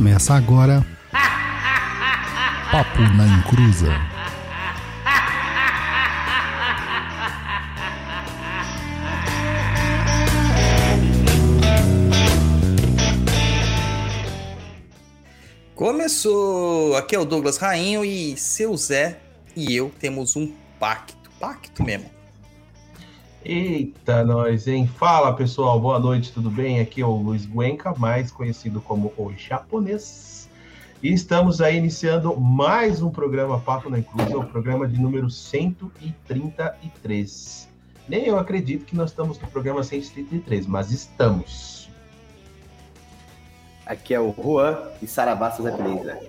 Começa agora. Papo na Encruza. Começou! Aqui é o Douglas Rainho e seu Zé e eu temos um pacto. Pacto mesmo. Eita, nós, hein? Fala pessoal, boa noite, tudo bem? Aqui é o Luiz Guenca, mais conhecido como o japonês. E estamos aí iniciando mais um programa Papo na Inclusa, o programa de número 133. Nem eu acredito que nós estamos no programa 133, mas estamos. Aqui é o Juan e Saravá Zé Pelindra.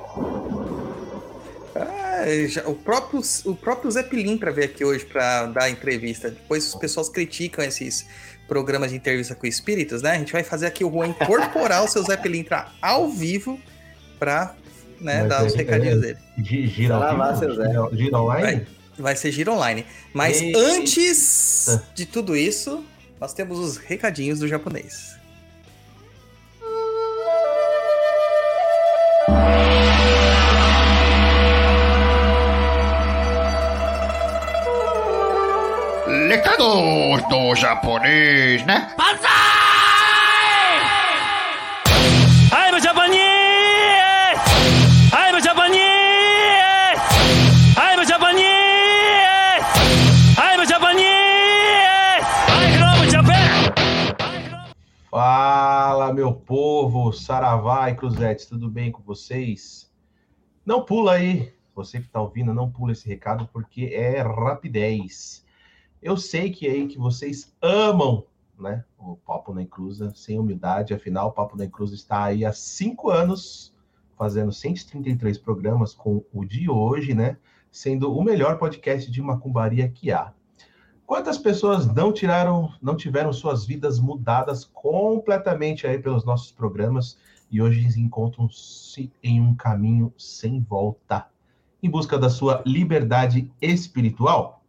Ah, já- o, próprio, o próprio Zé Pilim para ver aqui hoje para dar entrevista. Depois os pessoas criticam esses programas de entrevista com espíritos, né? A gente vai fazer aqui o Juan incorporar o seu Zé Pilintra ao vivo para né, dar os é- recadinhos é- dele. Gi- Gira, seu Zé. gira, gira online? Vai. Vai ser giro online. Mas Eita. antes de tudo isso, nós temos os recadinhos do japonês. Recados do japonês, né? I'm Japanese! I'm Japanese! I'm Japanese! I'm Japanese! I love Japan! Fala, meu povo, Saravá e Cruzetes, tudo bem com vocês? Não pula aí, você que está ouvindo, não pula esse recado porque é rapidez. Eu sei que aí que vocês amam, né, o Papo na Encruza, sem humildade, afinal, o Papo na Encruza está aí há cinco anos fazendo 133 programas com o de hoje, né, sendo o melhor podcast de macumbaria que há. Quantas pessoas não tiraram, não tiveram suas vidas mudadas completamente aí pelos nossos programas e hoje encontram-se em um caminho sem volta, em busca da sua liberdade espiritual?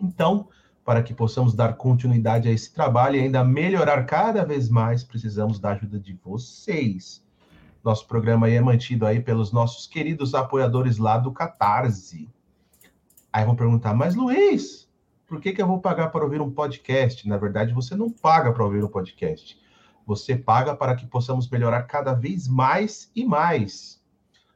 Então, para que possamos dar continuidade a esse trabalho e ainda melhorar cada vez mais, precisamos da ajuda de vocês. Nosso programa é mantido aí pelos nossos queridos apoiadores lá do Catarse. Aí vão perguntar, mas Luiz, por que, que eu vou pagar para ouvir um podcast? Na verdade, você não paga para ouvir um podcast. Você paga para que possamos melhorar cada vez mais e mais.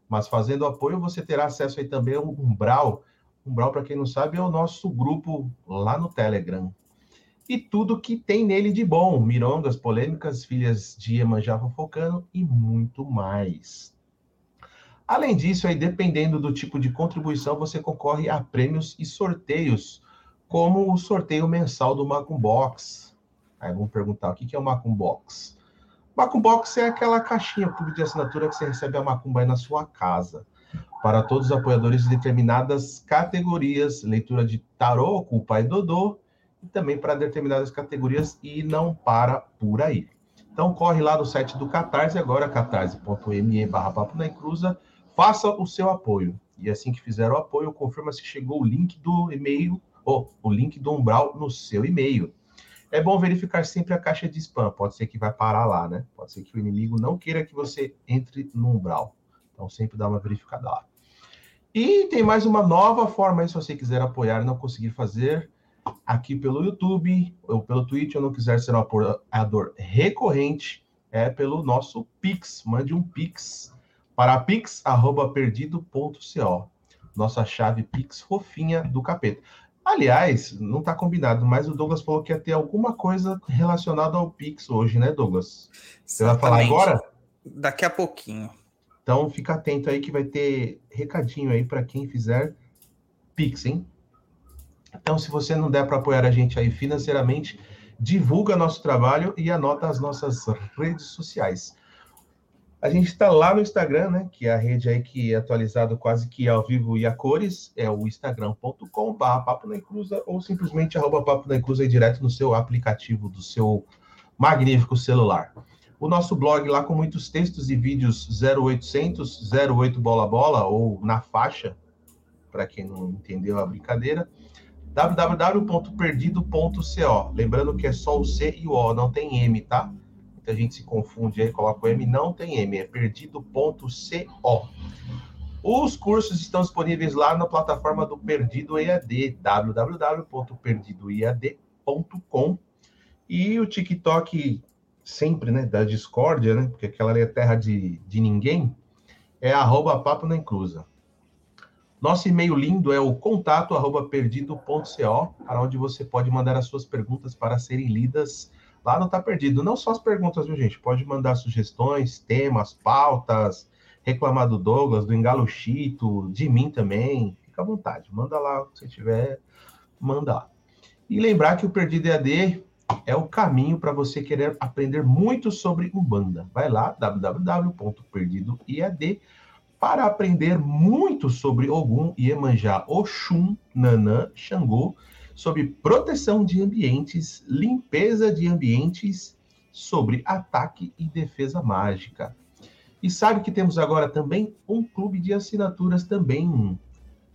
Mas fazendo apoio, você terá acesso aí também a um umbral. Umbral, para quem não sabe, é o nosso grupo lá no Telegram. E tudo que tem nele de bom: mirongas, polêmicas, filhas de Iemanjá fofocando e muito mais. Além disso, aí, dependendo do tipo de contribuição, você concorre a prêmios e sorteios como o sorteio mensal do Macum Box. Aí vamos perguntar o que é o Macum Box. Macum Box é aquela caixinha pública de assinatura que você recebe a macumba aí na sua casa. Para todos os apoiadores de determinadas categorias, leitura de tarô com o pai Dodô, e também para determinadas categorias e não para por aí. Então corre lá no site do Catarse agora, catarse.me barra papo na encruza, faça o seu apoio. E assim que fizer o apoio, confirma se chegou o link do e-mail ou o link do umbral no seu e-mail. É bom verificar sempre a caixa de spam. Pode ser que vai parar lá, né? Pode ser que o inimigo não queira que você entre no umbral. Então sempre dá uma verificada lá. E tem mais uma nova forma aí, se você quiser apoiar e não conseguir fazer aqui pelo YouTube ou pelo Twitch, ou não quiser ser um apoiador recorrente, é pelo nosso Pix. Mande um Pix para pix@perdido.co. Nossa chave Pix fofinha do capeta. Aliás, não está combinado, mas o Douglas falou que ia ter alguma coisa relacionada ao Pix hoje, né, Douglas? Você vai falar Exatamente. agora? Daqui a pouquinho. Então fica atento aí que vai ter recadinho aí para quem fizer Pix, hein? Então, se você não der para apoiar a gente aí financeiramente, divulga nosso trabalho e anota as nossas redes sociais. A gente está lá no Instagram, né? Que é a rede aí que é atualizado quase que ao vivo e a cores. É o instagram.com papo ou simplesmente arroba papo na Inclusa aí direto no seu aplicativo do seu magnífico celular. O nosso blog lá com muitos textos e vídeos 0800 08 bola bola ou na faixa, para quem não entendeu a brincadeira, www.perdido.co. Lembrando que é só o C e o O, não tem M, tá? Muita gente se confunde aí, coloca o M, não tem M, é perdido.co. Os cursos estão disponíveis lá na plataforma do Perdido EAD, www.perdidoead.com. E o TikTok, sempre, né, da discórdia, né, porque aquela ali é terra de, de ninguém, é arroba papo na inclusa. Nosso e-mail lindo é o contato arroba perdido.co, para onde você pode mandar as suas perguntas para serem lidas lá no Tá Perdido. Não só as perguntas, viu, gente? Pode mandar sugestões, temas, pautas, reclamar do Douglas, do Engalo Chito, de mim também. Fica à vontade, manda lá o que você tiver, manda lá. E lembrar que o Perdido EAD é o caminho para você querer aprender muito sobre Umbanda. Vai lá, www.perdidoead.com para aprender muito sobre Ogum, Iemanjá, Oxum, Nanã, Xangô, sobre proteção de ambientes, limpeza de ambientes, sobre ataque e defesa mágica. E sabe que temos agora também um clube de assinaturas também.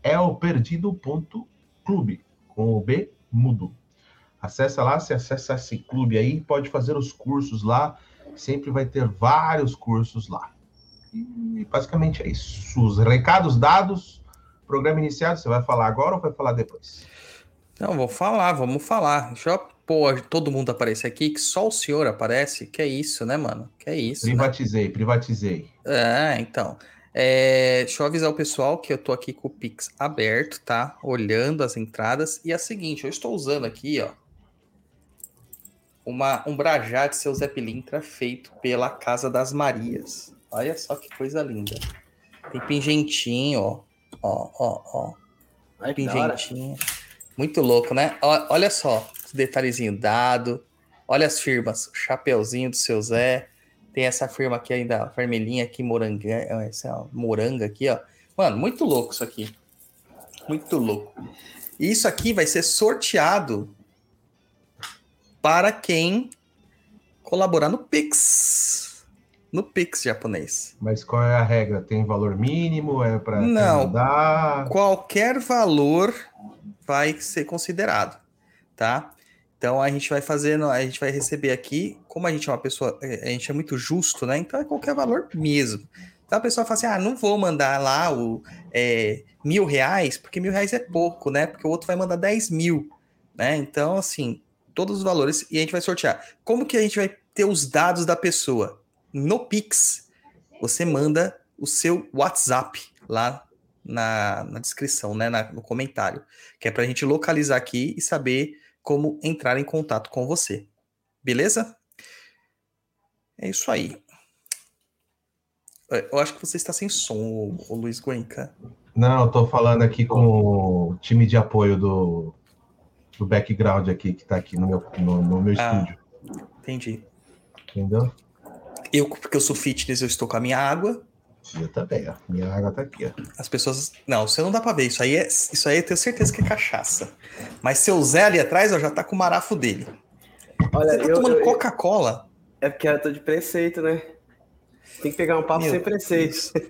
É o perdido.clube, com o B mudo. Acessa lá, se acessa esse clube aí, pode fazer os cursos lá, sempre vai ter vários cursos lá. E basicamente é isso. Os recados dados, programa iniciado, você vai falar agora ou vai falar depois? Não, vou falar, vamos falar. Deixa eu pôr todo mundo aparecer aqui, que só o senhor aparece. Que é isso, né, mano? Que é isso. Privatizei, né? privatizei. É, então. É, deixa eu avisar o pessoal que eu tô aqui com o Pix aberto, tá? Olhando as entradas. E é a seguinte, eu estou usando aqui, ó. Uma, um brajá de seu Zé Pilintra feito pela Casa das Marias. Olha só que coisa linda. Tem pingentinho, ó. Ó, ó, ó. Ai, pingentinho. Muito louco, né? Ó, Olha só, detalhezinho dado. Olha as firmas. Chapeuzinho do seu Zé. Tem essa firma aqui ainda, vermelhinha aqui, moranga. Essa é moranga aqui, ó. Mano, muito louco isso aqui. Muito louco. E isso aqui vai ser sorteado para quem colaborar no Pix. No Pix japonês. Mas qual é a regra? Tem valor mínimo? É para Não. Qualquer valor vai ser considerado, tá? Então a gente vai fazendo, a gente vai receber aqui, como a gente é uma pessoa, é, a gente é muito justo, né? Então é qualquer valor mesmo. Então a pessoa fala assim: ah, não vou mandar lá o é, mil reais, porque mil reais é pouco, né? Porque o outro vai mandar 10 mil, né? Então, assim, todos os valores e a gente vai sortear. Como que a gente vai ter os dados da pessoa? No Pix, você manda o seu WhatsApp lá na, na descrição, né? na- no comentário. Que é pra gente localizar aqui e saber como entrar em contato com você. Beleza? É isso aí. É, Eu acho que você está sem som, ô Luiz Guenca. Não, tô falando aqui com o time de apoio do, do background aqui, que tá aqui no meu, no, no meu Ah. estúdio. Entendi. Entendeu? Eu, porque eu sou fitness, eu estou com a minha água. Eu também, ó. Minha água tá aqui, ó. As pessoas. Não, você não dá pra ver. Isso aí, é, isso aí eu tenho certeza que é cachaça. Mas seu Zé ali atrás, ó, já tá com o marafo dele. Olha, Você tá eu, tomando eu- Coca-Cola? é porque eu tô de preceito, né? Tem que pegar um papo Meu sem preceito.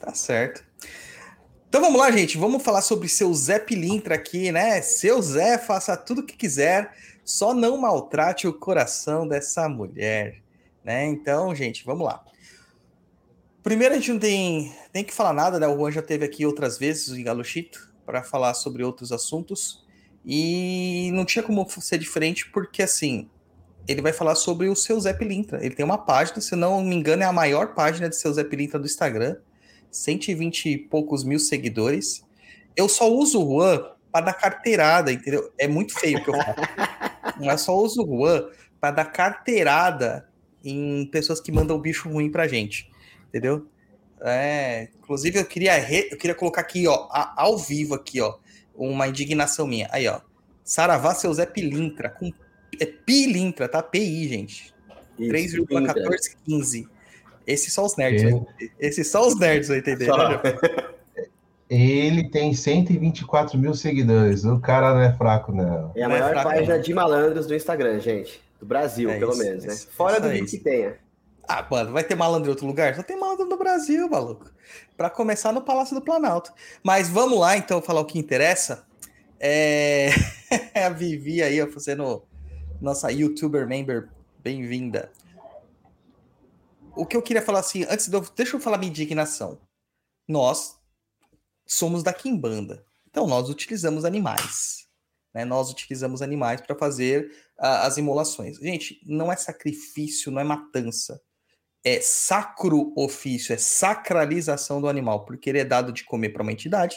Tá certo. Então vamos lá, gente. Vamos falar sobre seu Zé Pilintra aqui, né? Seu Zé, faça tudo o que quiser, só não maltrate o coração dessa mulher, né? Então, gente, vamos lá. Primeiro, a gente não tem, tem que falar nada, né? O Juan já teve aqui outras vezes, o Galochito, para falar sobre outros assuntos. E não tinha como ser diferente, porque assim, ele vai falar sobre o seu Zé Pilintra. Ele tem uma página, se não me engano, é a maior página de seu Zé Pilintra do Instagram. 120 e poucos mil seguidores. Eu só uso o Juan para dar carteirada, entendeu? É muito feio o que eu falo. Mas só uso o Juan para dar carteirada em pessoas que mandam bicho ruim pra gente. Entendeu? É, inclusive, eu queria, re- eu queria colocar aqui, ó, a- ao vivo aqui, ó, uma indignação minha. Aí, ó. Saravá seu Zé Pilintra, com é pilintra, tá? PI, gente. Isso, pinta. 3,1415. Esses só os nerds, É. vai entender. Esses só os nerds vão entender. Né? Ele tem 124 mil seguidores. O cara não é fraco, não. É a Não é maior fraco, página não. de malandros do Instagram, gente. Do Brasil, É pelo isso, menos, né? isso, Fora isso do vídeo que tenha. Ah, mano, vai ter malandro em outro lugar? Só tem malandro no Brasil, maluco. Pra começar no Palácio do Planalto. Mas vamos lá, então, falar o que interessa. É... a Vivi aí, ó, fazendo nossa YouTuber member Bem-vinda. O que eu queria falar assim, antes de eu, deixa eu falar minha indignação. Nós somos da Kimbanda. Então nós utilizamos animais. Né? Nós utilizamos animais para fazer uh, as imolações. Gente, não é sacrifício, não é matança. É sacro ofício, é sacralização do animal, porque ele é dado de comer para uma entidade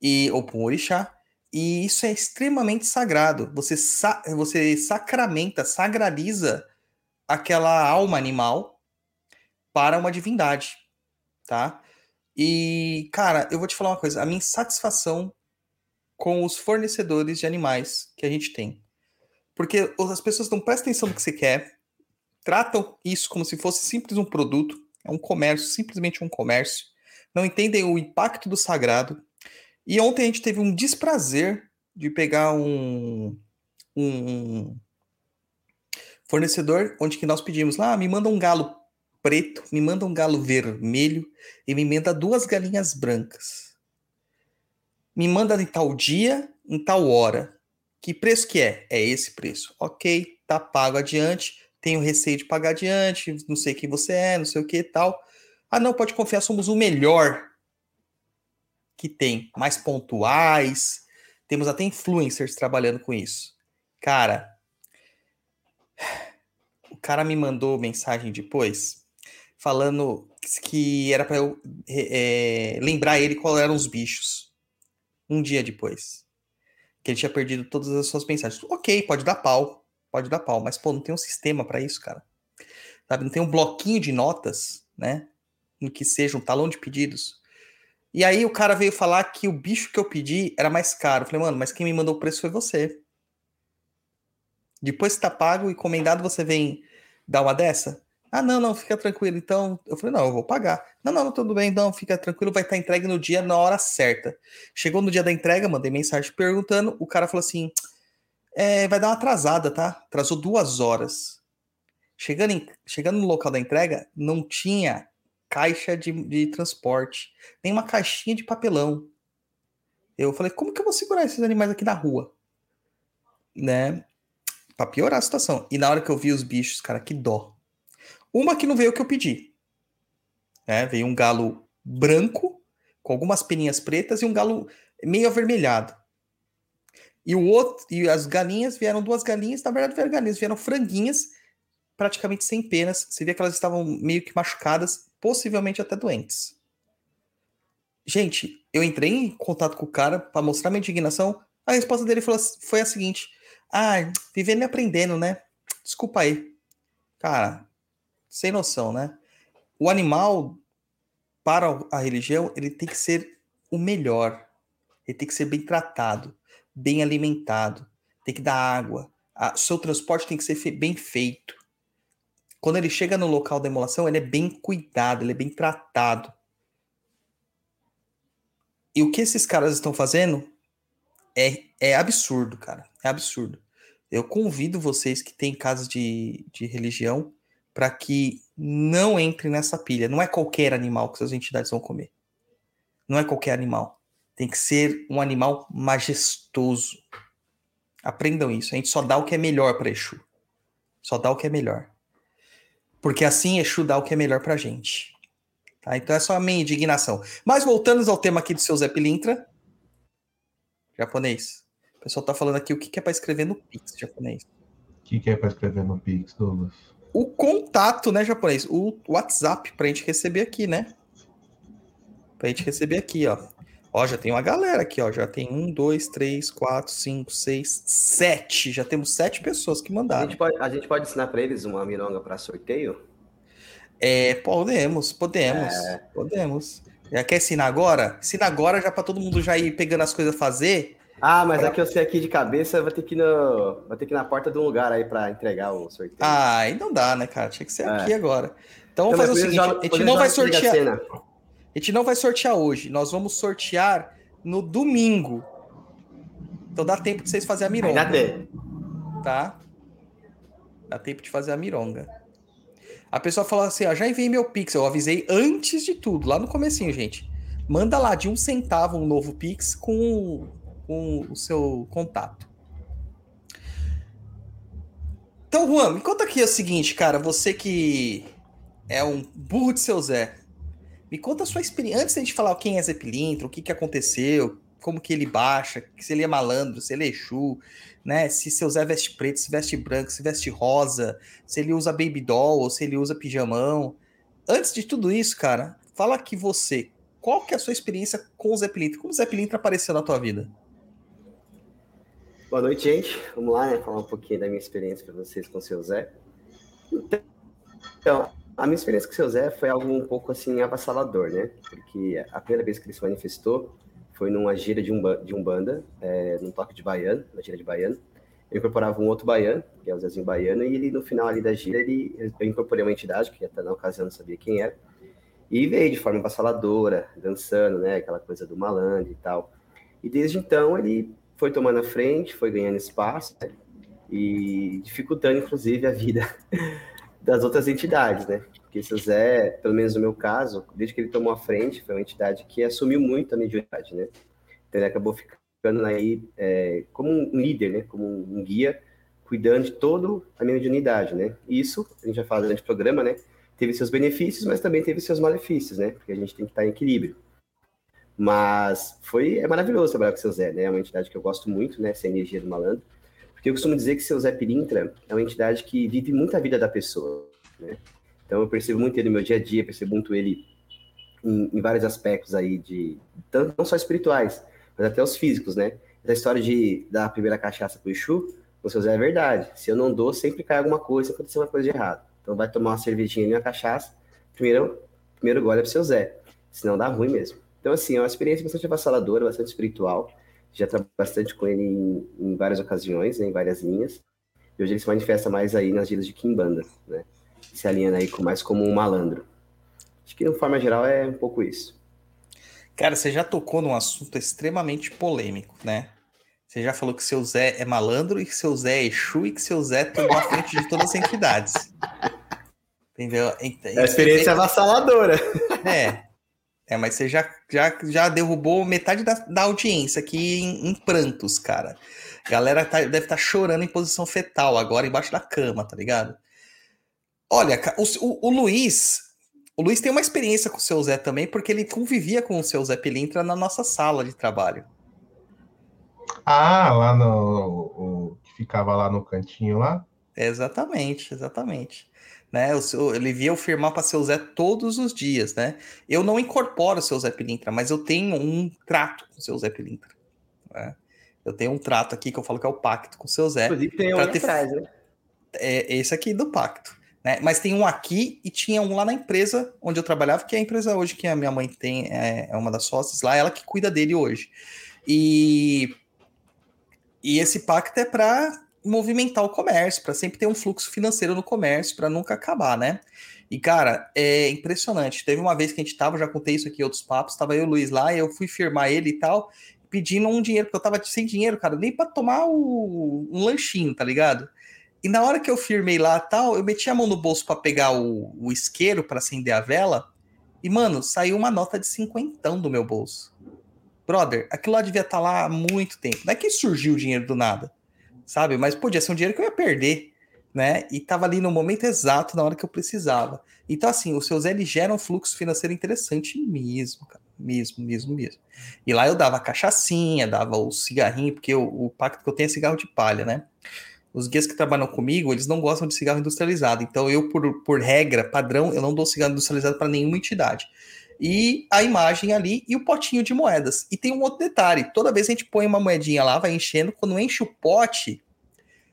e, ou para um orixá. E isso é extremamente sagrado. Você, sa você sacramenta, sagraliza aquela alma animal para uma divindade, tá? E, cara, eu vou te falar uma coisa: a minha insatisfação com os fornecedores de animais que a gente tem. Porque as pessoas não prestam atenção no que você quer, tratam isso como se fosse simples um produto, é um comércio, simplesmente um comércio, não entendem o impacto do sagrado. E ontem a gente teve um desprazer de pegar um, um fornecedor onde que nós pedimos lá, ah, me manda um galo preto, me manda um galo vermelho e me manda duas galinhas brancas. Me manda em tal dia, em tal hora. Que preço que é? É esse preço. Ok, tá pago adiante. Tenho receio de pagar adiante. Não sei quem você é, não sei o que e tal. Ah, não, pode confiar, somos o melhor que tem. Mais pontuais. Temos até influencers trabalhando com isso. Cara, o cara me mandou mensagem depois falando que era para eu é, lembrar ele qual eram os bichos. Um dia depois. Que ele tinha perdido todas as suas mensagens. Ok, pode dar pau. Pode dar pau. Mas, pô, não tem um sistema para isso, cara. Sabe? Não tem um bloquinho de notas, né? No que seja um talão de pedidos. E aí o cara veio falar que o bicho que eu pedi era mais caro. Eu falei, mano, mas quem me mandou o preço foi você. Depois que tá pago, encomendado, você vem dar uma dessa? Ah, não, não, fica tranquilo. Então, eu falei, não, eu vou pagar. Não, não, tudo bem, não, fica tranquilo, vai estar entregue no dia, na hora certa. Chegou no dia da entrega, mandei mensagem perguntando, o cara falou assim, é, vai dar uma atrasada, tá? Atrasou duas horas. Chegando, em, chegando no local da entrega, não tinha caixa de, de transporte, nem uma caixinha de papelão. Eu falei, como que eu vou segurar esses animais aqui na rua? Né? Pra piorar a situação. E na hora que eu vi os bichos, cara, que dó uma que não veio o que eu pedi. É, veio um galo branco, com algumas peninhas pretas, e um galo meio avermelhado. E o outro, e as galinhas vieram duas galinhas, na verdade vieram galinhas, vieram franguinhas, praticamente sem penas. Você via que elas estavam meio que machucadas, possivelmente até doentes. Gente, eu entrei em contato com o cara para mostrar minha indignação. A resposta dele foi a seguinte: Ah, vivendo e aprendendo, né? Desculpa aí. Cara, sem noção, né? O animal, para a religião, ele tem que ser o melhor. Ele tem que ser bem tratado, bem alimentado, tem que dar água. O seu transporte tem que ser bem feito. Quando ele chega no local da emulação, ele é bem cuidado, ele é bem tratado. E o que esses caras estão fazendo é, é absurdo, cara. É absurdo. Eu convido vocês que têm casas de, de religião para que não entre nessa pilha. Não é qualquer animal que essas entidades vão comer. Não é qualquer animal. Tem que ser um animal majestoso. Aprendam isso. A gente só dá o que é melhor para Exu. Só dá o que é melhor. Porque assim Exu dá o que é melhor pra gente. Tá? Então é só a minha indignação. Mas voltando ao tema aqui do seu Zé Pilintra. Japonês. O pessoal tá falando aqui o que é para escrever no Pix japonês. O que é para escrever no Pix, Douglas? O contato, né, japonês? O WhatsApp pra gente receber aqui, né? Pra gente receber aqui, ó. Ó, já tem uma galera aqui, ó. Já tem um, dois, três, quatro, cinco, seis, sete. Já temos sete pessoas que mandaram. A gente pode, a gente pode ensinar para eles uma mironga para sorteio? É, podemos, podemos, é... podemos. Já quer ensinar agora? Ensina agora já para todo mundo já ir pegando as coisas a fazer. Ah, mas aqui eu sei aqui de cabeça, vai ter que ir, no... vai ter que na porta de um lugar aí para entregar o sorteio. Ah, aí não dá, né, cara? Tinha que ser é. aqui agora. Então vamos fazer o seguinte: a gente não vai sortear. A gente não vai sortear hoje. Nós vamos sortear no domingo. Então dá tempo de vocês fazerem a mironga. Dá tempo. Tá? Dá tempo de fazer a mironga. A pessoa falou assim: ó, já enviei meu Pix. Eu avisei antes de tudo, lá no comecinho, gente. Manda lá de um centavo um novo Pix com com o seu contato. Então, Juan, me conta aqui o seguinte, cara. Você que é um burro de seu Zé. Me conta a sua experiência. Antes da gente falar quem é Zé Pilintra, o que, que aconteceu, como que ele baixa, se ele é malandro, se ele é Exu, né? Se seu Zé veste preto, se veste branco, se veste rosa, se ele usa baby doll ou se ele usa pijamão. Antes de tudo isso, cara, fala que você, qual que é a sua experiência com o Zé Pilintra? Como o Zé Pilintra apareceu na tua vida? Boa noite, gente. Vamos lá, né? Falar um pouquinho da minha experiência para vocês com o seu Zé. Então, a minha experiência com o seu Zé foi algo um pouco assim avassalador, né? Porque a primeira vez que ele se manifestou foi numa gira de, um, de Umbanda, é, num toque de baiano, na gira de baiano. Eu incorporava um outro baiano, que é o Zezinho Baiano, e ele, no final ali da gira, ele, eu incorporei uma entidade, que até na ocasião não sabia quem era, e veio de forma avassaladora, dançando, né? Aquela coisa do malandro e tal. E desde então ele foi tomando a frente, foi ganhando espaço né? e dificultando, inclusive, a vida das outras entidades, né? Porque seu Zé, pelo menos no meu caso, desde que ele tomou a frente, foi uma entidade que assumiu muito a mediunidade, né? Então ele acabou ficando aí é, como um líder, né? Como um guia, cuidando de toda a mediunidade, né? Isso, a gente já fala durante o programa, né? Teve seus benefícios, mas também teve seus malefícios, né? Porque a gente tem que estar em equilíbrio. Mas foi é maravilhoso trabalhar com o seu Zé, né? É uma entidade que eu gosto muito, né? Essa energia do malandro. Porque eu costumo dizer que seu Zé Pilintra é uma entidade que vive muito a vida da pessoa, né? Então eu percebo muito ele no meu dia a dia, percebo muito ele em, em vários aspectos aí de tanto não só espirituais, mas até os físicos, né? Essa história de dar a primeira cachaça pro Exu, o seu Zé é verdade. Se eu não dou, sempre cai alguma coisa, acontece uma coisa de errado. Então vai tomar uma cervejinha e uma cachaça, primeiro, primeiro gole é pro seu Zé, senão dá ruim mesmo. Então, assim, é uma experiência bastante avassaladora, bastante espiritual. Já trabalhei bastante com ele em, em várias ocasiões, né, em várias linhas. E hoje ele se manifesta mais aí nas gírias de Kimbanda, né? Se alinha aí com, mais como um malandro. Acho que, de forma geral, é um pouco isso. Cara, você já tocou num assunto extremamente polêmico, né? Você já falou que seu Zé é malandro e que seu Zé é Exu e que seu Zé tomou a frente de todas as entidades. Entendeu? É a experiência avassaladora. É, é, mas você já, já, já derrubou metade da, da audiência aqui em, em prantos, cara. A galera tá, deve estar tá chorando em posição fetal agora embaixo da cama, tá ligado? Olha, o, o, o, Luiz. O Luiz tem uma experiência com o seu Zé também, porque ele convivia com o seu Zé Pilintra na nossa sala de trabalho. Ah, lá no. O, que ficava lá no cantinho lá? Exatamente, exatamente né? O seu, ele via eu firmar para seu Zé todos os dias, né? Eu não incorporo o seu Zé Pilintra, mas eu tenho um trato com o seu Zé Pilintra. Né? Eu tenho um trato aqui que eu falo que é o pacto com o seu Zé. Inclusive tem um ter... atrás, né? É esse aqui do pacto. Né? Mas tem um aqui e tinha um lá na empresa onde eu trabalhava, que é a empresa hoje que a minha mãe tem, é, é uma das sócias lá, ela que cuida dele hoje. E, e esse pacto é para movimentar o comércio, para sempre ter um fluxo financeiro no comércio, para nunca acabar, né? E, cara, é impressionante. Teve uma vez que a gente tava, já contei isso aqui em outros papos, tava eu e o Luiz lá, e eu fui firmar ele e tal, pedindo um dinheiro, porque eu tava sem dinheiro, cara, nem para tomar o, um lanchinho, tá ligado? E na hora que eu firmei lá tal, eu meti a mão no bolso para pegar o, o isqueiro para acender a vela, e, mano, saiu uma nota de cinquentão do meu bolso. Brother, aquilo lá devia estar tá lá há muito tempo. Não é que surgiu o dinheiro do nada sabe? Mas podia ser um dinheiro que eu ia perder, né? E tava ali no momento exato, na hora que eu precisava. Então, assim, o seu Zé ele gera um fluxo financeiro interessante mesmo, cara. Mesmo, mesmo, mesmo. E lá eu dava cachaçinha, dava o cigarrinho, porque o, o pacto que eu tenho é cigarro de palha, né? Os guias que trabalham comigo, eles não gostam de cigarro industrializado. Então, eu, por, por regra, padrão, eu não dou cigarro industrializado para nenhuma entidade e a imagem ali e o potinho de moedas. E tem um outro detalhe: toda vez que a gente põe uma moedinha lá, vai enchendo, quando enche o pote,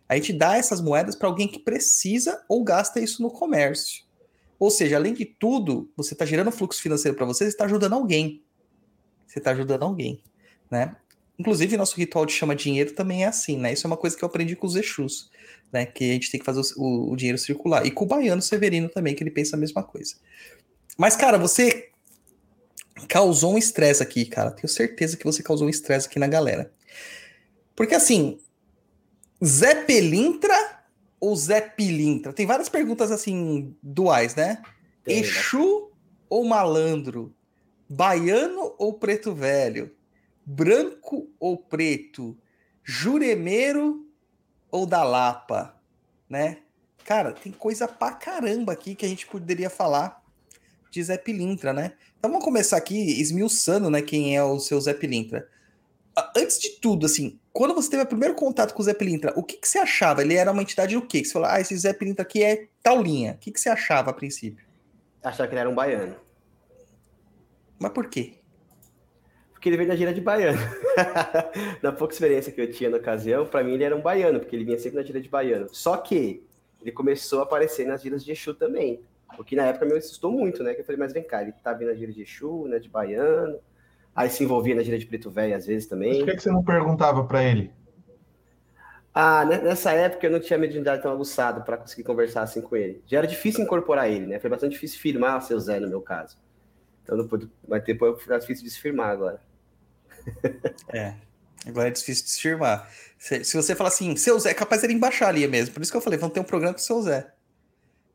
a gente dá essas moedas para alguém que precisa ou gasta isso no comércio. Ou seja, além de tudo, você está gerando fluxo financeiro para você, você está ajudando alguém. Você está ajudando alguém, né? Inclusive, nosso ritual de chama dinheiro também é assim, né? Isso é uma coisa que eu aprendi com os Exus, né? Que a gente tem que fazer o, o dinheiro circular. E com o baiano Severino também, que ele pensa a mesma coisa. Mas, cara, você causou um estresse aqui, cara. Tenho certeza que você causou um estresse aqui na galera. Porque assim, Zé Pelintra ou Zé Pilintra? Tem várias perguntas assim, duais, né? Tem, né? Exu né? ou malandro? Baiano ou preto velho? Branco ou preto? Juremeiro ou da Lapa? Né? Cara, tem coisa pra caramba aqui que a gente poderia falar de Zé Pilintra, né? Então vamos começar aqui esmiuçando, né, quem é o seu Zé Pilintra. Antes de tudo, assim, quando você teve o primeiro contato com o Zé Pilintra, o que, que você achava? Ele era uma entidade do quê? Que você falou, ah, esse Zé Pilintra aqui é tal linha. O que, que você achava a princípio? Achava que ele era um baiano. Mas por quê? Porque ele veio da gira de baiano. Na pouca experiência que eu tinha na ocasião, pra mim ele era um baiano, porque ele vinha sempre na gira de baiano. Só que ele começou a aparecer nas giras de Exu também. O que na época me assustou muito, né? Que eu falei, mas vem cá, ele tá vindo na gira de Exu, né? De baiano. Aí se envolvia na gira de Preto Velho às vezes Mas também. por que, que você não perguntava pra ele? Ah, né, nessa época eu não tinha mediunidade tão aguçada para conseguir conversar assim com ele. Já era difícil incorporar ele, né? Foi bastante difícil firmar o seu Zé no meu caso. Então não pude, mas depois foi difícil de se firmar agora. É. Agora é difícil de se firmar. Se, se você falar assim, seu Zé, é capaz de ele baixar ali mesmo. Por isso que eu falei, vamos ter um programa com o seu Zé.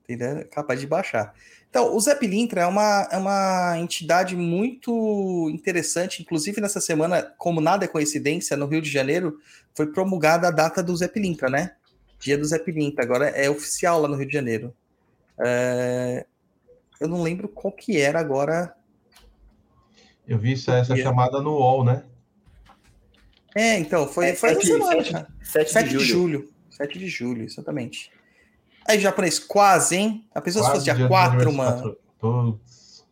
Entendeu? É capaz de baixar. Então, o Zé Pilintra é uma, é uma entidade muito interessante. Inclusive, nessa semana, como nada é coincidência, no Rio de Janeiro foi promulgada a data do Zé Pilintra, né? Dia do Zé Pilintra. Agora é oficial lá no Rio de Janeiro. É, Eu não lembro qual que era agora. Eu vi essa, essa chamada no UOL, né? É, então, foi, É, foi essa sete- semana, sete- cara. 7, 7 de de julho. julho. 7 de julho, exatamente. Aí, japonês, quase, hein? A pessoa se fosse Quase dia do 4, aniversário. mano. Putz.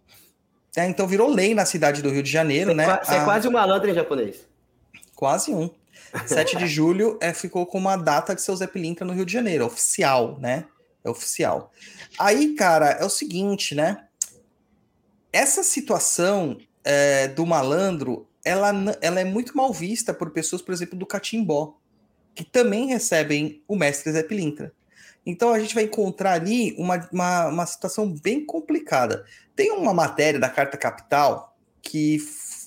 É, então virou lei na cidade do Rio de Janeiro, Você, né? é você é A- quase um malandro em japonês. Quase um. 7 de julho é, ficou com uma data de seu Zé Pilintra no Rio de Janeiro, oficial, né? É oficial. Aí, cara, é o seguinte, né? Essa situação é, do malandro, ela, ela é muito mal vista por pessoas, por exemplo, do Catimbó, que também recebem o mestre Zé Pilintra. Então a gente vai encontrar ali uma, uma, uma situação bem complicada. Tem uma matéria da Carta Capital que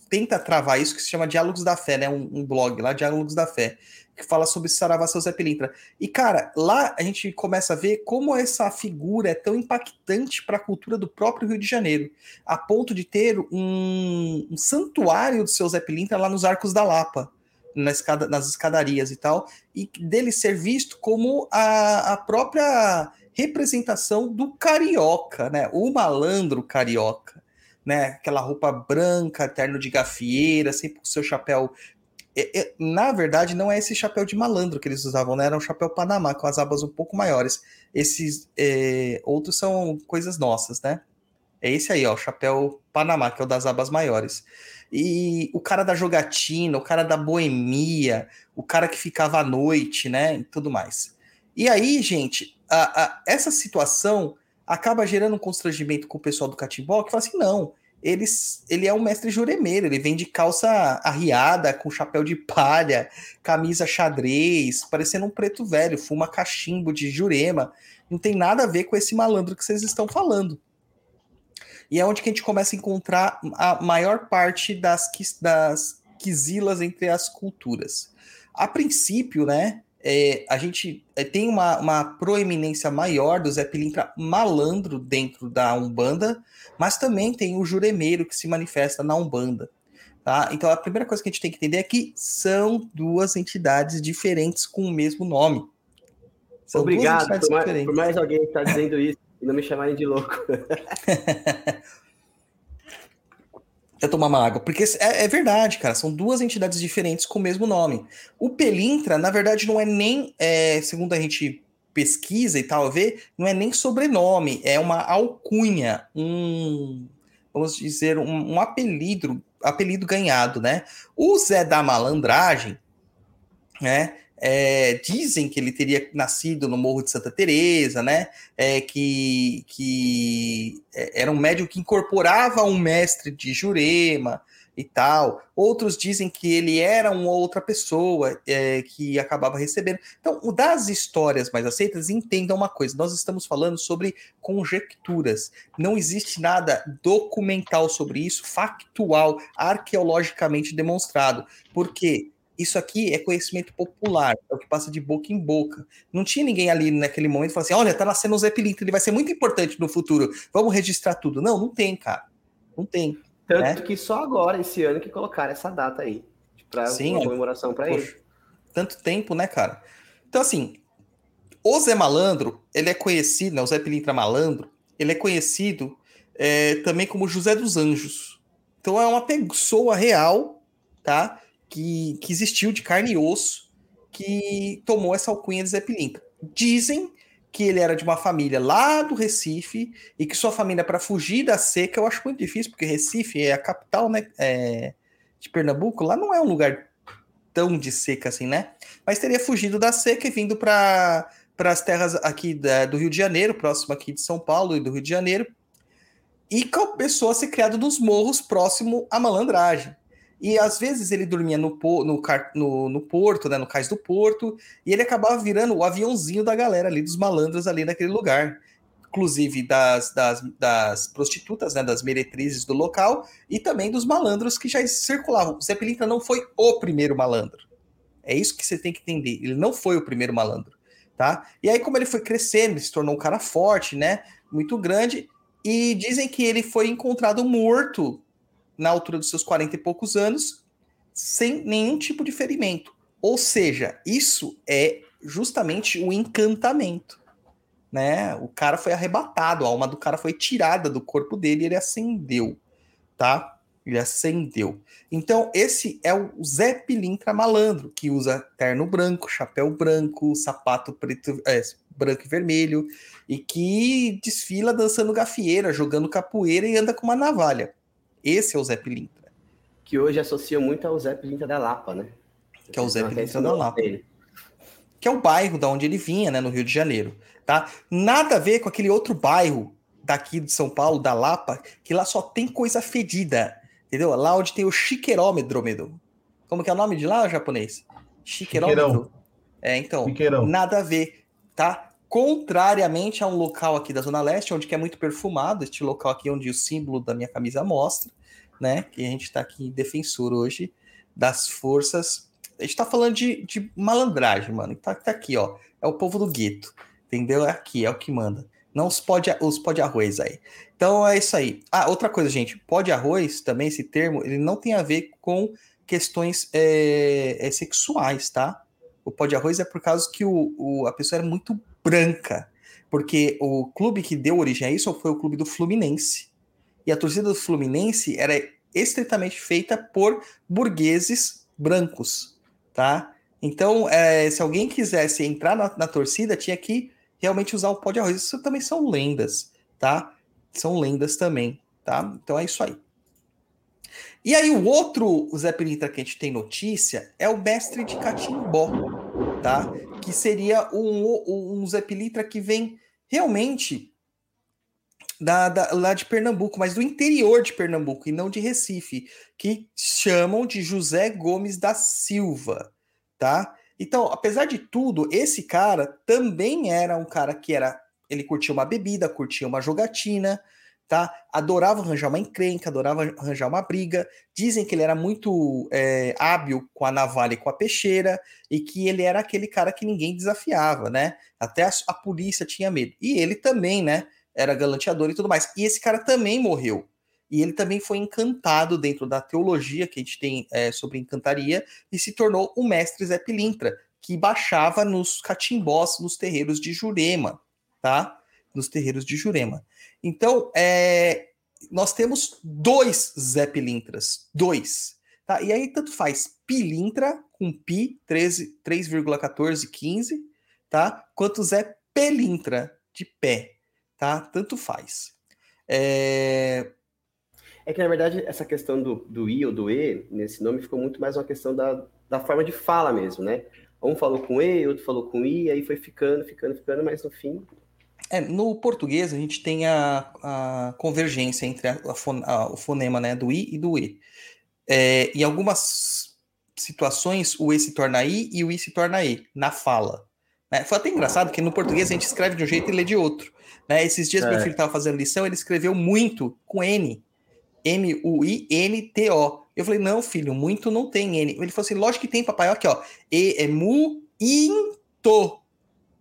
tenta travar isso, que se chama Diálogos da Fé, né? Um, um blog lá, Diálogos da Fé, que fala sobre Saravá seu Zé Pilintra. E, cara, lá a gente começa a ver como essa figura é tão impactante para a cultura do próprio Rio de Janeiro, a ponto de ter um, um santuário do seu Zé Pilintra lá nos Arcos da Lapa, na escada, nas escadarias e tal, e dele ser visto como a, a própria representação do carioca, né? O malandro carioca, né? Aquela roupa branca, terno de gafieira, sempre com seu chapéu. Na verdade, não é esse chapéu de malandro que eles usavam, né? Era um chapéu Panamá, com as abas um pouco maiores. Esses é, outros são coisas nossas, né? É esse aí, ó, o chapéu Panamá, que é o das abas maiores. E o cara da jogatina, o cara da boemia, o cara que ficava à noite, né? E tudo mais. E aí, gente, a- a- essa situação acaba gerando um constrangimento com o pessoal do Catimbó, que fala assim: não, eles, ele é um mestre juremeiro, ele vem de calça arriada, com chapéu de palha, camisa xadrez, parecendo um preto velho, fuma cachimbo de jurema. Não tem nada a ver com esse malandro que vocês estão falando. E é onde que a gente começa a encontrar a maior parte das, das quisilas entre as culturas. A princípio, né, é, a gente é, tem uma, uma proeminência maior do Zé Pilintra malandro dentro da Umbanda, mas também tem o juremeiro que se manifesta na Umbanda. Tá? Então a primeira coisa que a gente tem que entender é que são duas entidades diferentes com o mesmo nome. São Obrigado por mais, por mais alguém estar dizendo isso e não me chamarem de louco. Quer tomar uma água? Porque é, é verdade, cara. São duas entidades diferentes com o mesmo nome. O Pelintra, na verdade, não é nem, é, segundo a gente pesquisa e tal, vê, não é nem sobrenome, é uma alcunha, um, vamos dizer, um, um apelido, apelido ganhado, né? O Zé da Malandragem, né? É, dizem que ele teria nascido no Morro de Santa Teresa, né? É, que, que é, era um médium que incorporava um mestre de Jurema e tal. Outros dizem que ele era uma outra pessoa é, que acabava recebendo. Então, o das histórias mais aceitas, entendam uma coisa: nós estamos falando sobre conjecturas. Não existe nada documental sobre isso, factual, arqueologicamente demonstrado. Por quê? Isso aqui é conhecimento popular, é o que passa de boca em boca. Não tinha ninguém ali naquele momento falando assim: olha, tá nascendo o Zé Pilintra, ele vai ser muito importante no futuro, vamos registrar tudo. Não, não tem, cara. Não tem. Tanto É. que só agora, esse ano, que colocaram essa data aí. Uma é. comemoração para ele. Tanto tempo, né, cara? Então, assim, O Zé Malandro, ele é conhecido, né, o Zé Pilintra Malandro, ele é conhecido é, também como José dos Anjos. Então é uma pessoa real, tá? Que, que existiu de carne e osso, que tomou essa alcunha de Zé Pilintra. Dizem que ele era de uma família lá do Recife e que sua família, para fugir da seca, eu acho muito difícil, porque Recife é a capital né, é, de Pernambuco, lá não é um lugar tão de seca assim, né? Mas teria fugido da seca e vindo para as terras aqui da, do Rio de Janeiro, próximo aqui de São Paulo e do Rio de Janeiro, e começou a ser criado nos morros próximo à malandragem. E às vezes ele dormia no, no, no, no, porto, né, no cais do porto, e ele acabava virando o aviãozinho da galera ali, dos malandros ali naquele lugar. Inclusive das, das, das prostitutas, né, das meretrizes do local, e também dos malandros que já circulavam. O Zé Pilintra não foi o primeiro malandro. É isso que você tem que entender. Ele não foi o primeiro malandro, tá? E aí, como ele foi crescendo, ele se tornou um cara forte, né? Muito grande. E dizem que ele foi encontrado morto na altura dos seus 40 e poucos anos, sem nenhum tipo de ferimento. Ou seja, isso é justamente o encantamento. Né? O cara foi arrebatado, a alma do cara foi tirada do corpo dele e ele acendeu, tá? Ele acendeu. Então, esse é o Zé Pilintra malandro, que usa terno branco, chapéu branco, sapato preto, é, branco e vermelho, e que desfila dançando gafieira, jogando capoeira e anda com uma navalha. Esse é o Zé Pilintra. Que hoje associa muito ao Zé Pilintra da Lapa, né? Que é o Zé Pilintra da Lapa. Dele. Que é o bairro da onde ele vinha, né, no Rio de Janeiro, tá? Nada a ver com aquele outro bairro daqui de São Paulo, da Lapa, que lá só tem coisa fedida, entendeu? Lá onde tem o chiquerômetro, como que é o nome de lá, japonês? Chiquerômetro. É, então, Chiqueirão. nada a ver, tá? Contrariamente a um local aqui da Zona Leste, onde é muito perfumado, este local aqui onde o símbolo da minha camisa mostra, né? Que a gente está aqui defensor hoje das forças. A gente está falando de, de, malandragem, mano. Tá, tá aqui, ó. É o povo do gueto. Entendeu? É aqui, é o que manda. Não os pó de, os pó de arroz aí. Então é isso aí. Ah, outra coisa, gente. Pó de arroz, também esse termo, ele não tem a ver com questões é, é, sexuais, tá? O pó de arroz é por causa que o, o, a pessoa era muito branca. Porque o clube que deu origem a isso foi o clube do Fluminense. E a torcida do Fluminense era estritamente feita por burgueses brancos, tá? Então, é, se alguém quisesse entrar na, na, torcida, tinha que realmente usar o pó de arroz. Isso também são lendas, tá? São lendas também, tá? Então é isso aí. E aí, o outro Zé Pilintra que a gente tem notícia é o mestre de Catimbó, tá? Que seria um, um Zé Pilintra que vem realmente da, da, lá de Pernambuco, mas do interior de Pernambuco e não de Recife, que chamam de José Gomes da Silva, tá? Então, apesar de tudo, esse cara também era um cara que era. Ele curtia uma bebida, curtia uma jogatina, tá? Adorava arranjar uma encrenca, adorava arranjar uma briga. Dizem que ele era muito é, hábil com a navalha e com a peixeira e que ele era aquele cara que ninguém desafiava, né? Até a, a polícia tinha medo. E ele também, né? Era galanteador e tudo mais. E esse cara também morreu. E ele também foi encantado dentro da teologia que a gente tem é, sobre encantaria e se tornou o mestre Zé Pilintra, que baixava nos catimbós, nos terreiros de Jurema, tá? Nos terreiros de Jurema. Então, é, nós temos dois Zé Pilintras. Dois. Tá? E aí, tanto faz Pilintra, com pi, 3,1415, tá? Quanto Zé Pelintra, de pé. Tá? Tanto faz. É... é que, na verdade, essa questão do, do I ou do E, nesse nome, ficou muito mais uma questão da, da forma de fala mesmo, né? Um falou com E, outro falou com I, aí foi ficando, ficando, ficando, mas no fim é, no português a gente tem a, a convergência entre a, a, o fonema né, do I e do E. É, em algumas situações o E se torna I e o I se torna E, na fala. Né? Foi até engraçado que no português a gente escreve de um jeito e lê de outro. Né? Esses dias é. meu filho estava fazendo lição, ele escreveu muito com N. M-U-I-N-T-O. Eu falei, não, filho, muito não tem N. Ele falou assim, lógico que tem, papai. Aqui, ó. E é mu-into.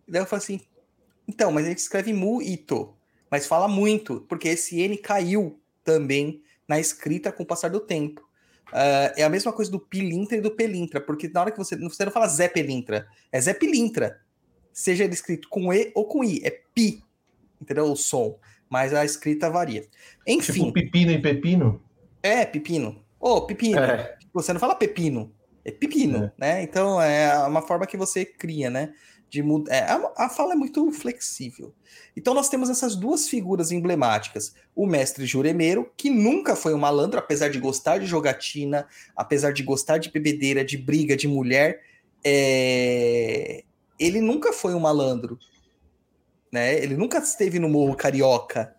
Daí eu falei assim, então, mas a gente escreve muito, mas fala muito, porque esse N caiu também na escrita com o passar do tempo. Uh, é a mesma coisa do pilintra e do pelintra, porque na hora que você, você não fala Zé Pelintra, é Zé Pilintra, seja ele escrito com E ou com I, é pi, entendeu? O som, mas a escrita varia. Enfim. Tipo pepino e pepino? É, pepino. Ô, oh, pepino. É. Você não fala pepino, é pepino, é. né? Então é uma forma que você cria, né? De é, a, a fala é muito flexível. Então nós temos essas duas figuras emblemáticas. O mestre juremeiro, que nunca foi um malandro, apesar de gostar de jogatina, apesar de gostar de bebedeira, de briga, de mulher, é... ele nunca foi um malandro. Né? Ele nunca esteve no morro carioca.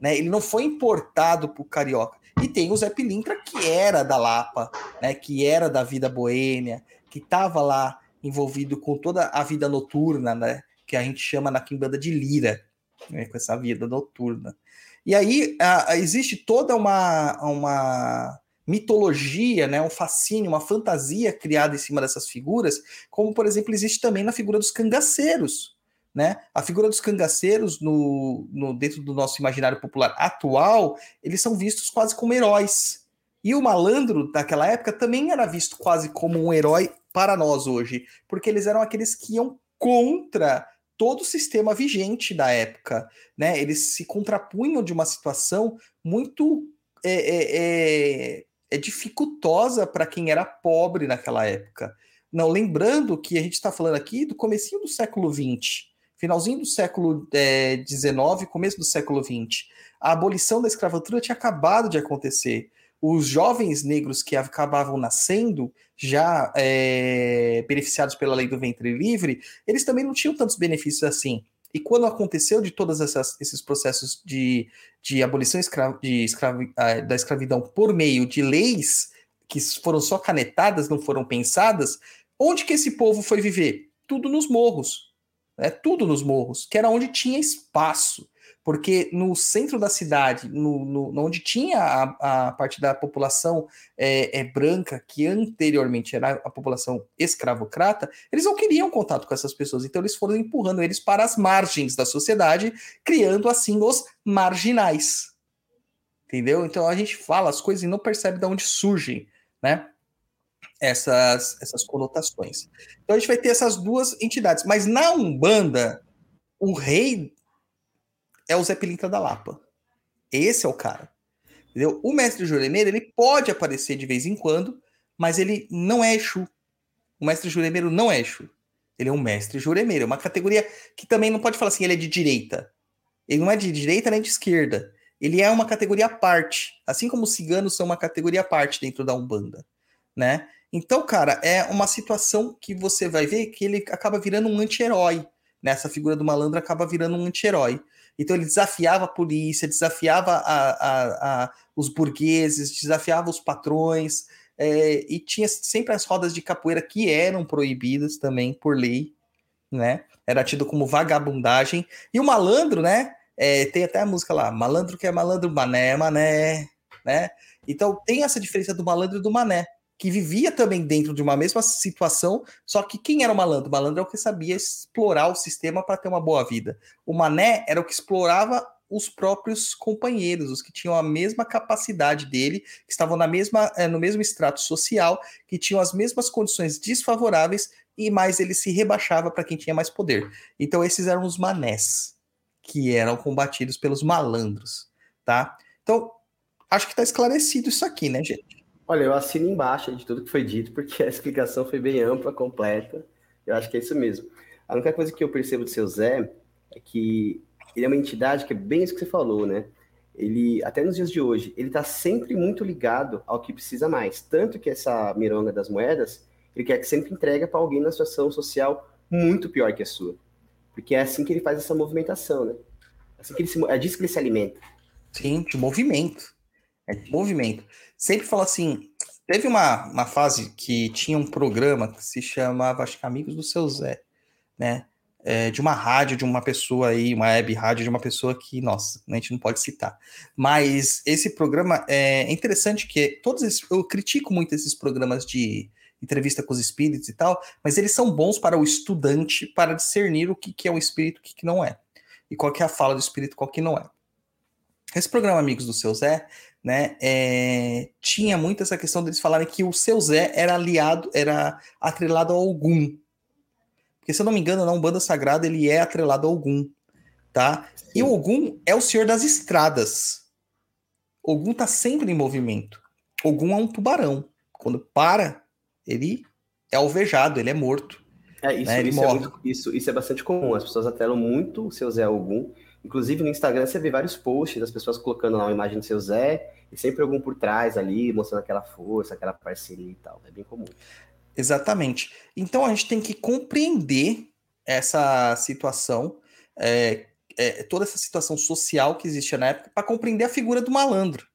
Né? Ele não foi importado por carioca. E tem o Zé Pilintra, que era da Lapa, né? que era da vida boêmia, que estava lá envolvido com toda a vida noturna, né? que a gente chama na quimbanda de lira, né? com essa vida noturna. E aí a, existe toda uma, uma mitologia, né, um fascínio, uma fantasia criada em cima dessas figuras, como por exemplo existe também na figura dos cangaceiros, né? A figura dos cangaceiros, no, no, dentro do nosso imaginário popular atual, eles são vistos quase como heróis. E o malandro daquela época também era visto quase como um herói para nós hoje, porque eles eram aqueles que iam contra todo o sistema vigente da época, né? Eles se contrapunham de uma situação muito é, é, é, é dificultosa para quem era pobre naquela época. Não, lembrando que a gente está falando aqui do comecinho do século XX, finalzinho do século XIX, é, começo do século XX. A abolição da escravatura tinha acabado de acontecer. Os jovens negros que acabavam nascendo, já é, beneficiados pela lei do ventre livre, eles também não tinham tantos benefícios assim. E quando aconteceu de todos esses processos de, de abolição escra de escravi ah, da escravidão por meio de leis que foram só canetadas, não foram pensadas, onde que esse povo foi viver? Tudo nos morros né, tudo nos morros, que era onde tinha espaço, porque no centro da cidade, no, no onde tinha a, a, parte da população é, é, branca, que anteriormente era a população escravocrata, eles não queriam contato com essas pessoas, então eles foram empurrando eles para as margens da sociedade, criando assim os marginais. Entendeu? Então a gente fala as coisas e não percebe de onde surgem, né? essas, essas conotações. Então a gente vai ter essas duas entidades. Mas na Umbanda, o rei é o Zé Pilintra da Lapa. Esse é o cara. Entendeu? O mestre juremeiro, ele pode aparecer de vez em quando, mas ele não é Exu. O mestre juremeiro não é Exu. Ele é um mestre juremeiro. É uma categoria que também não pode falar assim, ele é de direita. Ele não é de direita nem de esquerda. Ele é uma categoria à parte. Assim como os ciganos são uma categoria à parte dentro da Umbanda. Né? Então, cara, é uma situação que você vai ver que ele acaba virando um anti-herói. Nessa né? figura do malandro acaba virando um anti-herói. Então ele desafiava a polícia, desafiava a, a, a, os burgueses, desafiava os patrões, é, e tinha sempre as rodas de capoeira que eram proibidas também por lei, né? Era tido como vagabundagem. E o malandro, né? É, tem até a música lá, malandro que é malandro, mané, mané, né? Então tem essa diferença do malandro e do mané que vivia também dentro de uma mesma situação, só que quem era o malandro? O malandro é o que sabia explorar o sistema para ter uma boa vida. O mané era o que explorava os próprios companheiros, os que tinham a mesma capacidade dele, que estavam na mesma, é, no mesmo extrato social, que tinham as mesmas condições desfavoráveis e mais ele se rebaixava para quem tinha mais poder. Então esses eram os manés, que eram combatidos pelos malandros, tá? Então, acho que está esclarecido isso aqui, né, gente? Olha, eu assino embaixo de tudo que foi dito, porque a explicação foi bem ampla, completa. Eu acho que é isso mesmo. A única coisa que eu percebo do seu Zé é que ele é uma entidade que é bem isso que você falou, né? Ele, até nos dias de hoje, ele está sempre muito ligado ao que precisa mais. Tanto que essa mironga das moedas, ele quer que sempre entrega para alguém na situação social muito pior que a sua. Porque é assim que ele faz essa movimentação, né? Assim que ele se, é disso que ele se alimenta. Sim, de movimento. É de movimento sempre fala assim. Teve uma, uma fase que tinha um programa que se chamava, acho que Amigos do Seu Zé, né? É, de uma rádio, de uma pessoa aí, uma web rádio de uma pessoa que, nossa, a gente não pode citar. Mas esse programa é interessante que todos esses, eu critico muito esses programas de entrevista com os espíritos e tal, mas eles são bons para o estudante para discernir o que, que é um espírito e o que, não é. E qual que é a fala do espírito qual que não é. Esse programa Amigos do Seu Zé né, é, tinha muito essa questão deles falarem que o seu Zé era aliado, era atrelado a algum. Porque se eu não me engano, na Umbanda Sagrada ele é atrelado a Ogum, tá? E o Ogum é o senhor das estradas. Ogum tá sempre em movimento. Ogum é um tubarão. Quando para, ele é alvejado, ele é morto. É, isso, né? Isso, é muito- isso- isso é bastante comum. As pessoas atrelam muito o seu Zé Ogum. Inclusive no Instagram você vê vários posts das pessoas colocando lá uma imagem do seu Zé e sempre algum por trás ali, mostrando aquela força, aquela parceria e tal. É bem comum. Exatamente. Então a gente tem que compreender essa situação, é, é, toda essa situação social que existia na época, para compreender a figura do malandro.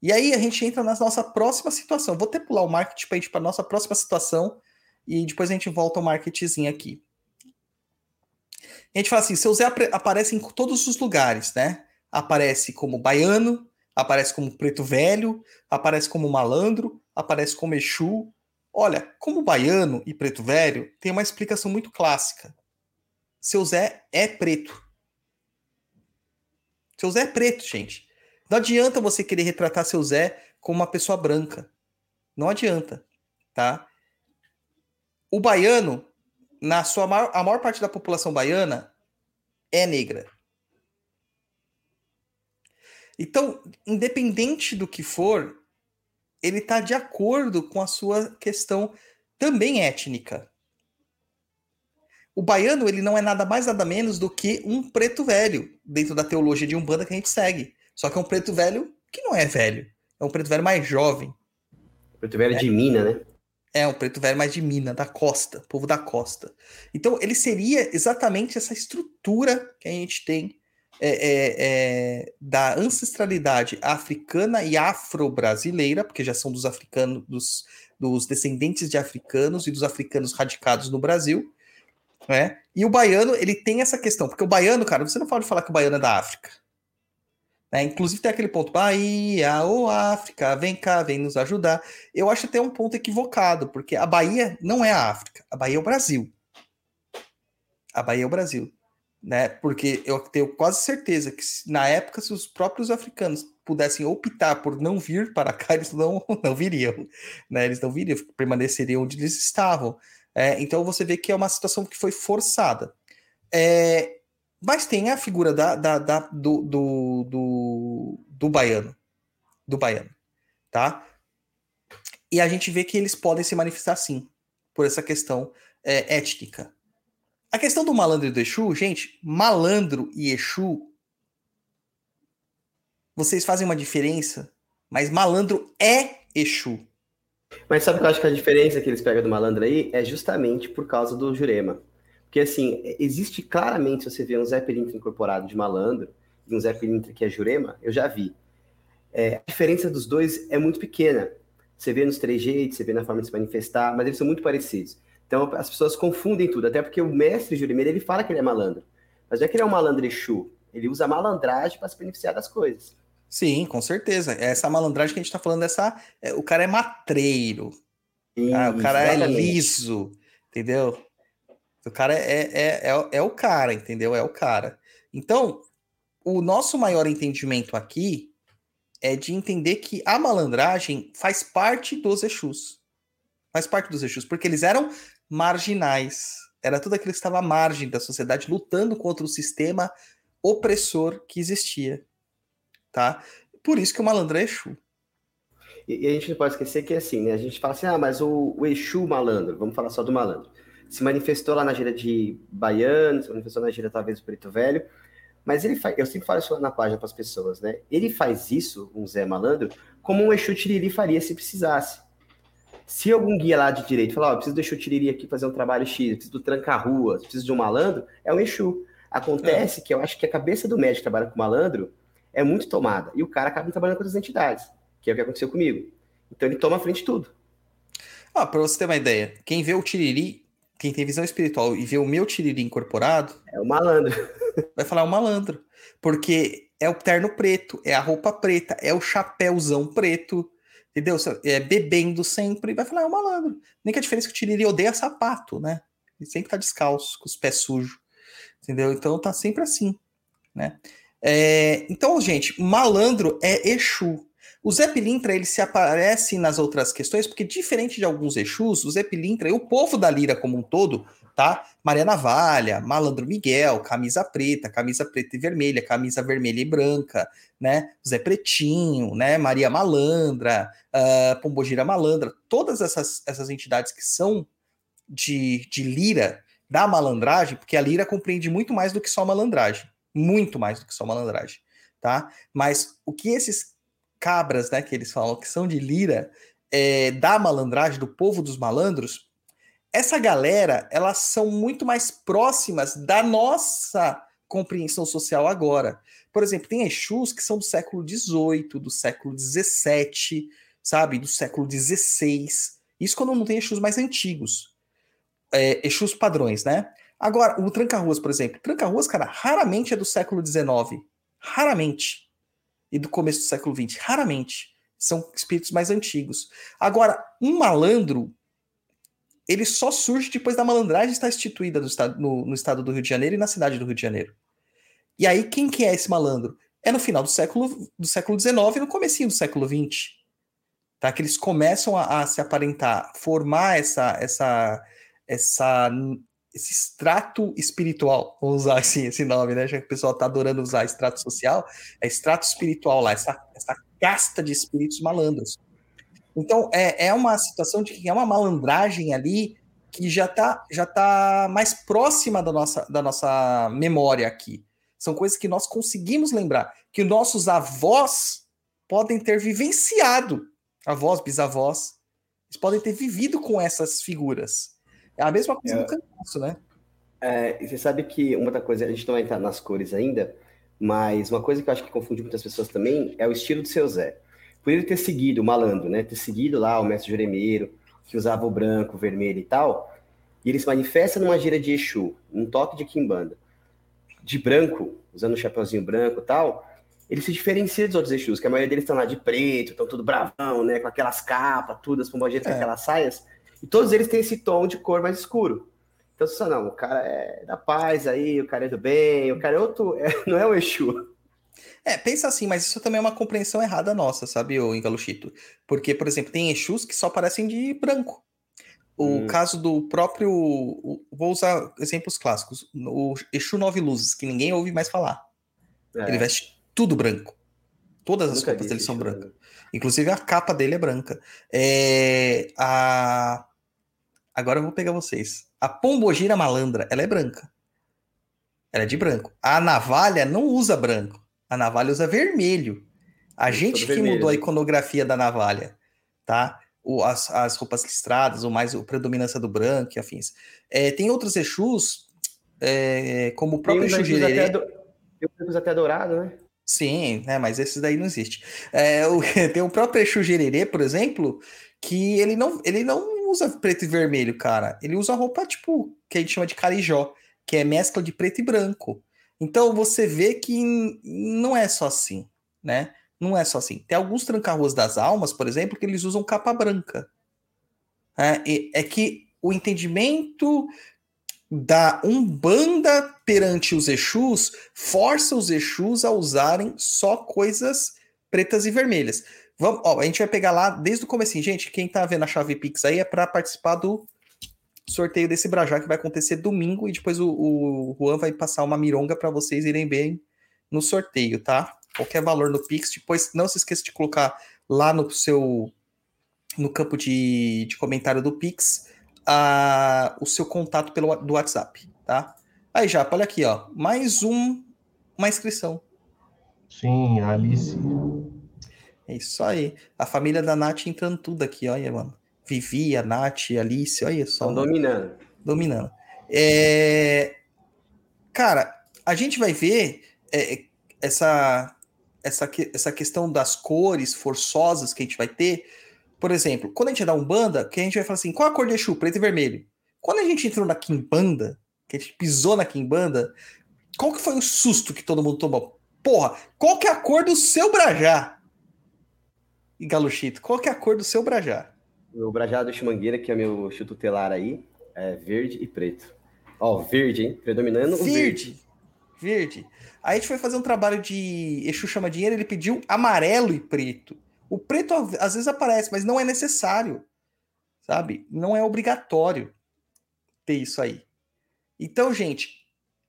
E aí a gente entra na nossa próxima situação. Vou até pular o marketing para para nossa próxima situação e depois a gente volta ao marketzinho aqui. A gente fala assim: seu Zé aparece em todos os lugares, né? Aparece como baiano, aparece como preto velho, aparece como malandro, aparece como Exu. Olha, como baiano e preto velho, tem uma explicação muito clássica. Seu Zé é preto. Seu Zé é preto, gente. Não adianta você querer retratar seu Zé como uma pessoa branca. Não adianta, tá? O baiano, na sua maior, a maior parte da população baiana é negra. Então, independente do que for, ele está de acordo com a sua questão também étnica. O baiano ele não é nada mais nada menos do que um preto velho dentro da teologia de umbanda que a gente segue. Só que é um preto velho que não é velho, é um preto velho mais jovem, Porto Velho de Mina, né? é um preto velho mais de mina, da costa, povo da costa. Então ele seria exatamente essa estrutura que a gente tem é, é, é, da ancestralidade africana e afro-brasileira, porque já são dos africanos, dos, dos descendentes de africanos e dos africanos radicados no Brasil, né? E o baiano ele tem essa questão, porque o baiano, cara, você não pode falar que o baiano é da África. né? Inclusive tem aquele ponto, Bahia, ô África, vem cá, vem nos ajudar. Eu acho até um ponto equivocado, porque a Bahia não é a África, a Bahia é o Brasil. A Bahia é o Brasil, né? Porque eu tenho quase certeza que na época, se os próprios africanos pudessem optar por não vir para cá, eles não, não viriam, né? Eles não viriam, permaneceriam onde eles estavam. É, então você vê que é uma situação que foi forçada. É, mas tem a figura da, da- da- do, do, do, do baiano, do baiano, tá? E a gente vê que eles podem se manifestar sim, por essa questão é, étnica. A questão do malandro e do Exu, gente, malandro e Exu, vocês fazem uma diferença, mas malandro é Exu. Mas sabe o que eu acho que a diferença que eles pegam do malandro aí é justamente por causa do Jurema. Porque, assim, existe claramente, se você vê um Zé Pilintra incorporado de malandro e um Zé Pilintra que é Jurema, eu já vi. É, a diferença dos dois é muito pequena. Você vê nos trejeitos, você vê na forma de se manifestar, mas eles são muito parecidos. Então, as pessoas confundem tudo, até porque o mestre Jurema, ele fala que ele é malandro. Mas não é que ele é um malandro Exu, ele usa a malandragem para se beneficiar das coisas. Sim, com certeza. Essa malandragem que a gente tá falando, essa, é, o cara é matreiro, Ah, o cara é Exatamente. liso, entendeu? O cara é, é, é, é o cara, entendeu? É o cara. Então, o nosso maior entendimento aqui é de entender que a malandragem faz parte dos Exus. Faz parte dos Exus, porque eles eram marginais. Era tudo aquilo que estava à margem da sociedade, lutando contra o sistema opressor que existia. Tá? Por isso que o malandro é Exu. E, e a gente não pode esquecer que assim, né? A gente fala assim, ah, mas o, o Exu malandro, vamos falar só do malandro, se manifestou lá na gira de Baiano, se manifestou na gira talvez do Preto Velho, mas ele faz, eu sempre falo isso na página para as pessoas, né? Ele faz isso, um Zé Malandro, como um Exu Tiriri faria se precisasse. Se algum guia lá de direito falar, ó, eu preciso do Exu Tiriri aqui fazer um trabalho X, eu preciso do tranca-rua, eu preciso de um malandro, é um Exu. Acontece que eu acho que a cabeça do médico que trabalha com malandro é muito tomada, e o cara acaba trabalhando com outras entidades, que é o que aconteceu comigo. Então ele toma a frente de tudo. Ah, pra você ter uma ideia, quem vê o Tiriri, quem tem visão espiritual e vê o meu Tiriri incorporado, É o malandro. vai falar o malandro. Porque é o terno preto, é a roupa preta, é o chapéuzão preto, entendeu? É bebendo sempre, vai falar, é o malandro. Nem que a diferença é que o Tiriri odeia sapato, né? Ele sempre tá descalço, com os pés sujos, entendeu? Então tá sempre assim, né? É, então, gente, malandro é Exu. O Zé Pilintra, ele se aparece nas outras questões, porque diferente de alguns Exus, o Zé Pilintra e o povo da Lira como um todo, tá? Maria Navalha, Malandro Miguel, camisa preta, camisa preta e vermelha, camisa vermelha e branca, né? Zé Pretinho, né? Maria Malandra, uh, Pombogira Malandra, todas essas, essas entidades que são de, de lira da malandragem, porque a lira compreende muito mais do que só malandragem, muito mais do que só malandragem, tá? Mas o que esses cabras, né, que eles falam que são de lira, é, da malandragem, do povo dos malandros, essa galera, elas são muito mais próximas da nossa compreensão social agora. Por exemplo, tem Exus que são do século XVIII, do século XVII, sabe, do século XVI. Isso quando não tem Exus mais antigos. É, Exus padrões, né? Agora, o Tranca-Ruas, por exemplo. Tranca-Ruas, cara, raramente é do século XIX. Raramente. E do começo do século XX. Raramente. São espíritos mais antigos. Agora, um malandro, ele só surge depois da malandragem estar instituída no estado, no, no estado do Rio de Janeiro e na cidade do Rio de Janeiro. E aí, quem que é esse malandro? É no final do século do século XIX e no comecinho do século XX. Tá? Que eles começam a, a se aparentar, formar essa, essa, essa, esse extrato espiritual, vamos usar assim esse nome, né? Já que o pessoal está adorando usar extrato social, é extrato espiritual lá, essa, essa casta de espíritos malandros. Então, é, é uma situação de que é uma malandragem ali que já está já tá mais próxima da nossa, da nossa memória aqui. São coisas que nós conseguimos lembrar, que nossos avós podem ter vivenciado, avós, bisavós, eles podem ter vivido com essas figuras. É a mesma coisa é, do cansaço, né? É, você sabe que uma outra coisa, a gente não vai entrar nas cores ainda, mas uma coisa que eu acho que confunde muitas pessoas também é o estilo do seu Zé. Por ele ter seguido o malandro, né? Ter seguido lá o mestre Jeremeiro, que usava o branco, o vermelho e tal, e ele se manifesta numa gira de Exu, um toque de Kimbanda, de branco, usando o um chapeuzinho branco e tal, ele se diferencia dos outros Exus, que a maioria deles estão lá de preto, estão tudo bravão, né? Com aquelas capas, tudo, as pombogeiras é. com aquelas saias, e todos eles têm esse tom de cor mais escuro. Então, você fala, não, o cara é da paz aí, o cara é do bem, o cara é outro, é, não é o Exu. É, pensa assim, mas isso também é uma compreensão errada nossa, sabe, o Engaluchito? Porque, por exemplo, tem Exus que só parecem de branco. O hum. caso do próprio. Vou usar exemplos clássicos. O Exu Nove Luzes, que ninguém ouve mais falar. É. Ele veste tudo branco. Todas as roupas dele são brancas. Inclusive a capa dele é branca. É, a... Agora eu vou pegar vocês. A pombogira malandra, ela é branca. Ela é de branco. A navalha não usa branco. A navalha usa vermelho. A gente que vermelho. mudou a iconografia da navalha, tá? O, as, as roupas listradas, ou mais a predominância do branco e afins. É, tem outros Exus, é, como o próprio Exu Gererê. Do... Tem os até dourado, né? Sim, né? Mas esses daí não existe. É, o, tem o próprio Exu Gererê, por exemplo, que ele não, ele não usa preto e vermelho, cara. Ele usa roupa, tipo, que a gente chama de carijó, que é mescla de preto e branco. Então você vê que não é só assim, né? Não é só assim. Tem alguns tranca-ruas das almas, por exemplo, que eles usam capa branca. É, é que o entendimento da Umbanda perante os Exus força os Exus a usarem só coisas pretas e vermelhas. Vamos, ó, a gente vai pegar lá desde o começo. Gente, quem tá vendo a chave Pix aí é para participar do sorteio desse Brajá que vai acontecer domingo e depois o, o Juan vai passar uma mironga para vocês irem bem no sorteio, tá? Qualquer valor no Pix. Depois não se esqueça de colocar lá no seu no campo de, de comentário do Pix a, o seu contato pelo do WhatsApp, tá? Aí já, olha aqui, ó, mais um uma inscrição. Sim, Alice. É isso aí. A família da Nath entrando tudo aqui, olha, mano. Vivi, a Nath, a Alice, olha só. Estão dominando. Dominando. É... Cara, a gente vai ver é, essa, essa, essa questão das cores forçosas que a gente vai ter. Por exemplo, quando a gente dá um banda, que a gente vai falar assim, qual a cor de Exu? Preto e vermelho. Quando a gente entrou na Kimbanda, que a gente pisou na Kimbanda, qual que foi o susto que todo mundo tomou? Porra, qual que é a cor do seu Brajá? e Galuchito, qual que é a cor do seu brajá? O brajá do Chimangueira, que é meu chu tutelar aí, é verde e preto. Ó, verde, hein? Predominando verde, o verde. Verde. Aí a gente foi fazer um trabalho de Exu chama dinheiro, ele pediu amarelo e preto. O preto às vezes aparece, mas não é necessário. Sabe? Não é obrigatório ter isso aí. Então, gente,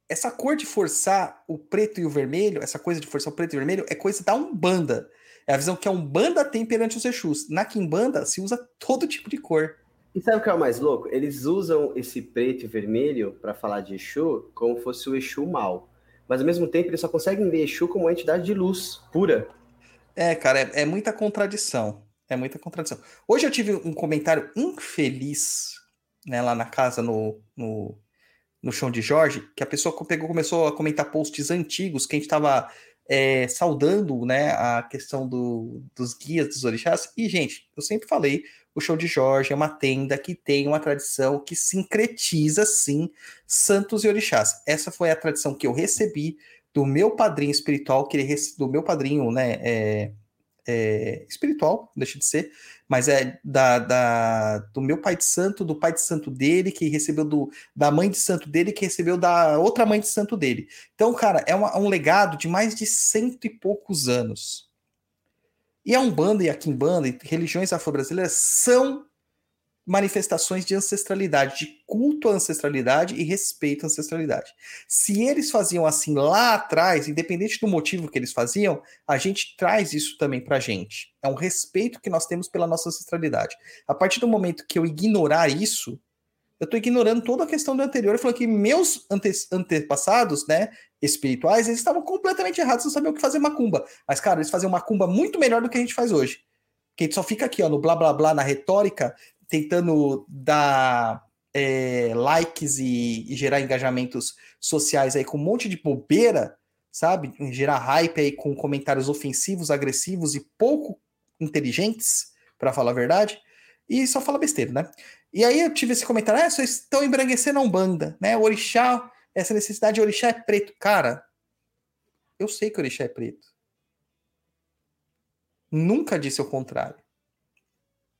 essa cor de forçar o preto e o vermelho, essa coisa de forçar o preto e o vermelho, é coisa da Umbanda. É a visão que a Umbanda tem perante os Exus. Na Kimbanda se usa todo tipo de cor. E sabe o que é o mais louco? Eles usam esse preto e vermelho para falar de Exu como fosse o Exu mal. Mas ao mesmo tempo eles só conseguem ver Exu como uma entidade de luz pura. É, cara, é, é muita contradição. É muita contradição. Hoje eu tive um comentário infeliz né, lá na casa no, no, no chão de Jorge, que a pessoa pegou, começou a comentar posts antigos que a gente estava é, saudando né, a questão do, dos guias dos orixás. E, gente, eu sempre falei, o show de Jorge é uma tenda que tem uma tradição que sincretiza, sim, santos e orixás. Essa foi a tradição que eu recebi do meu padrinho espiritual, que ele, do meu padrinho, né, é, é, espiritual, deixa de ser, mas é da, da, do meu pai de santo, do pai de santo dele, que recebeu do, da mãe de santo dele, que recebeu da outra mãe de santo dele. Então, cara, é uma, um legado de mais de cento e poucos anos. E a Umbanda e a Kimbanda e religiões afro-brasileiras são manifestações de ancestralidade, de culto à ancestralidade e respeito à ancestralidade. Se eles faziam assim lá atrás, independente do motivo que eles faziam, a gente traz isso também para a gente. É um respeito que nós temos pela nossa ancestralidade. A partir do momento que eu ignorar isso, eu estou ignorando toda a questão do anterior e falando que meus ante antepassados, né, espirituais, eles estavam completamente errados, não sabiam o que fazer macumba. Mas, cara, eles faziam macumba muito melhor do que a gente faz hoje. Que a gente só fica aqui, ó, no blá blá blá, na retórica, tentando dar é, likes e, e, gerar engajamentos sociais aí com um monte de bobeira, sabe? Gerar hype aí com comentários ofensivos, agressivos e pouco inteligentes, para falar a verdade, e só fala besteira, né? E aí eu tive esse comentário, ah, vocês estão embranquecendo a Umbanda, né? O orixá, essa necessidade de orixá é preto. Cara, eu sei que orixá é preto. Nunca disse o contrário.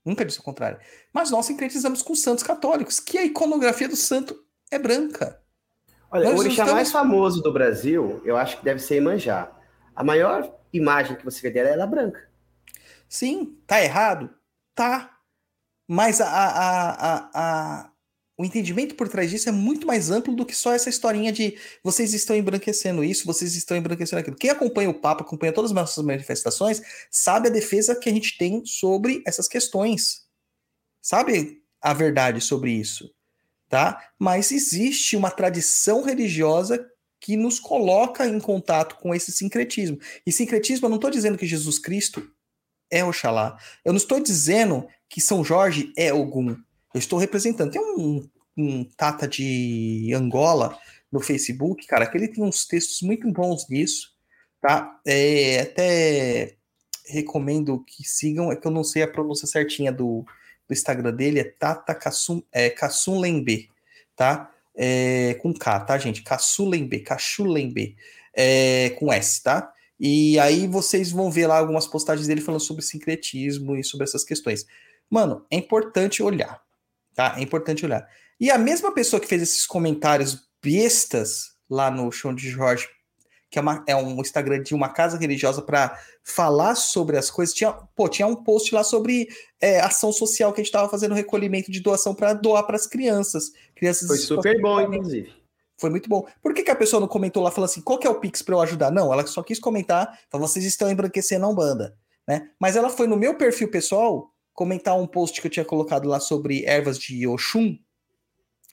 Nunca disse o contrário. Mas nós sincretizamos com santos católicos, que a iconografia do santo é branca. Olha, nós o orixá estamos... mais famoso do Brasil, eu acho que deve ser Imanjá. A maior imagem que você vê dela é ela branca. Sim, tá errado? Tá. Mas a, a, a, a, o entendimento por trás disso é muito mais amplo do que só essa historinha de vocês estão embranquecendo isso, vocês estão embranquecendo aquilo. Quem acompanha o Papa, acompanha todas as nossas manifestações, sabe a defesa que a gente tem sobre essas questões. Sabe a verdade sobre isso, tá? Mas existe uma tradição religiosa que nos coloca em contato com esse sincretismo. E sincretismo, eu não estou dizendo que Jesus Cristo é Oxalá. Eu não estou dizendo que São Jorge é Ogum. Eu estou representando. Tem um, um Tata de Angola no Facebook, cara, que ele tem uns textos muito bons nisso, tá? É, até recomendo que sigam, é que eu não sei a pronúncia certinha do, do Instagram dele, é Tata Kassum, é, Kassulembe, tá? É, com K, tá, gente? Kassulembe, Kassulembe, é, com S, tá? E aí vocês vão ver lá algumas postagens dele falando sobre sincretismo e sobre essas questões. Mano, é importante olhar, tá? É importante olhar. E a mesma pessoa que fez esses comentários bestas lá no show de Jorge, que é, uma, é um Instagram de uma casa religiosa para falar sobre as coisas, tinha, pô, tinha um post lá sobre é, ação social que a gente estava fazendo recolhimento de doação para doar para as crianças. crianças. Foi super bom, inclusive. Foi muito bom. Por que, que a pessoa não comentou lá, falando assim, qual que é o Pix para eu ajudar? Não, ela só quis comentar, falou, vocês estão embranquecendo a Umbanda, né? Mas ela foi no meu perfil pessoal comentar um post que eu tinha colocado lá sobre ervas de Oxum,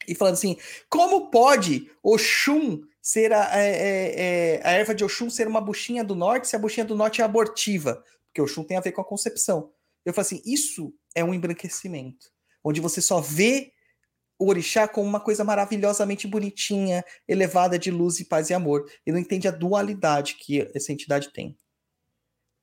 e falando assim: como pode Oxum ser a, é, é, é, a erva de Oxum ser uma buchinha do norte se a buchinha do norte é abortiva? Porque Oxum tem a ver com a concepção. Eu falo assim: isso é um embranquecimento, onde você só vê o orixá como uma coisa maravilhosamente bonitinha, elevada de luz e paz e amor. E não entende a dualidade que essa entidade tem.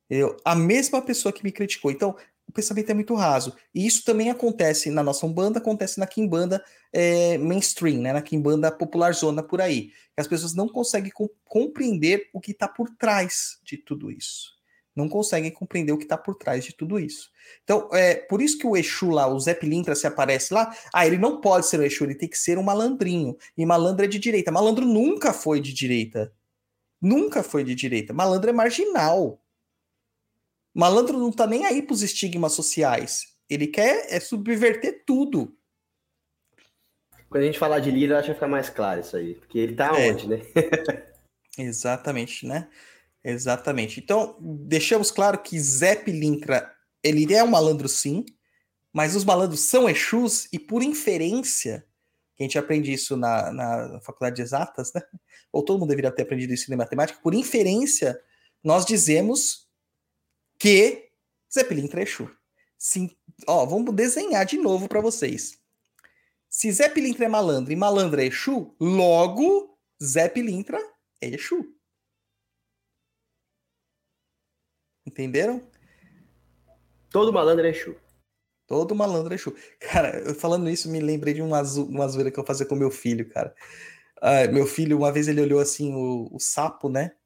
Entendeu? A mesma pessoa que me criticou. Então, o pensamento é muito raso. E isso também acontece na nossa Umbanda, acontece na Kimbanda é, mainstream, né? na Kimbanda popular zona por aí. As pessoas não conseguem compreender o que está por trás de tudo isso. Não conseguem compreender o que está por trás de tudo isso. Então, é por isso que o Exu lá, o Zé Pilintra, se aparece lá, ah, ele não pode ser o Exu, ele tem que ser um malandrinho. E malandro é de direita. Malandro nunca foi de direita. Nunca foi de direita. Malandro é marginal. Malandro não tá nem aí pros estigmas sociais. Ele quer é subverter tudo. Quando a gente falar de Lira, acho que vai ficar mais claro isso aí. Porque ele tá É. onde, né? Exatamente, né? Exatamente. Então, deixamos claro que Zé Pilintra, ele é um malandro sim, mas os malandros são Exus e por inferência, que a gente aprende isso na, na faculdade de exatas, né? Ou todo mundo deveria ter aprendido isso em matemática, por inferência, nós dizemos que Zé Pilintra é Exu. Sim, ó, vamos desenhar de novo para vocês. Se Zé Pilintra é malandro e malandro é Exu, logo Zé Pilintra é Exu. Entenderam? Todo malandro é Exu. Todo malandro é Exu. Cara, eu falando isso, me lembrei de uma, uma zoeira que eu fazia com meu filho, cara. Ah, meu filho, uma vez ele olhou assim o, o sapo, né?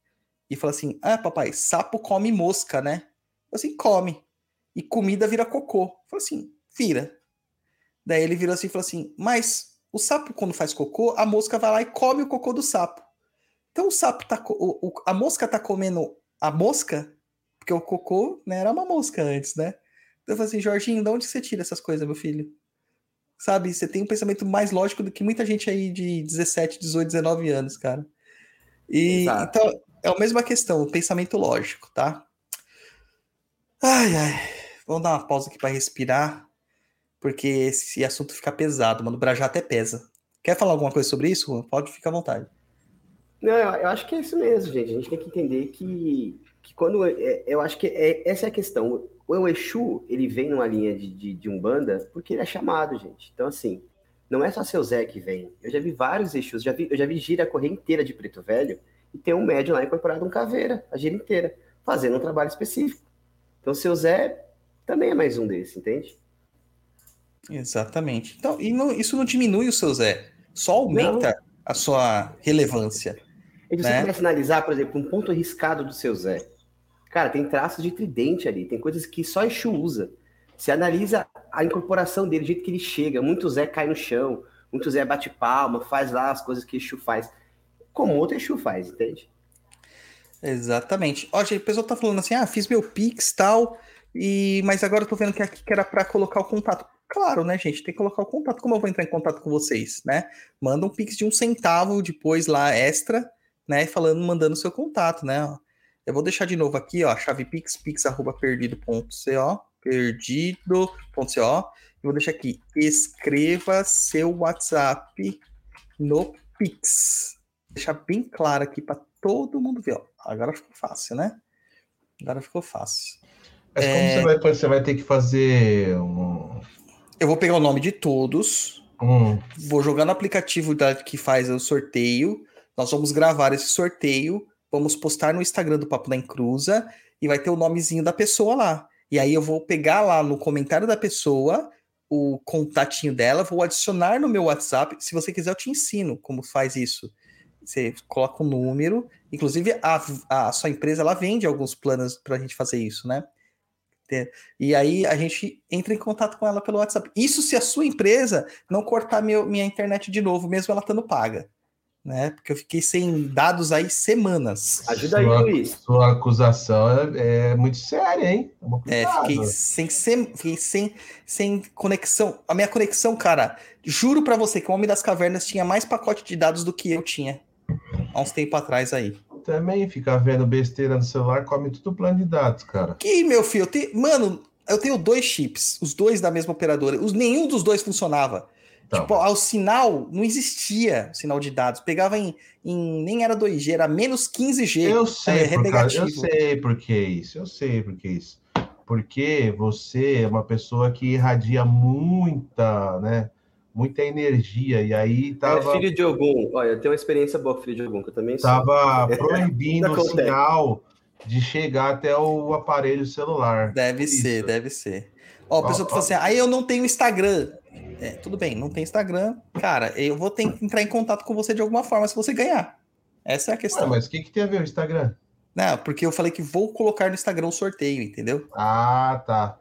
E falou assim: Ah, papai, sapo come mosca, né? Assim, come. E comida vira cocô. Falei assim, vira. Daí ele virou assim e falou assim: Mas o sapo, quando faz cocô, a mosca vai lá e come o cocô do sapo. Então o sapo tá. o- o- a mosca tá comendo a mosca, porque o cocô né, era uma mosca antes, né? Eu falei assim, Jorginho, de onde você tira essas coisas, meu filho? Sabe, você tem um pensamento mais lógico do que muita gente aí de 17, 18, 19 anos, cara. E Exato. então é a mesma questão, o pensamento lógico, tá? Ai, ai. Vamos dar uma pausa aqui para respirar, porque esse assunto fica pesado, mano. O Brajá até pesa. Quer falar alguma coisa sobre isso? Juan? Pode ficar à vontade. Não, eu, acho que é isso mesmo, gente. A gente tem que entender que, que quando. é- eu acho que é- essa é a questão. O Exu, ele vem numa linha de, de, de Umbanda porque ele é chamado, gente. Então, assim, não é só seu Zé que vem. Eu já vi vários Exus, já vi, eu já vi gira correr inteira de preto velho e tem um médium lá incorporado, um caveira, a gira inteira, fazendo um trabalho específico. Então, seu Zé também é mais um desse, entende? Exatamente. Então, e não- isso não diminui o seu Zé, só aumenta a sua relevância. E você Né? começa a analisar, por exemplo, um ponto arriscado do seu Zé. Cara, tem traços de tridente ali, tem coisas que só Exu usa. Você analisa a incorporação dele, o jeito que ele chega. Muito Zé cai no chão, muito Zé bate palma, faz lá as coisas que Exu faz. Como outro Exu faz, entende? Exatamente. Ó, gente, o pessoal tá falando assim, ah, fiz meu Pix tal, e mas agora eu tô vendo que aqui que era para colocar o contato. Claro, né, gente? Tem que colocar o contato. Como eu vou entrar em contato com vocês, né? Manda um Pix de um centavo depois lá extra, né? Falando, mandando o seu contato, né? Eu vou deixar de novo aqui, ó, chave pix, pix arroba perdido.co, perdido.co. Vou deixar aqui, escreva seu WhatsApp no Pix. Deixar bem claro aqui para todo mundo. Ó. Agora ficou fácil, né? Agora ficou fácil. Mas como É. você, vai, você vai ter que fazer um. Eu vou pegar o nome de todos, um vou jogar no aplicativo da, que faz o sorteio. Nós vamos gravar esse sorteio, vamos postar no Instagram do Papo da Encruza e vai ter o nomezinho da pessoa lá. E aí eu vou pegar lá no comentário da pessoa o contatinho dela, vou adicionar no meu WhatsApp. Se você quiser, eu te ensino como faz isso. Você coloca um número, inclusive a, a sua empresa ela vende alguns planos para a gente fazer isso, né? E aí a gente entra em contato com ela pelo WhatsApp. Isso se a sua empresa não cortar meu- minha internet de novo, mesmo ela estando paga. Né? Porque eu fiquei sem dados aí semanas. Ajuda aí, sua, Luiz. Sua acusação é, é muito séria, hein? É, cuidado. fiquei sem, sem, fiquei sem, sem conexão. A minha conexão, cara, juro pra você que o Homem das Cavernas tinha mais pacote de dados do que eu tinha há uns tempos atrás aí. Também ficar vendo besteira no celular, come tudo plano de dados, cara. Que, meu filho, eu tenho, mano, eu tenho dois chips, os dois da mesma operadora. Os, nenhum dos dois funcionava. Então. Tipo, o sinal não existia, sinal de dados. Pegava em, em- nem era 2G, era menos 15G. Eu é sei, por causa, eu sei por que isso, eu sei por que isso. Porque você é uma pessoa que irradia muita, né? Muita energia, e aí É tava, filho de Ogum. Olha, eu tenho uma experiência boa com filho de Ogum, que eu também sou. tava proibindo o sinal de chegar até o aparelho celular. Deve Isso. ser, deve ser. Ó, a Ó, pessoa tá ó. falando assim, aí eu não tenho Instagram. É, tudo bem, não tem Instagram. Cara, eu vou ter que entrar em contato com você de alguma forma se você ganhar. Essa é a Ué, questão. mas o que, que tem a ver o Instagram? Não, porque eu falei que vou colocar no Instagram o sorteio, entendeu? Ah, tá.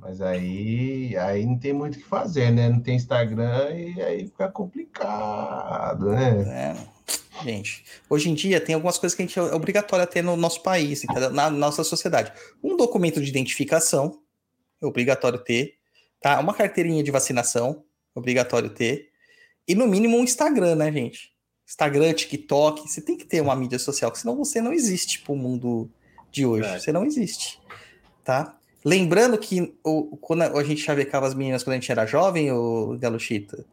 Mas aí, aí não tem muito o que fazer, né? Não tem Instagram e aí fica complicado, né? É, gente, hoje em dia tem algumas coisas que a gente é obrigatório a ter no nosso país, na nossa sociedade. Um documento de identificação, é obrigatório ter, tá? Uma carteirinha de vacinação, obrigatório ter. E no mínimo um Instagram, né, gente? Instagram, TikTok, você tem que ter uma mídia social, senão você não existe pro mundo de hoje. É. Você não existe, tá? Lembrando que o, quando a gente chavecava as meninas quando a gente era jovem, o Galuchita,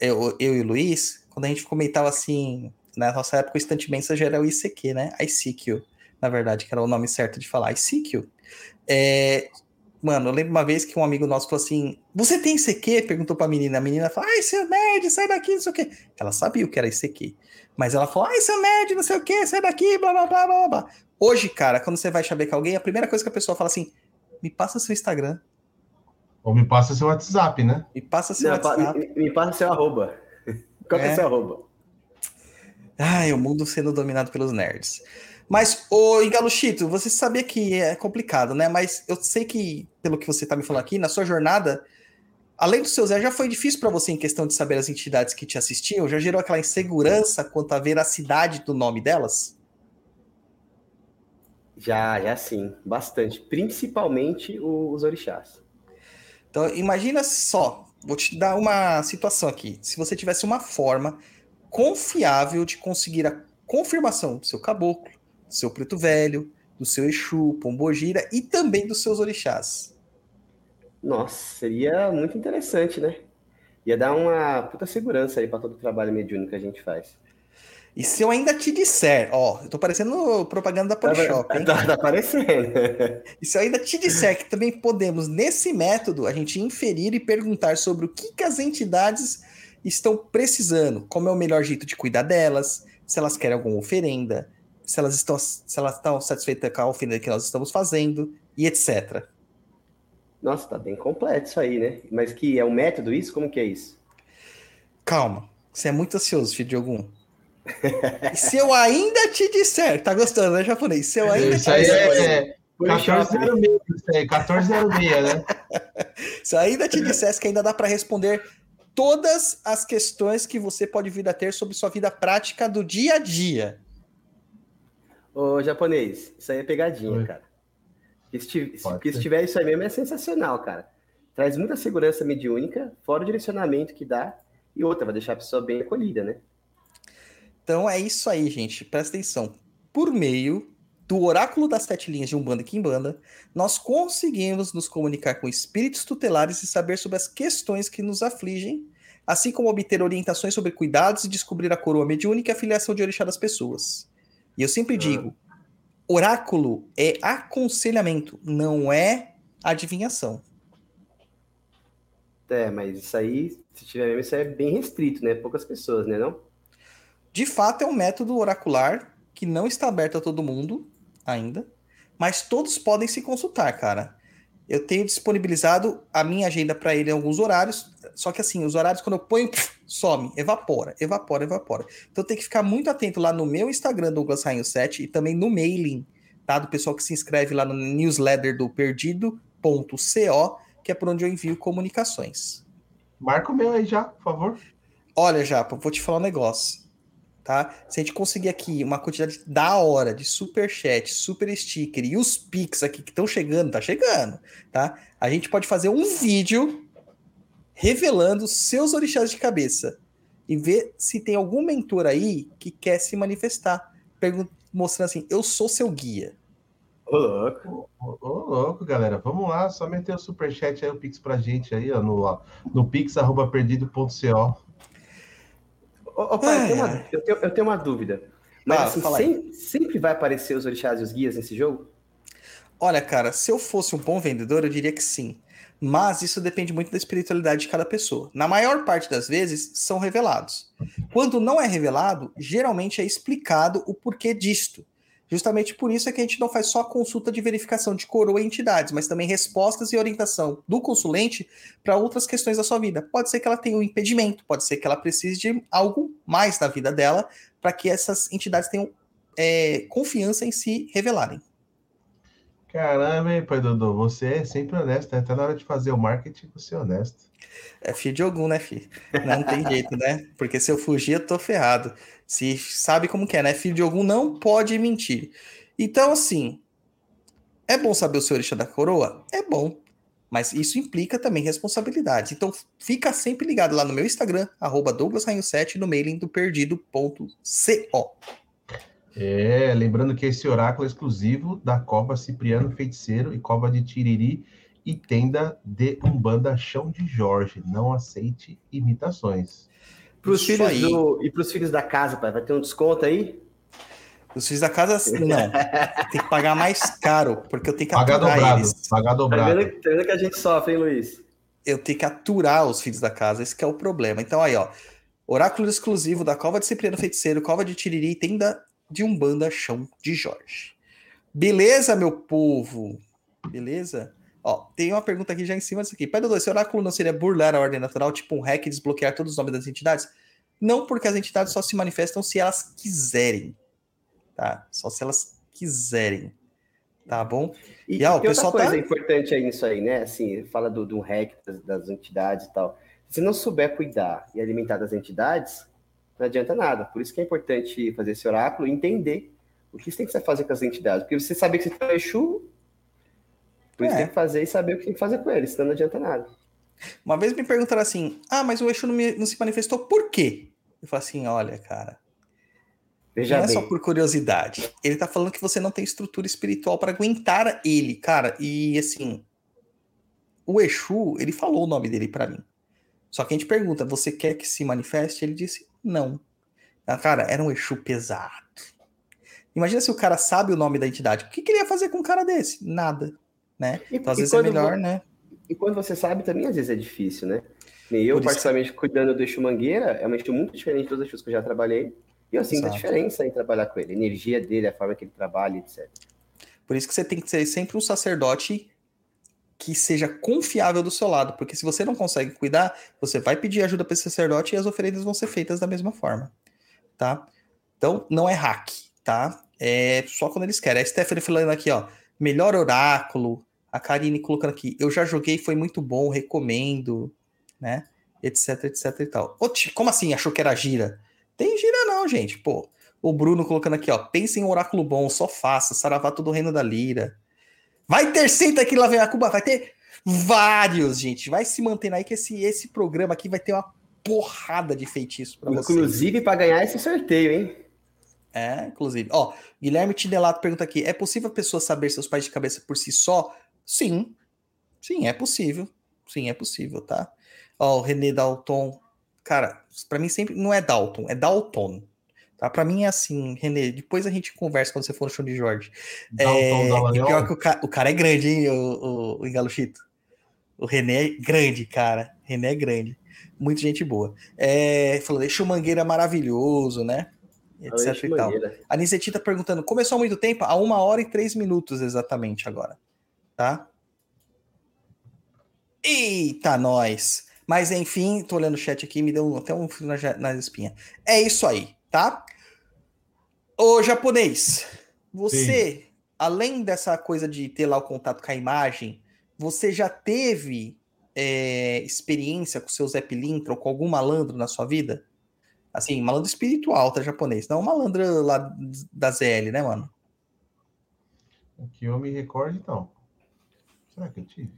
eu, eu e o Luiz, quando a gente comentava assim, na nossa época o Instant Messenger era o ICQ, né? ICQ, na verdade, que era o nome certo de falar, ICQ. É, mano, eu lembro uma vez que um amigo nosso falou assim: Você tem ICQ? Perguntou pra menina. A menina falou: Ai, seu nerd, sai daqui, não sei o quê. Ela sabia o que era ICQ. Mas ela falou: Ai, seu nerd, não sei o quê, sai daqui, blá blá blá blá blá. Hoje, cara, quando você vai chavecar alguém, a primeira coisa que a pessoa fala assim: Me passa seu Instagram, Ou me passa seu WhatsApp, né? me passa seu Não, WhatsApp. me, me passa seu arroba. Qual que é É. seu arroba? Ai, o mundo sendo dominado pelos nerds. Mas, ô Igaluchito, você sabia que é complicado, né? Mas eu sei que, pelo que você tá me falando aqui, na sua jornada, além do seu Zé, já foi difícil para você em questão de saber as entidades que te assistiam? Já gerou aquela insegurança quanto à veracidade do nome delas? Já, já sim, bastante. Principalmente os orixás. Então, imagina só, vou te dar uma situação aqui. Se você tivesse uma forma confiável de conseguir a confirmação do seu caboclo, do seu preto velho, do seu Exu, Pombogira e também dos seus orixás. Nossa, seria muito interessante, né? Ia dar uma puta segurança aí para todo o trabalho mediúnico que a gente faz. E se eu ainda te disser, ó, eu tô parecendo propaganda da Polishop, hein? Tá, tá aparecendo. E se eu ainda te disser que também podemos, nesse método, a gente inferir e perguntar sobre o que, que as entidades estão precisando, como é o melhor jeito de cuidar delas, se elas querem alguma oferenda, se elas estão, se elas estão satisfeitas com a oferenda que nós estamos fazendo, e etc. Nossa, tá bem completo isso aí, né? Mas que é um método isso? Como que é isso? Calma, você é muito ansioso, filho de algum. E se eu ainda te disser, tá gostando, né, japonês? Se eu ainda Isso te aí disser, é Polishop. 1406, isso aí, 1406, né? Se eu ainda te dissesse que ainda dá para responder todas as questões que você pode vir a ter sobre sua vida prática do dia a dia. Ô, japonês, isso aí é pegadinha, Oi. cara. Porque se, se- tiver isso aí mesmo, é sensacional, cara. Traz muita segurança mediúnica, fora o direcionamento que dá, e outra, vai deixar a pessoa bem acolhida, né? Então é isso aí, gente. Presta atenção. Por meio do oráculo das sete linhas de Umbanda e Quimbanda, nós conseguimos nos comunicar com espíritos tutelares e saber sobre as questões que nos afligem, assim como obter orientações sobre cuidados e descobrir a coroa mediúnica e a filiação de orixá das pessoas. E eu sempre digo, oráculo é aconselhamento, não é adivinhação. É, mas isso aí, se tiver mesmo, isso aí é bem restrito, né? Poucas pessoas, né, não? De fato, é um método oracular que não está aberto a todo mundo ainda, mas todos podem se consultar, cara. Eu tenho disponibilizado a minha agenda para ele em alguns horários, só que assim, os horários quando eu ponho, some, evapora, evapora, evapora. Então tem que ficar muito atento lá no meu Instagram, Douglas Rainho 7, e também no mailing, tá? Do pessoal que se inscreve lá no newsletter do perdido.co, que é por onde eu envio comunicações. Marca o meu aí já, por favor. Olha, Japa, vou te falar um negócio, tá? Se a gente conseguir aqui uma quantidade da hora de super chat, super sticker e os pics aqui que estão chegando, tá chegando, tá? A gente pode fazer um vídeo revelando seus orixás de cabeça e ver se tem algum mentor aí que quer se manifestar, mostrando assim, eu sou seu guia. Ô, louco. Ô, ô, louco, galera. Vamos lá, só meter o superchat aí, o Pix pra gente aí, ó, no, no pix.perdido.co. Ô, ô, pai, eu, tenho uma, eu, tenho, eu tenho uma dúvida. Mas Ah, assim, fala aí. sem- sempre vai aparecer os orixás e os guias nesse jogo? Olha, cara, se eu fosse um bom vendedor, eu diria que sim. Mas isso depende muito da espiritualidade de cada pessoa. Na maior parte das vezes, são revelados. Quando não é revelado, geralmente é explicado o porquê disto. Justamente por isso é que a gente não faz só consulta de verificação de coroa e entidades, mas também respostas e orientação do consulente para outras questões da sua vida. Pode ser que ela tenha um impedimento, pode ser que ela precise de algo mais na vida dela para que essas entidades tenham é, confiança em se revelarem. Caramba, hein, pai Dodô, você é sempre honesto, né? até na hora de fazer o marketing, você é honesto. É filho de algum, né, filho? Não tem jeito, né? Porque se eu fugir, eu tô ferrado. Se sabe como que é, né? Filho de algum não pode mentir. Então, assim, é bom saber o seu orixá da coroa? É bom. Mas isso implica também responsabilidades. Então fica sempre ligado lá no meu Instagram, arroba douglasrainho7, no mailing do perdido.co. É, lembrando que esse oráculo é exclusivo da Cova Cipriano Feiticeiro e Cova de Tiriri e tenda de Umbanda Chão de Jorge. Não aceite imitações. Pros Isso filhos aí. do, e pros filhos da casa, pai, vai ter um desconto aí? Os filhos da casa, não. Tem que pagar mais caro, porque eu tenho que Pagar aturar dobrado, eles. pagar Tá dobrado. vendo, tá vendo que a gente sofre, hein, Luiz? Eu tenho que aturar os filhos da casa, esse que é o problema. Então aí, ó. Oráculo exclusivo da Cova de Cipriano Feiticeiro, Cova de Tiriri e tenda de Umbanda Chão de Jorge. Beleza, meu povo? Beleza? Ó, tem uma pergunta aqui já em cima disso aqui. Pai Dodô, esse oráculo não seria burlar a ordem natural, tipo um hack e desbloquear todos os nomes das entidades? Não, porque as entidades só se manifestam se elas quiserem. Tá? Só se elas quiserem. Tá bom? E, E, ó, o tem outra pessoal coisa tá- importante aí nisso aí, né? Assim, fala do, do hack das, das entidades e tal. Se não souber cuidar e alimentar das entidades, não adianta nada. Por isso que é importante fazer esse oráculo e entender o que você tem que fazer com as entidades. Porque você saber que você tem um Exu, por isso É. tem que fazer e saber o que tem que fazer com ele, senão não adianta nada. Uma vez me perguntaram assim: ah, mas o Exu não, me- não se manifestou por quê? Eu falei assim: olha, cara, Veja não é bem. só por curiosidade. Ele tá falando que você não tem estrutura espiritual para aguentar ele, cara. E assim, o Exu, ele falou o nome dele para mim. Só que a gente pergunta: você quer que se manifeste? Ele disse: não. Ah, Cara, era um Exu pesado. Imagina se o cara sabe o nome da entidade. O que, que ele ia fazer com um cara desse? Nada. Né? E- Então, às vezes é melhor, né? E quando você sabe, também às vezes é difícil, né? Eu, particularmente, cuidando do Exu Mangueira, é um Exu muito diferente dos Exus que eu já trabalhei. E eu sinto a Exato. diferença em trabalhar com ele, a energia dele, a forma que ele trabalha, etc. Por isso que você tem que ser sempre um sacerdote que seja confiável do seu lado, porque se você não consegue cuidar, você vai pedir ajuda para esse sacerdote e as oferendas vão ser feitas da mesma forma, tá? Então, não é hack, tá? É só quando eles querem. A Stephanie falando aqui, ó, melhor oráculo. A Karine colocando aqui, eu já joguei, foi muito bom, recomendo, né? Etc, etc e tal. Ti, como assim? Achou que era gira? Tem gira não, gente. Pô, o Bruno colocando aqui, ó. Pense em um oráculo bom, só faça. Saravato do Reino da Lira. Vai ter senta aqui lá vem a Cuba, vai ter vários, gente. Vai se mantendo aí que esse, esse programa aqui vai ter uma porrada de feitiço pra vocês. Inclusive para ganhar esse sorteio, hein? É, inclusive. Ó, Guilherme Tinelato pergunta aqui: é possível a pessoa saber seus pais de cabeça por si só? Sim. Sim, é possível. Sim, é possível, tá? Ó, o René Dalton. Cara, pra mim sempre não é Dalton, é Dalton. Tá? Pra mim é assim, René, depois a gente conversa quando você for no show de Jorge. Dalton É, e Dallagnol. pior que o, ca- o cara é grande, hein, o, o, o Engaluchito? O René é grande, cara. René é grande. Muita gente boa. É, falou, deixa o Mangueira maravilhoso, né? Etc e tal. Mangueira. A Niceti tá perguntando, começou há muito tempo? Há uma hora e três minutos exatamente agora. Tá? Eita, nós! Mas enfim, tô olhando o chat aqui, me deu até um frio na, na espinha. É isso aí, tá? Ô, japonês, você, além dessa coisa de ter lá o contato com a imagem, você já teve é, experiência com seu Zé Pilintra ou com algum malandro na sua vida? Assim, malandro espiritual, tá, japonês? Não malandro lá da ZL, né, mano? O que eu me recorde, não. Será que eu tive?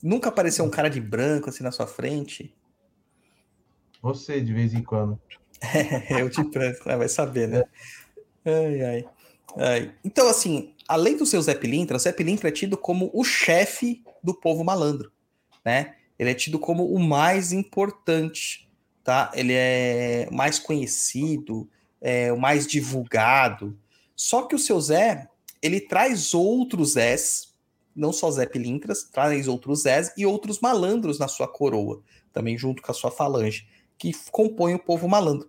Nunca apareceu um cara de branco assim na sua frente? Você, de vez em quando. É, o de branco, né? vai saber, né? Ai, ai, ai. Então, assim, além do seu Zé Pilintra, o Zé Pilintra é tido como o chefe do povo malandro, né? Ele é tido como o mais importante, tá? Ele é mais conhecido, é o mais divulgado. Só que o seu Zé, ele traz outros Zés, não só Zé Pilintras, traz outros Zés e outros malandros na sua coroa, também junto com a sua falange, que compõe o povo malandro.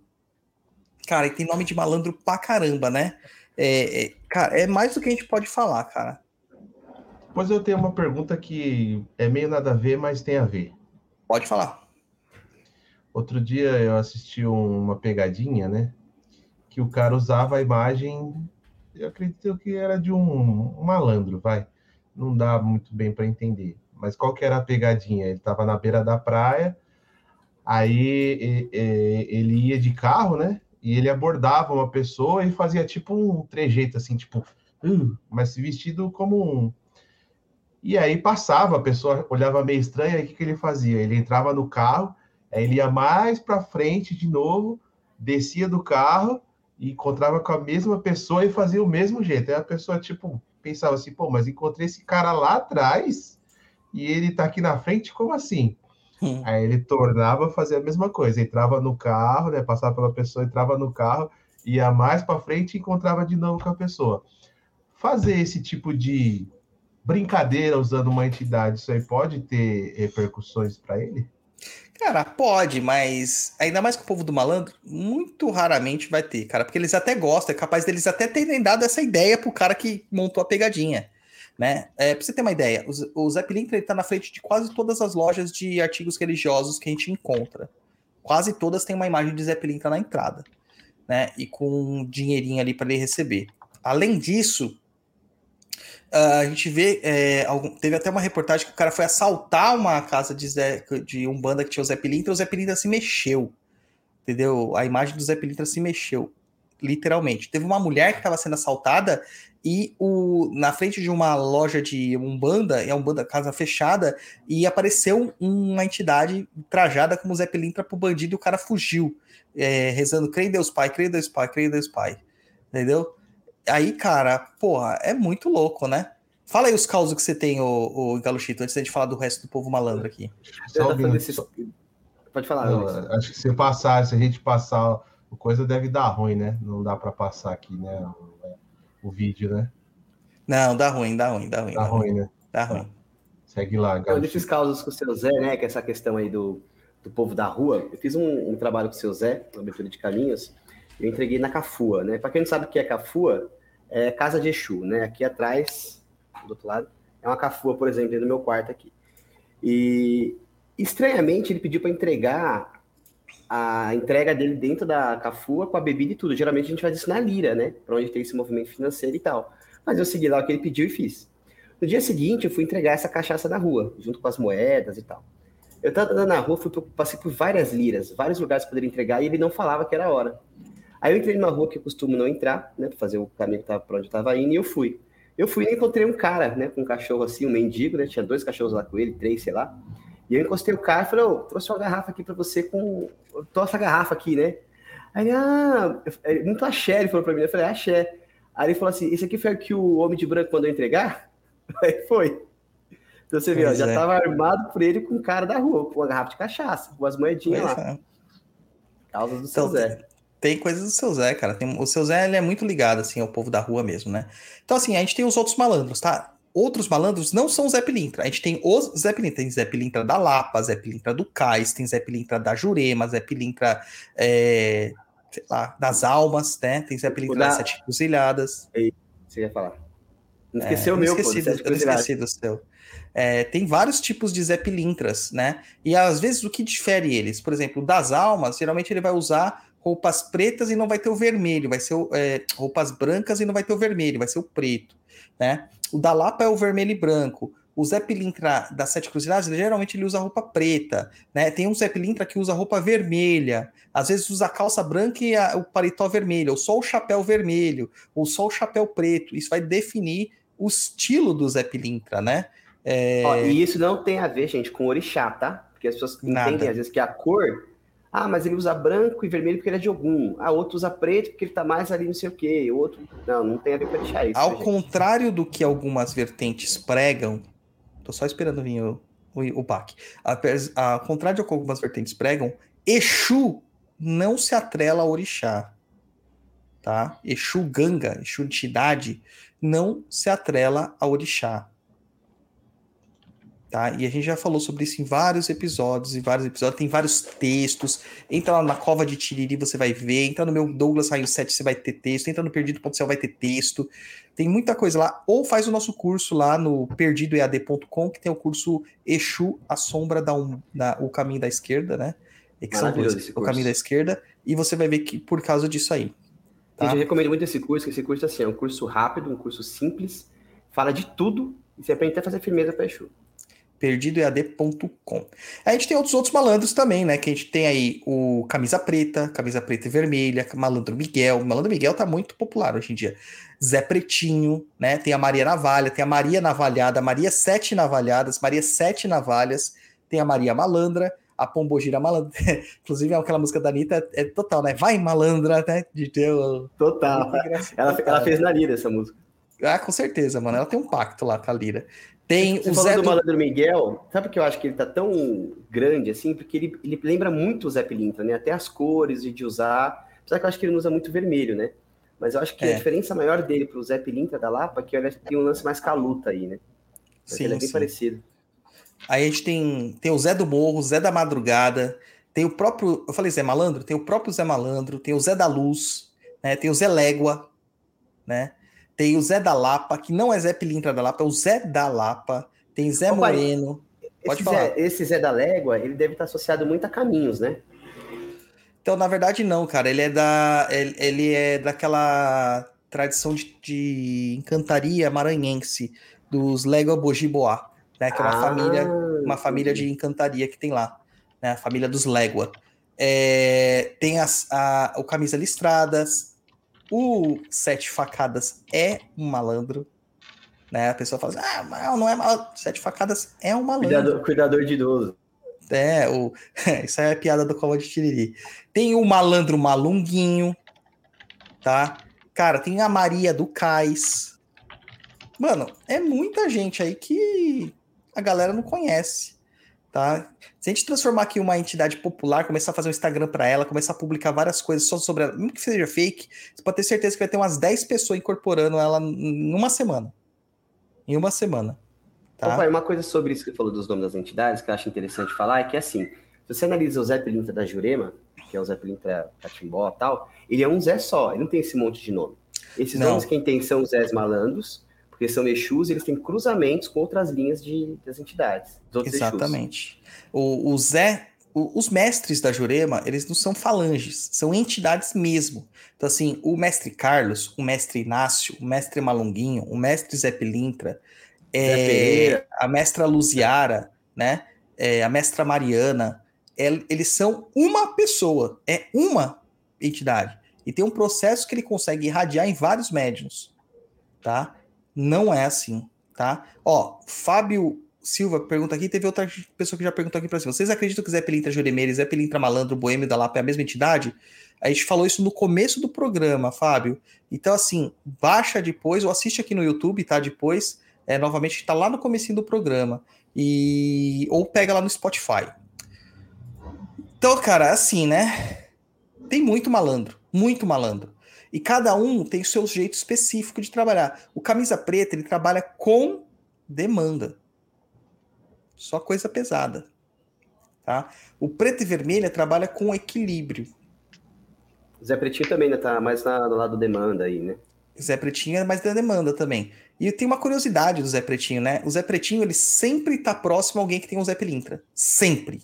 Cara, e tem nome de malandro pra caramba, né? É, é, cara, é mais do que a gente pode falar, cara. Pois eu tenho uma pergunta que é meio nada a ver, mas tem a ver. Pode falar. Outro dia eu assisti um- uma pegadinha, né? Que o cara usava a imagem, eu acredito que era de um, um malandro, vai. Não dá muito bem para entender. Mas qual que era a pegadinha? Ele estava na beira da praia, aí ele ia de carro, né? E ele abordava uma pessoa e fazia tipo um trejeito assim, tipo, "Uh", mas vestido como um, E aí passava, a pessoa olhava meio estranha, aí o que, que ele fazia? Ele entrava no carro, aí ele ia mais para frente de novo, descia do carro e encontrava com a mesma pessoa e fazia o mesmo jeito. Aí a pessoa, tipo, pensava assim, pô, mas encontrei esse cara lá atrás e ele tá aqui na frente, como assim? Hum. Aí ele tornava a fazer a mesma coisa, entrava no carro, né, passava pela pessoa, entrava no carro, ia mais para frente e encontrava de novo com a pessoa. Fazer esse tipo de brincadeira usando uma entidade, isso aí pode ter repercussões para ele? Cara, pode, mas ainda mais com o povo do malandro, muito raramente vai ter, cara, porque eles até gostam, é capaz deles até terem dado essa ideia pro cara que montou a pegadinha, né? É, pra você ter uma ideia, o, o ele tá na frente de quase todas as lojas de artigos religiosos que a gente encontra. Quase todas têm uma imagem de Zé Pilintra na entrada, né? E com um dinheirinho ali para ele receber. Além disso, a gente vê, é, algum, teve até uma reportagem que o cara foi assaltar uma casa de, Zé, de um banda que tinha o Zé Pilintra, e o Zé Pilintra se mexeu, entendeu? A imagem do Zé Pilintra se mexeu, literalmente. Teve uma mulher que estava sendo assaltada e o, na frente de uma loja de Umbanda, é um banda casa fechada, e apareceu uma entidade trajada como Zé Pilintra pro bandido e o cara fugiu, é, rezando, creio em Deus Pai, creio em Deus Pai, creio em Deus Pai, entendeu? Aí, cara, porra, é muito louco, né? Fala aí os causos que você tem, o, o Galuchito, antes de gente falar do resto do povo malandro aqui. Só um Pode falar, Não, acho que se passar, se a gente passar, o coisa deve dar ruim, né? Não dá para passar aqui, né? O, o vídeo, né? Não, dá ruim, dá ruim, dá ruim. Dá ruim, né? Dá ruim. Segue lá, Então, Galo. desses causos com o seu Zé, né? Que é essa questão aí do, do povo da rua. Eu fiz um, um trabalho com o seu Zé, uma abertura de caminhos. Eu entreguei na Cafua, né? Para quem não sabe o que é Cafua, é casa de Exu, né? Aqui atrás, do outro lado, é uma Cafua, por exemplo, dentro do meu quarto aqui. E estranhamente ele pediu para entregar a entrega dele dentro da Cafua com a bebida e tudo. Geralmente a gente faz isso na Lira, né? Para onde tem esse movimento financeiro e tal. Mas eu segui lá o que ele pediu e fiz. No dia seguinte, eu fui entregar essa cachaça na rua, junto com as moedas e tal. Eu tava andando na rua, fui, passei por várias liras, vários lugares que poderia entregar, e ele não falava que era a hora. Aí eu entrei numa rua que eu costumo não entrar, né, pra fazer o caminho que tava pra onde eu tava indo, e eu fui. Eu fui e encontrei um cara, né, com um cachorro assim, um mendigo, né, tinha dois cachorros lá com ele, três, sei lá. E eu encostei o cara e falei, ô, trouxe uma garrafa aqui pra você com... Trouxe essa garrafa aqui, né? Aí ele, ah, eu- muito axé, ele falou pra mim, eu falei, axé. Aí ele falou assim, esse aqui foi o que o homem de branco mandou entregar? Aí foi. Então você vê, ó, já é. tava armado por ele com o cara da rua, com uma garrafa de cachaça, com as moedinhas Pois lá. é. Causas do seu Então, Zé. Tem coisas do seu Zé, cara. Tem, o seu Zé ele é muito ligado assim ao povo da rua mesmo, né? Então assim, a gente tem os outros malandros, tá? Outros malandros não são Zé Pilintra. A gente tem os Zé Pilintra. Tem Zé Pilintra da Lapa, Zé Pilintra do Cais, tem Zé Pilintra da Jurema, Zé Pilintra é, sei lá, das Almas, né? Tem Zé Pilintra da- das Sete Cruzilhadas. Você ia falar. Não É, esqueceu eu o meu, esqueci, pô. eu esqueci do seu. É, tem vários tipos de Zé Pilintras, né? E às vezes o que difere eles? Por exemplo, das almas, geralmente ele vai usar roupas pretas e não vai ter o vermelho, vai ser o, é, roupas brancas e não vai ter o vermelho, vai ser o preto, né? O da Lapa é o vermelho e branco. O Zé Pilintra das Sete Cruzilhadas, geralmente ele usa roupa preta, né? Tem um Zé Pilintra que usa roupa vermelha, às vezes usa a calça branca e a- o paletó vermelho, ou só o chapéu vermelho, ou só o chapéu preto. Isso vai definir o estilo do Zé Pilintra, né? É, Ó, e isso não tem a ver, gente, com orixá, tá? Porque as pessoas Nada. entendem às vezes que a cor. Ah, mas ele usa branco e vermelho porque ele é de algum. Ah, outro usa preto porque ele tá mais ali não sei o quê. Outro. Não, não tem a ver com orixá isso. Ao gente? contrário do que algumas vertentes pregam, tô só esperando vir o, o, o PAC. Ao contrário do que algumas vertentes pregam, Exu não se atrela a orixá. Tá? Exu Ganga, Exu entidade, não se atrela a orixá. Tá? E a gente já falou sobre isso em vários episódios, em vários episódios, tem vários textos. Entra lá na Cova de Tiriri, você vai ver. Entra no meu Douglas Raio 7, você vai ter texto. Entra no Perdido.céu, vai ter texto. Tem muita coisa lá. Ou faz o nosso curso lá no perdidoead.com, que tem o curso Exu, a sombra da, um, da o caminho da esquerda, né? É que são dois, o curso. caminho da esquerda. E você vai ver que por causa disso aí. Tá? Eu recomendo muito esse curso, que esse curso assim, é um curso rápido, um curso simples, fala de tudo, e você aprende até a fazer firmeza para Exu. perdidoead.com. A gente tem outros outros malandros também, né? Que a gente tem aí o Camisa Preta, Camisa Preta e Vermelha, Malandro Miguel. O Malandro Miguel tá muito popular hoje em dia. Zé Pretinho, né? Tem a Maria Navalha, tem a Maria Navalhada, Maria Sete Navalhadas, Maria Sete Navalhas, tem a Maria Malandra, a Pombogira Malandra. Inclusive, aquela música da Anitta é, é total, né? Vai, malandra, né? De teu. Total. Ela, ela fez na lira essa música. Ah, com certeza, mano. Ela tem um pacto lá com a lira. Tem Você o Zé do do... Malandro Miguel, sabe porque eu acho que ele tá tão grande assim? Porque ele, ele lembra muito o Zé Pilintra, né? Até as cores de usar. Apesar que eu acho que ele não usa muito vermelho, né? Mas eu acho que É. a diferença maior dele pro Zé Pilintra da Lapa é que ele tem um lance mais caluta aí, né? Mas Sim, ele é bem sim. parecido. Aí a gente tem, tem o Zé do Morro, Zé da Madrugada, tem o próprio. Eu falei Zé Malandro, tem o próprio Zé Malandro, tem o Zé da Luz, né? Tem o Zé Légua, né? Tem o Zé da Lapa, que não é Zé Pilintra da Lapa, é o Zé da Lapa. Tem Zé Ô, pai, Moreno. Pode Esse falar. Zé, esse Zé da Légua, ele deve estar associado muito a caminhos, né? Então, na verdade, não, cara. Ele é da. Ele, ele é daquela tradição de, de encantaria maranhense, dos Légua Bojiboá, né? Que é uma Ah, família. uma família de encantaria que tem lá, né? A família dos Légua. É, tem as, a, o Camisa Listradas, o Sete Facadas é um malandro, né? A pessoa fala assim, ah, não é malandro. Sete Facadas é um malandro. Cuidador, cuidador de idoso. É, o... isso aí é a piada do Cova de Tiriri. Tem o Malandro Malunguinho, tá? Cara, tem a Maria do Cais. Mano, é muita gente aí que a galera não conhece, tá? Se a gente transformar aqui uma entidade popular, começar a fazer um Instagram pra ela, começar a publicar várias coisas só sobre ela, mesmo que seja fake, você pode ter certeza que vai ter umas 10 pessoas incorporando ela em uma semana. Em uma semana. Tá? Ô, pai, uma coisa sobre isso que você falou dos nomes das entidades, que eu acho interessante falar, é que assim, se você analisa o Zé Pilintra da Jurema, que é o Zé Pilintra Catimbó e tal, ele é um Zé só, ele não tem esse monte de nome. Esses Não. nomes quem tem são os Zés malandros, porque são Exus, eles têm cruzamentos com outras linhas de, das entidades. Exatamente. O, o Zé, o- os mestres da Jurema, eles não são falanges, são entidades mesmo. Então, assim, o mestre Carlos, o mestre Inácio, o mestre Malunguinho, o mestre Zé Pilintra, é, a mestra Luziara, né? é, a mestra Mariana, el- eles são uma pessoa, é uma entidade. E tem um processo que ele consegue irradiar em vários médiums, tá? Não é assim, tá? Ó, Fábio Silva pergunta aqui, teve outra pessoa que já perguntou aqui pra cima. Vocês acreditam que Zé Pilintra Juremeira e Zé Pilintra Malandro, Boêmio da Lapa é a mesma entidade? A gente falou isso no começo do programa, Fábio. Então, assim, baixa depois ou assiste aqui no YouTube, tá? Depois, é, novamente, tá lá no comecinho do programa. E... Ou pega lá no Spotify. Então, cara, assim, né? Tem muito malandro, muito malandro. E cada um tem o seu jeito específico de trabalhar. O camisa preta, ele trabalha com demanda. Só coisa pesada. Tá? O preto e vermelha trabalha com equilíbrio. O Zé Pretinho também né, tá mais na, no lado demanda aí, né? Zé Pretinho é mais da demanda também. E tem uma curiosidade do Zé Pretinho, né? O Zé Pretinho, ele sempre tá próximo a alguém que tem um Zé Pilintra. Sempre.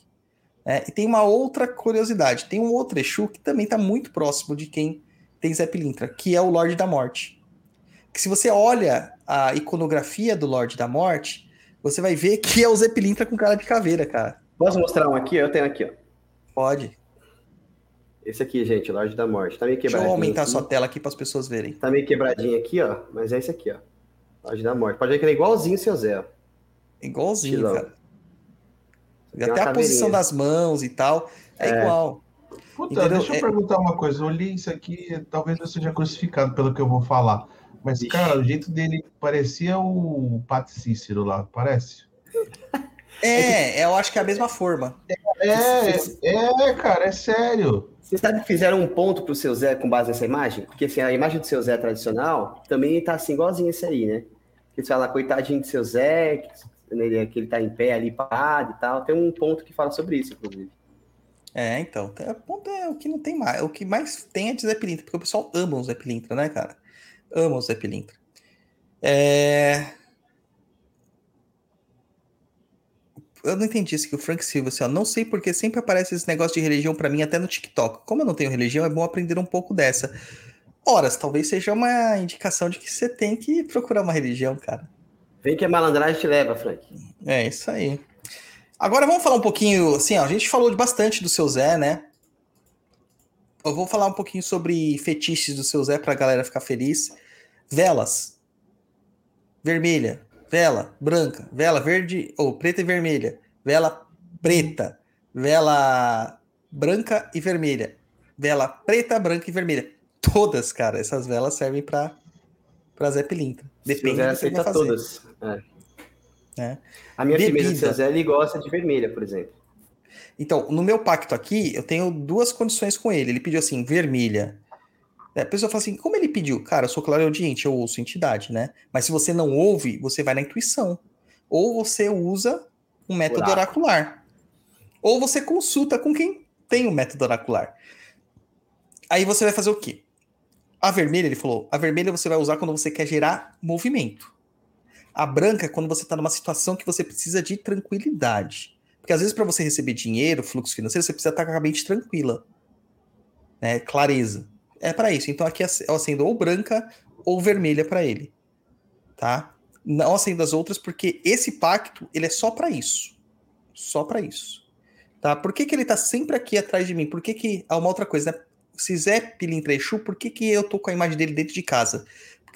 É, e tem uma outra curiosidade. Tem um outro Exu que também tá muito próximo de quem tem Zé Pilintra, que é o Lorde da Morte. Que se você olha a iconografia do Lorde da Morte, você vai ver que é o Zé Pilintra com cara de caveira, cara. Posso mostrar um aqui? Eu tenho aqui, ó. Pode. Esse aqui, gente, Lorde da Morte. Tá meio Deixa quebradinho. eu aumentar a aqui. sua tela aqui para as pessoas verem. Tá meio quebradinho aqui, ó. Mas é esse aqui, ó. Lorde da Morte. Pode ver que ele é igualzinho o seu Zé. ó. Igualzinho, Estilão. cara. Até a posição das mãos e tal. É, É. igual. Puta, Entendeu? deixa eu É- perguntar uma coisa. Eu olhei isso aqui, talvez eu seja crucificado pelo que eu vou falar. Mas, Vixe. cara, o jeito dele parecia o Pat Cícero lá, parece? É, eu acho que é a mesma forma. É, é, cara, é sério. Você sabe que fizeram um ponto pro seu Zé com base nessa imagem? Porque assim, a imagem do seu Zé tradicional também tá assim, igualzinho esse aí, né? Eles falam, coitadinho do seu Zé, que ele, que ele tá em pé ali, parado e tal. Tem um ponto que fala sobre isso, inclusive. É, então. tem- O ponto é o que não tem mais. O que mais tem é de Zé Pilintra, porque o pessoal ama o Zé Pilintra, né, cara? Ama o Zé Pilintra. É... Eu não entendi isso que o Frank Silva, assim, ó, não sei porque sempre aparece esse negócio de religião pra mim até no TikTok. Como eu não tenho religião, é bom aprender um pouco dessa. Horas, talvez seja uma indicação de que você tem que procurar uma religião, cara. Vem que a malandragem te leva, Frank. É isso aí. Agora vamos falar um pouquinho, assim, ó, a gente falou bastante do seu Zé, né? Eu vou falar um pouquinho sobre fetiches do seu Zé pra galera ficar feliz. Velas. Vermelha, vela branca, vela verde ou preta e vermelha, vela preta, vela branca e vermelha, vela preta, branca e vermelha. Todas, cara, essas velas servem para para Zé Pilintra. Depende Zé do que você vai fazer. todas. É. É. A minha Bebida. firmeza ele gosta de vermelha, por exemplo. Então, no meu pacto aqui, eu tenho duas condições com ele. Ele pediu assim, vermelha. É, a pessoa fala assim, como ele pediu? Cara, eu sou clareaudiente, eu ouço entidade, né? Mas se você não ouve, você vai na intuição. Ou você usa um método oracular. Ou você consulta com quem tem o um método oracular. Aí você vai fazer o quê? A vermelha, ele falou, a vermelha você vai usar quando você quer gerar movimento. A branca é quando você está numa situação que você precisa de tranquilidade. Porque às vezes para você receber dinheiro, fluxo financeiro, você precisa estar com a mente tranquila. Né? Clareza. É para isso. Então aqui eu acendo ou branca ou vermelha para ele. Tá? Não acendo as outras porque esse pacto, ele é só para isso. Só para isso. Tá? Por que, que ele tá sempre aqui atrás de mim? Por que que... Ah, uma outra coisa, né? Se Zé Pilintra Exu, por que que eu tô com a imagem dele dentro de casa?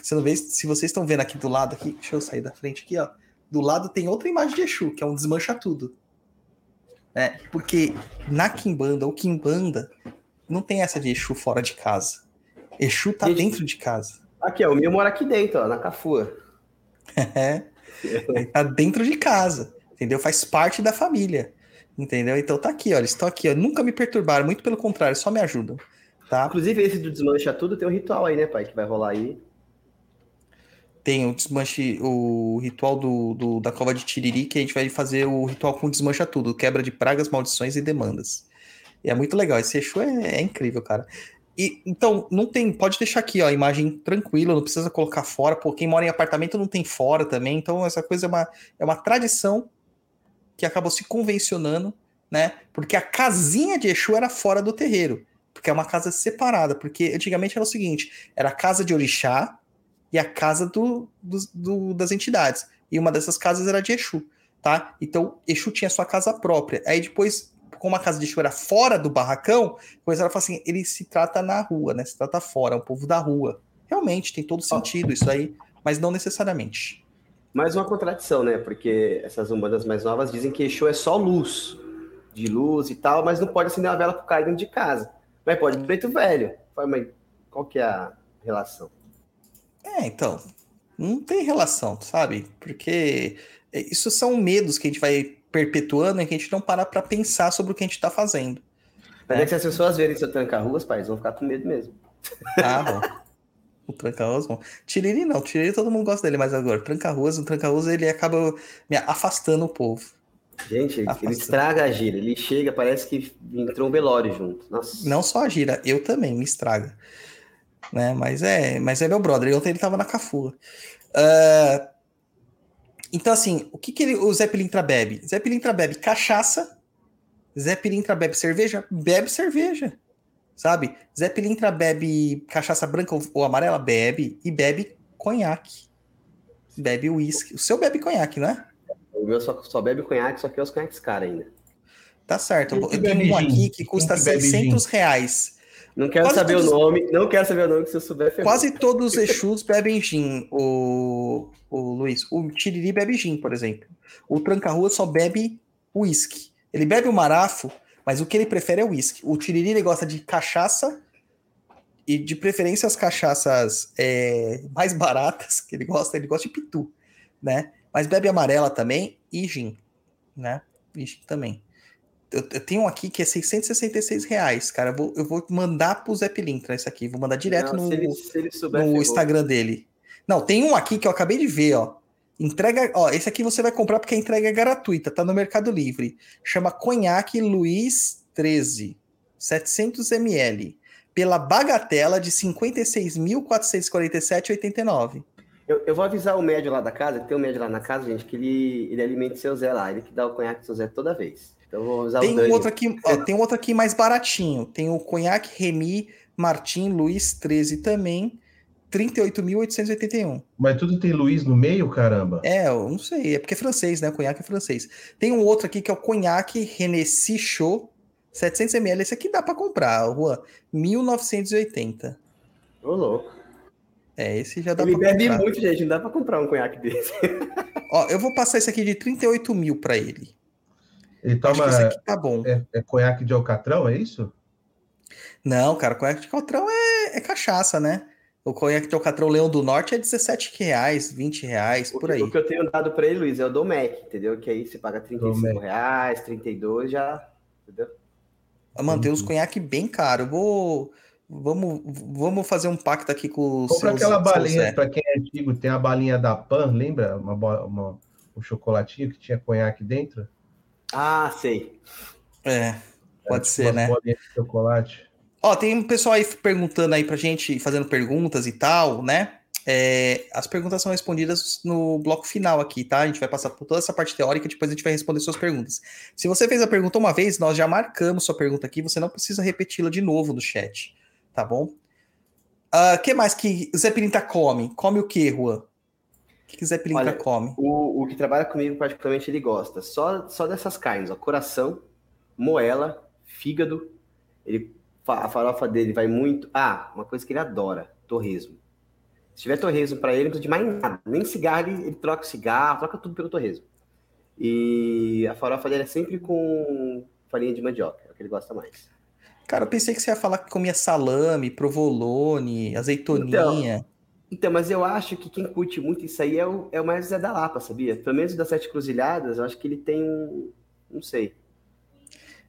Você não vê, se vocês estão vendo aqui do lado, aqui, deixa eu sair da frente aqui, ó. Do lado tem outra imagem de Exu, que é um desmancha tudo. É, porque na Kimbanda ou Kimbanda não tem essa de Exu fora de casa. Exu tá Gente, dentro de casa. Aqui, ó, o meu mora aqui dentro, ó, na Cafua. É. Ele tá dentro de casa, entendeu? Faz parte da família. Entendeu? Então tá aqui, ó. Eles estão aqui, ó. Nunca me perturbaram, muito pelo contrário, só me ajudam. Tá? Inclusive, esse do desmancha tudo tem um ritual aí, né, pai? Que vai rolar aí tem o desmanche, o ritual do, do, da cova de Tiriri, que a gente vai fazer o ritual com desmancha tudo, quebra de pragas, maldições e demandas. E é muito legal, esse Exu é, é, incrível, cara. E, então, não tem, pode deixar aqui, ó, a imagem tranquila, não precisa colocar fora, pô, quem mora em apartamento não tem fora também, então essa coisa é uma, é uma tradição que acabou se convencionando, né, porque a casinha de Exu era fora do terreiro, porque é uma casa separada, porque antigamente era o seguinte, era a casa de orixá, e a casa do, do, do, das entidades. E uma dessas casas era de Exu, tá? Então, Exu tinha sua casa própria. Aí depois, como a casa de Exu era fora do barracão, começaram a falar assim, ele se trata na rua, né? Se trata fora, é um povo da rua. Realmente, tem todo sentido isso aí, mas não necessariamente. Mais uma contradição, né? Porque essas umbandas mais novas dizem que Exu é só luz, de luz e tal, mas não pode acender uma vela pro cara dentro de casa. Mas pode preto velho. Mas qual que é a relação? É, então, não tem relação, sabe? Porque isso são medos que a gente vai perpetuando e que a gente não para para pensar sobre o que a gente está fazendo. Mas é. que se as pessoas verem seu tranca-ruas, pais, vão ficar com medo mesmo. Ah, bom. O tranca-ruas, bom. Tiriri não, Tiriri todo mundo gosta dele, mas agora, tranca-ruas, o tranca-ruas ele acaba me afastando o povo. Gente, afastando. ele estraga a gira, ele chega, parece que entrou um velório junto. Nossa. Não só a gira, eu também, me estraga né? Mas é, mas é meu brother. Ontem ele tava na Cafua. Uh, então, assim, o que, que ele, o Zé Pilintra bebe? Zé Pilintra bebe cachaça. Zé Pilintra bebe cerveja? Bebe cerveja. Sabe? Zé Pilintra bebe cachaça branca ou, ou amarela? Bebe. E bebe conhaque. Bebe uísque. O seu bebe conhaque, não é? O meu só, só bebe conhaque, só que é os conhaques caros ainda. Tá certo. Eu tenho um aqui que custa 600 reais. Não quero Quase saber todos... o nome, não quero saber o nome que se eu souber. Ferrou. Quase todos os Exus bebem gin, o, o Luiz. O Tiriri bebe gin, por exemplo. O Tranca-Rua só bebe uísque. Ele bebe o marafo, mas o que ele prefere é o uísque. O Tiriri ele gosta de cachaça e de preferência as cachaças é, mais baratas, que ele gosta, ele gosta de pitu, né? Mas bebe amarela também e gin, né? E gin também. Eu, eu, tenho um aqui que é 666 reais, cara. Eu vou, eu vou mandar pro Zé Pilintra esse aqui. Vou mandar direto Não, no, ele, souber, no Instagram dele. Não, tem um aqui que eu acabei de ver, ó. Entrega, ó, esse aqui você vai comprar porque a entrega é gratuita, tá no Mercado Livre. Chama Conhaque Luiz 13, 700 ml, pela bagatela de 56.447,89. Eu, eu vou avisar o médio lá da casa, tem um médio lá na casa, gente, que ele, ele alimenta o seu Zé lá, ele que dá o conhaque pro seu Zé toda vez. Então vou usar tem o um outro aqui, ó, tem um outro aqui mais baratinho. Tem o Conhaque Remy Martin Luiz 13 também. 38.881. Mas tudo tem Luiz no meio, caramba? É, eu não sei, é porque é francês, né? Conhaque é francês. Tem um outro aqui que é o conhaque Hennessy Show 700ml. Esse aqui dá pra comprar, Juan. 1980. Ô, louco. É, esse já dá Ele pra bebe comprar. muito, gente. Não dá pra comprar um conhaque desse. Ó, eu vou passar esse aqui de 38 mil pra ele. Ele Acho toma. que esse aqui tá bom. É, é conhaque de alcatrão, é isso? Não, cara, conhaque de Alcatrão é, é cachaça, né? O conhaque de Alcatrão Leão do Norte é 17 reais, 20 reais, por aí. O que eu tenho dado pra ele, Luiz, é o Domec, entendeu? Que aí você paga 35 Domec. reais, 32 já. Entendeu? Manter os Uhum. conhaque bem caro. Eu vou. Vamos, vamos fazer um pacto aqui com o Compra seu- aquela balinha, pra quem é antigo, tem a balinha da Pan, lembra? Uma, uma- um chocolatinho que tinha conhaque dentro? Ah, sei. É, pode ser, Umas né? chocolate. Ó, tem um pessoal aí perguntando aí pra gente, fazendo perguntas e tal, né? É, as perguntas são respondidas no bloco final aqui, tá? A gente vai passar por toda essa parte teórica e depois a gente vai responder suas perguntas. Se você fez a pergunta uma vez, nós já marcamos sua pergunta aqui, você não precisa repeti-la de novo no chat, tá bom? O que mais que Zé Pilintra come? Come o que, Juan? O que, Pilintra Olha, come? O, o que trabalha comigo, particularmente, ele gosta só, só dessas carnes, ó. Coração, moela, fígado. Ele, a farofa dele vai muito. Ah, uma coisa que ele adora: torresmo. Se tiver torresmo pra ele, não precisa de mais nada. Nem cigarro, ele, ele troca o cigarro, troca tudo pelo torresmo. E a farofa dele é sempre com farinha de mandioca, é o que ele gosta mais. Cara, eu pensei que você ia falar que comia salame, provolone, azeitoninha. Então, mas eu acho que quem curte muito isso aí é o, é o mais Zé da Lapa, sabia? Pelo menos das Sete Cruzilhadas, eu acho que ele tem um. Não sei.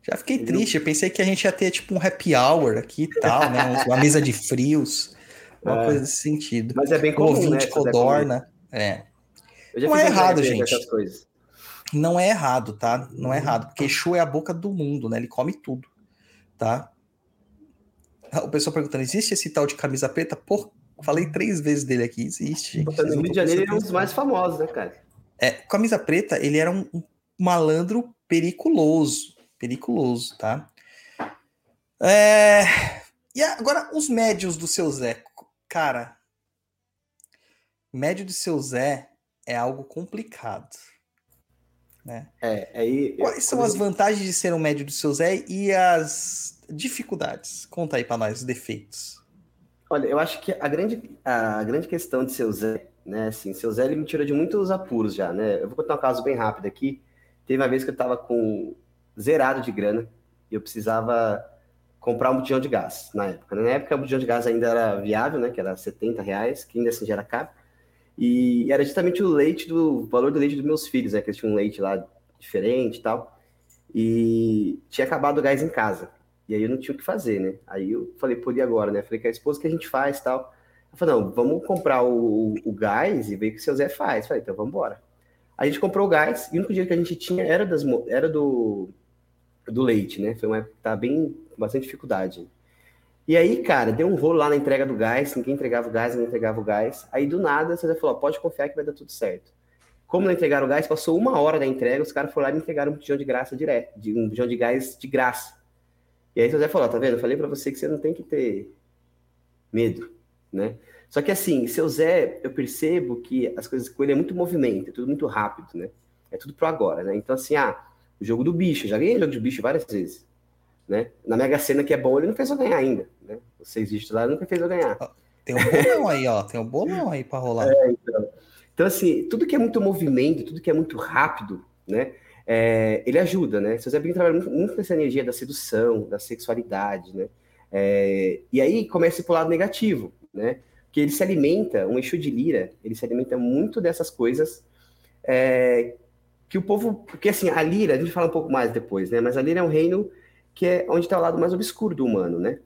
Já fiquei Entendeu? triste, eu pensei que a gente ia ter tipo um happy hour aqui e tal, né? Uma mesa de frios, uma É. coisa nesse sentido. Mas é bem comum, né? ouvinte épocas. codorna. É. Eu já Não é errado, gente. Não é errado, tá? Não é errado, porque Exu é a boca do mundo, né? Ele come tudo, tá? O pessoal perguntando, existe esse tal de camisa preta? Pô, falei três vezes dele aqui, existe. gente. No Rio de Janeiro ele é um dos mais famosos, né, cara? É, camisa preta, ele era um, um malandro periculoso. Periculoso, tá? É, E agora, os médios do seu Zé. Cara, médio do seu Zé é algo complicado. Né? É, aí. Quais são as vantagens de ser um médio do seu Zé e as dificuldades? Conta aí pra nós, os defeitos. Olha, eu acho que a grande, a grande questão de seu Zé, né, assim, seu Zé ele me tirou de muitos apuros já, né? Eu vou contar um caso bem rápido aqui. Teve uma vez que eu tava com zerado de grana e eu precisava comprar um botijão de gás na época. Na época o botijão de gás ainda era viável, né? Que era 70 reais, que ainda assim já era caro. E era justamente o leite do o valor do leite dos meus filhos, né? Que eles tinham um leite lá diferente e tal. E tinha acabado o gás em casa. E aí eu não tinha o que fazer, né? Aí eu falei, pô, e agora, né? Falei, com a esposa, o que a gente faz tal? Eu falei, não, vamos comprar o, o gás e ver o que o seu Zé faz. Falei, então vamos embora. A gente comprou o gás e o único dinheiro que a gente tinha era, das, era do, do leite, né? Foi uma época que tava bem, com bastante dificuldade. E aí, cara, deu um rolo lá na entrega do gás, ninguém entregava o gás, ninguém entregava o gás. Aí do nada, o Zé falou, pode confiar que vai dar tudo certo. Como não entregaram o gás, passou uma hora da entrega, os caras foram lá e entregaram um botijão de graça direto, de, um botijão de gás de graça. E aí o Zé falou, tá vendo? Eu falei pra você que você não tem que ter medo, né? Só que assim, seu Zé, eu percebo que as coisas com ele é muito movimento, é tudo muito rápido, né? É tudo pro agora, né? Então assim, ah, o jogo do bicho, já ganhei jogo de bicho várias vezes, né? Na Mega Sena que é bom, ele não fez eu ganhar ainda, né? Os seis dígitos lá, ele nunca fez eu ganhar. Tem um bolão aí, ó. Tem um bolão aí pra rolar. Então, assim, tudo que é muito movimento, tudo que é muito rápido, né? É, ele ajuda, né? Seu Zé trabalha muito, muito nessa energia da sedução, da sexualidade, né? É, e aí começa pro lado negativo, né? Que ele se alimenta, um Exu de Lira, ele se alimenta muito dessas coisas é, que o povo. Porque assim, a Lira, a gente fala um pouco mais depois, né? Mas a Lira é um reino que é onde está o lado mais obscuro do humano, né?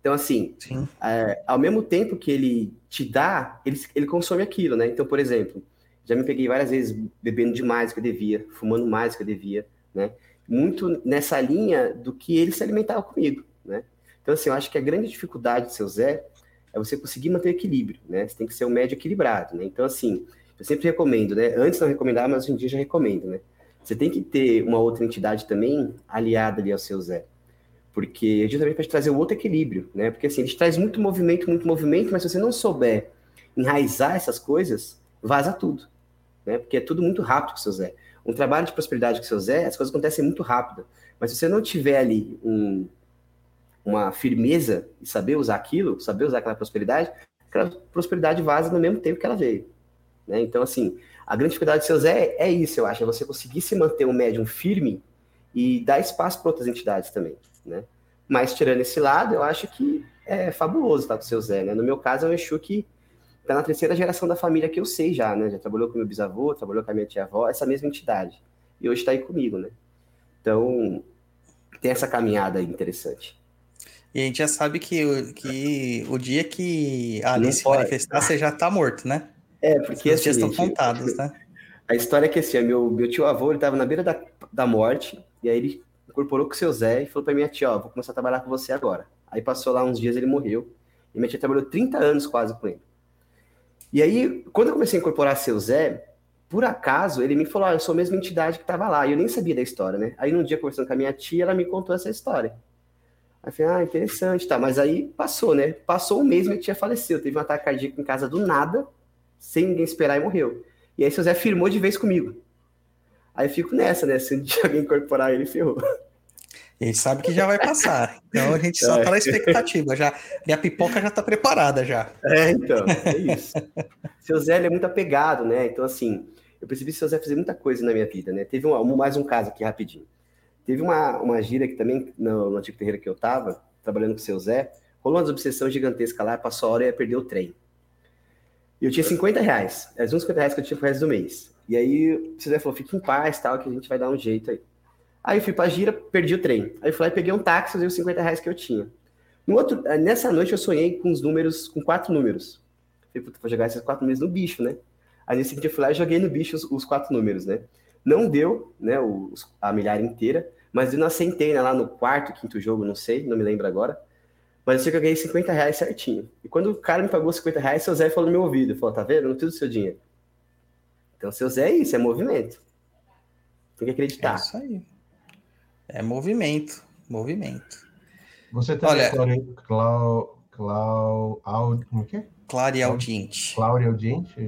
Então, assim, Sim. é, ao mesmo tempo que ele te dá, ele, ele consome aquilo, né? Então, por exemplo, já me peguei várias vezes bebendo demais que eu devia, fumando mais que eu devia, né? Muito nessa linha do que ele se alimentava comigo, né? Então, assim, eu acho que a grande dificuldade do seu Zé é você conseguir manter equilíbrio, né? Você tem que ser um médio equilibrado, né? Então, assim, eu sempre recomendo, né? Antes não recomendava, mas hoje em dia já recomendo, né? Você tem que ter uma outra entidade também aliada ali ao seu Zé. porque é justamente para trazer o outro equilíbrio, né? Porque assim, gente traz muito movimento, muito movimento, mas se você não souber enraizar essas coisas, vaza tudo, né? Porque é tudo muito rápido com o seu Zé. Um trabalho de prosperidade com o seu Zé, as coisas acontecem muito rápido. Mas se você não tiver ali um, uma firmeza e saber usar aquilo, saber usar aquela prosperidade, aquela prosperidade vaza no mesmo tempo que ela veio. Né? Então, assim, a grande dificuldade do seu Zé é isso, eu acho, é você conseguir se manter um médium firme e dar espaço para outras entidades também, né? Mas tirando esse lado, eu acho que é fabuloso estar com o seu Zé, né? No meu caso, é um Exu que tá na terceira geração da família que eu sei já, né? Já trabalhou com meu bisavô, trabalhou com a minha tia-avó, essa mesma entidade. E hoje está aí comigo, né? Então, tem essa caminhada aí interessante. E a gente já sabe que, que o dia que a Alice se manifestar, você já tá morto, né? É, porque Os dias assim, estão contados, né? A história é que assim, meu, meu tio avô, ele tava na beira da, da morte, e aí ele incorporou com o seu Zé e falou pra minha tia, ó, vou começar a trabalhar com você agora. Aí passou lá uns dias, ele morreu. E minha tia trabalhou 30 anos quase com ele. E aí, quando eu comecei a incorporar seu Zé, por acaso, ele me falou, ó, eu sou a mesma entidade que tava lá. E eu nem sabia da história, né? Aí num dia, conversando com a minha tia, ela me contou essa história. Aí eu falei, ah, interessante, tá. Mas aí passou, né? Passou um mês, minha tia faleceu. Teve um ataque cardíaco em casa do nada, sem ninguém esperar e morreu. E aí seu Zé firmou de vez comigo. Aí eu fico nessa, né? Se um dia alguém incorporar ele, ferrou. E a gente sabe que já vai passar. Então a gente só É. tá na expectativa. Já, minha pipoca já tá preparada já. É, então, é isso. seu Zé ele é muito apegado, né? Então, assim, eu percebi que seu Zé fazer muita coisa na minha vida, né? Teve um, mais um caso aqui rapidinho. Teve uma, uma gira que também, no, no antigo terreiro que eu tava, trabalhando com o seu Zé, rolou uma desobsessão gigantesca lá, passou a hora e ia perder o trem. E eu tinha 50 reais. Era os únicos 50 reais que eu tinha pro resto do mês. E aí o seu Zé falou, fique em paz, tal, que a gente vai dar um jeito aí. Aí eu fui pra gira, perdi o trem. Aí eu fui lá e peguei um táxi, usei os 50 reais que eu tinha. No outro, eh, nessa noite eu sonhei com os números, com quatro números. Falei, puta, vou jogar esses quatro números no bicho, né? Aí nesse seguinte eu fui lá e joguei no bicho os, os quatro números, né? Não deu, né, os- a milhar inteira, mas eu não assentei né, lá no quarto, quinto jogo, não sei, não me lembro agora. Mas eu sei que eu ganhei 50 reais certinho. E quando o cara me pagou 50 reais, seu Zé falou no meu ouvido, falou, tá vendo? Não preciso do seu dinheiro. Então, seu Zé é isso, é movimento. Tem que É acreditar. isso aí. É movimento. Movimento. Você também, Olha- Clau, Clau, Aud- como é que é? Claro e audiente. Cláudia Audiente?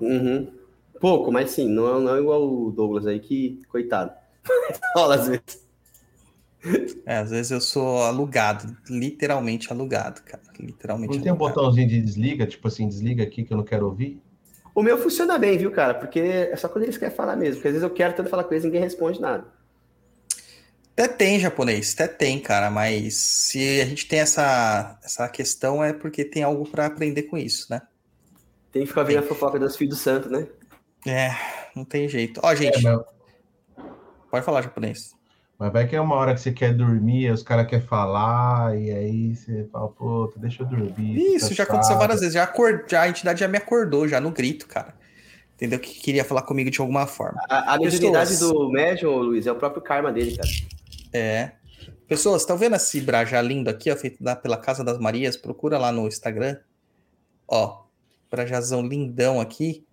Uhum. Pouco, mas sim, não, não é igual o Douglas aí, que, coitado. Rola às vezes. É, às vezes eu sou alugado. Literalmente alugado, cara. Literalmente Não tem um botãozinho de desliga, tipo assim, desliga aqui que eu não quero ouvir? O meu funciona bem, viu, cara? Porque é só quando eles querem falar mesmo. Porque às vezes eu quero tanto falar com eles e ninguém responde nada. Até tem japonês, até tem, cara, mas se a gente tem essa, essa questão é porque tem algo pra aprender com isso, né? Tem que ficar vendo a fofoca dos filhos do santo, né? É, não tem jeito. Ó, É, gente, mas, pode falar japonês. mas vai que é uma hora que você quer dormir, os caras querem falar, e aí você fala, pô, deixa eu dormir. Isso tá já aconteceu chato. várias vezes. Já, acor- já a entidade já me acordou, já no grito, cara. Entendeu? Que queria falar comigo de alguma forma. A, a mediunidade do médium, Luiz, é o próprio karma dele, cara. É. Pessoas, estão vendo esse brajá lindo aqui, ó, feito da- pela Casa das Marias? Procura lá no Instagram. Ó, brajazão lindão aqui.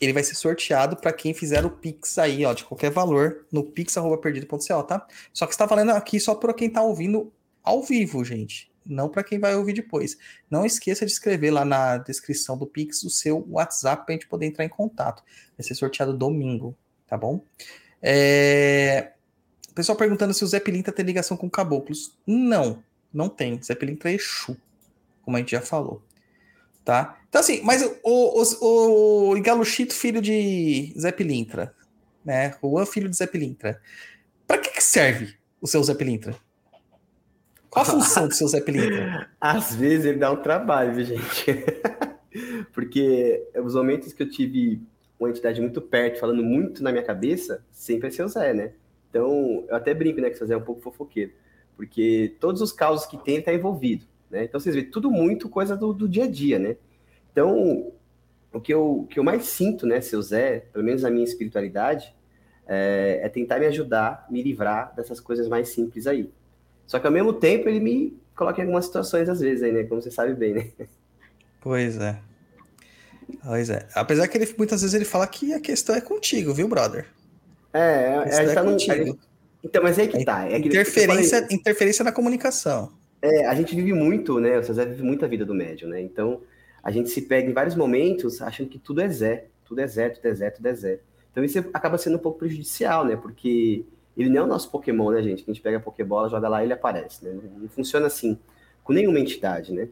Ele vai ser sorteado para quem fizer o Pix aí, ó, de qualquer valor, no pix.perdido.co, tá? Só que está valendo aqui só para quem tá ouvindo ao vivo, gente. Não para quem vai ouvir depois. Não esqueça de escrever lá na descrição do Pix o seu WhatsApp para a gente poder entrar em contato. Vai ser sorteado domingo, tá bom? É... O pessoal perguntando se o Zé Pilintra tem ligação com caboclos. Não, não tem. Zé Pilintra é Exu, como a gente já falou. Tá? Então, assim, mas o, o, o Igaluchito, filho de Zé Pilintra, né? Juan, filho de Zé Pilintra. Pra que, que serve o seu Zé Pilintra? Qual a função do seu Zé Pilintra? Às vezes ele dá um trabalho, gente? Porque os momentos que eu tive uma entidade muito perto, falando muito na minha cabeça, sempre é seu Zé, né? Então, eu até brinco, né, que Zé é um pouco fofoqueiro. Porque todos os causos que tem, ele tá envolvido, né? Então, vocês veem, tudo muito coisa do, do dia a dia, né? Então, o que eu, que eu mais sinto, né, seu Zé, pelo menos na minha espiritualidade, é, é tentar me ajudar, me livrar dessas coisas mais simples aí. Só que ao mesmo tempo ele me coloca em algumas situações às vezes aí, né? Como você sabe bem, né? Pois é. Pois é. Apesar que ele, muitas vezes ele fala que a questão é contigo, viu, brother? É, A a gente, é tá num, gente, Então, mas é que tá. É Interferência, falei. interferência na comunicação. É, a gente vive muito, né? O Zé vive muito a vida do médium, né? Então, a gente se pega em vários momentos achando que tudo é Zé. Tudo é Zé, tudo é Zé, tudo é Zé. Então, isso acaba sendo um pouco prejudicial, né? Porque ele não é o nosso Pokémon, né, gente? Que a gente pega a Pokébola, joga lá e ele aparece, né? Não funciona assim com nenhuma entidade, né?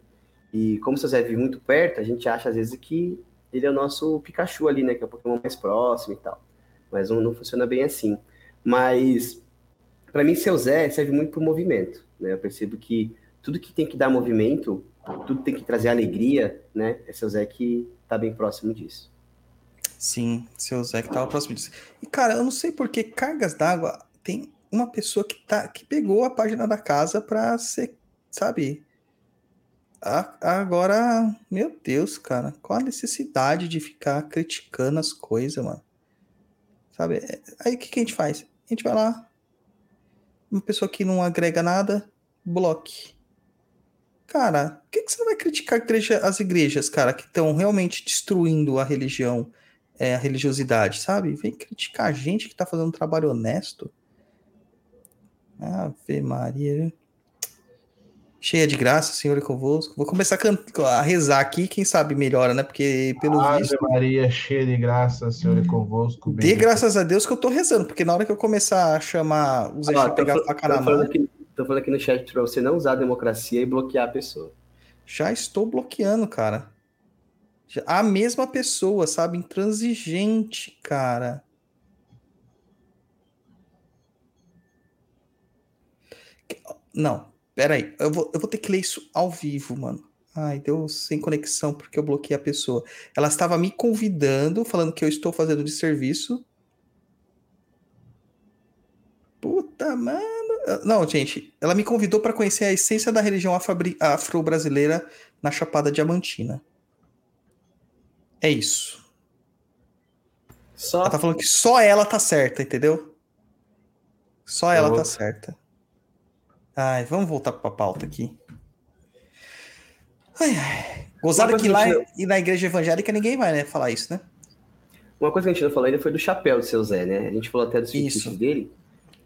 E como o seu Zé vive muito perto, a gente acha às vezes que ele é o nosso Pikachu ali, né? Que é o Pokémon mais próximo e tal. Mas não, não funciona bem assim. Mas, para mim, seu Zé serve muito para o movimento, né? Eu percebo que tudo que tem que dar movimento, tudo tem que trazer alegria, né? É seu Zé que tá bem próximo disso. Sim, seu Zé que tava próximo disso. E, cara, eu não sei por que Cargas d'Água tem uma pessoa que, tá, que pegou a página da casa pra ser, sabe? Agora, meu Deus, cara, qual a necessidade de ficar criticando as coisas, mano? Sabe? Aí o que, que a gente faz? A gente vai lá, uma pessoa que não agrega nada, bloque. Cara, por que, que você vai criticar igreja- as igrejas, cara, que estão realmente destruindo a religião, é, a religiosidade, sabe? Vem criticar a gente que tá fazendo um trabalho honesto. Ave Maria. Cheia de graça, Senhor é convosco. Vou começar a, a rezar aqui, quem sabe melhora, né? Porque pelo Ave visto. Maria, cheia de graça, Senhor é convosco. Dê graças a Deus que eu tô rezando, porque na hora que eu começar a chamar o Zé Ó, pra pegar a faca na falando mão, aqui, tô falando aqui no chat pra você não usar a democracia e bloquear a pessoa. já estou bloqueando, cara. Já- A mesma pessoa, sabe? Intransigente, cara. Que- Não, peraí. Eu vou, eu vou ter que ler isso ao vivo, mano. Ai, deu sem conexão porque eu bloqueei a pessoa. Ela estava me convidando, falando que eu estou fazendo de serviço. Puta, mano. Não, gente, ela me convidou para conhecer a essência da religião afro- afro-brasileira na Chapada Diamantina. É isso. Só Ela tá falando que só ela tá certa, entendeu? Só ela Eu- tá certa. Ai, vamos voltar pra pauta aqui. Ai, ai. Gozado que lá e na igreja evangélica ninguém vai, né, falar isso, né? Uma coisa que a gente não falou ainda foi do chapéu do seu Zé, né? A gente falou até dos feitiços dele,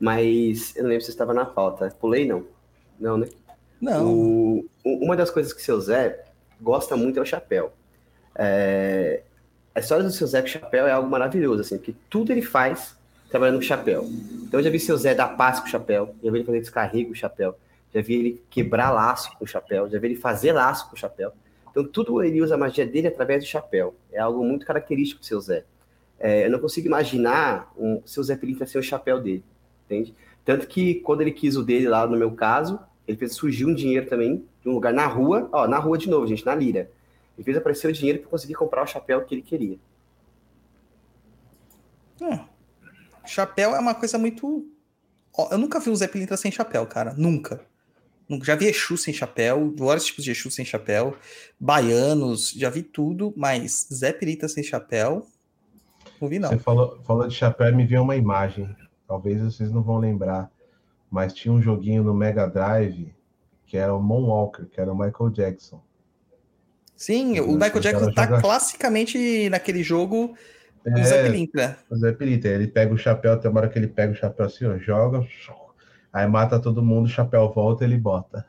mas eu não lembro se estava na pauta. Pulei, não. Não, né? Não. O- uma das coisas que seu Zé gosta muito é o chapéu. É, a história do seu Zé com o chapéu é algo maravilhoso, assim, porque tudo ele faz trabalhando com chapéu. Então eu já vi seu Zé dar passe com o chapéu, já vi ele fazer descarrego com o chapéu, já vi ele quebrar laço com o chapéu, já vi ele fazer laço com o chapéu. Então tudo ele usa a magia dele através do chapéu. É algo muito característico do seu Zé. É, eu não consigo imaginar o seu Zé Pilintra sem o chapéu dele, entende? Tanto que quando ele quis o dele lá, no meu caso, ele fez surgir um dinheiro também de um lugar na rua, ó, na rua de novo, gente, na Lira. Ele fez aparecer o dinheiro para conseguir comprar o chapéu que ele queria. Chapéu é uma coisa muito. Eu nunca vi um Zé Pilintra sem chapéu, cara. Nunca. Já vi Exu sem chapéu, vários tipos de Exu sem chapéu, baianos, já vi tudo, mas Zé Pilintra sem chapéu, não vi não. Você falou, falou de chapéu e me veio uma imagem. Talvez vocês não vão lembrar. Mas tinha um joguinho no Mega Drive que era o Moonwalker, que era o Michael Jackson. Sim, o Michael Jackson tá classicamente naquele jogo do Zé É, Pilintra. o Zé Pirita, ele pega o chapéu, tem uma hora que ele pega o chapéu assim, ó, joga, aí mata todo mundo, o chapéu volta, ele bota.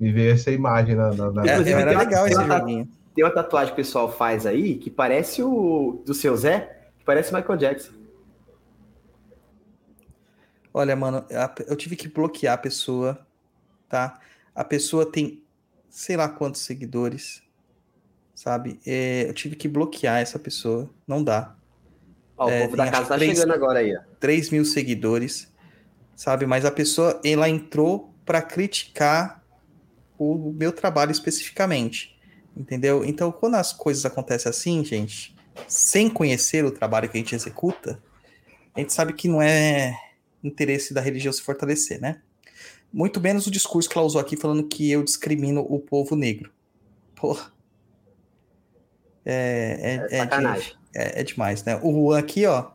Me veio essa imagem na. na, na- É, Inclusive, era tem uma- legal esse joguinho. Tem uma tatuagem que o pessoal faz aí que parece o do seu Zé, que parece Michael Jackson. Olha, mano, eu tive que bloquear a pessoa, tá? A pessoa tem sei lá quantos seguidores, sabe? É, eu tive que bloquear essa pessoa. Não dá. Ó, É, o povo da casa tá chegando agora aí, ó. 3 mil seguidores, sabe? Mas a pessoa, ela entrou para criticar o meu trabalho especificamente, entendeu? Então, quando as coisas acontecem assim, gente, sem conhecer o trabalho que a gente executa, a gente sabe que não é interesse da religião se fortalecer, né? Muito menos o discurso que ela usou aqui falando que eu discrimino o povo negro. Porra. É, é, É é de- é, é demais, né? O Juan aqui, ó,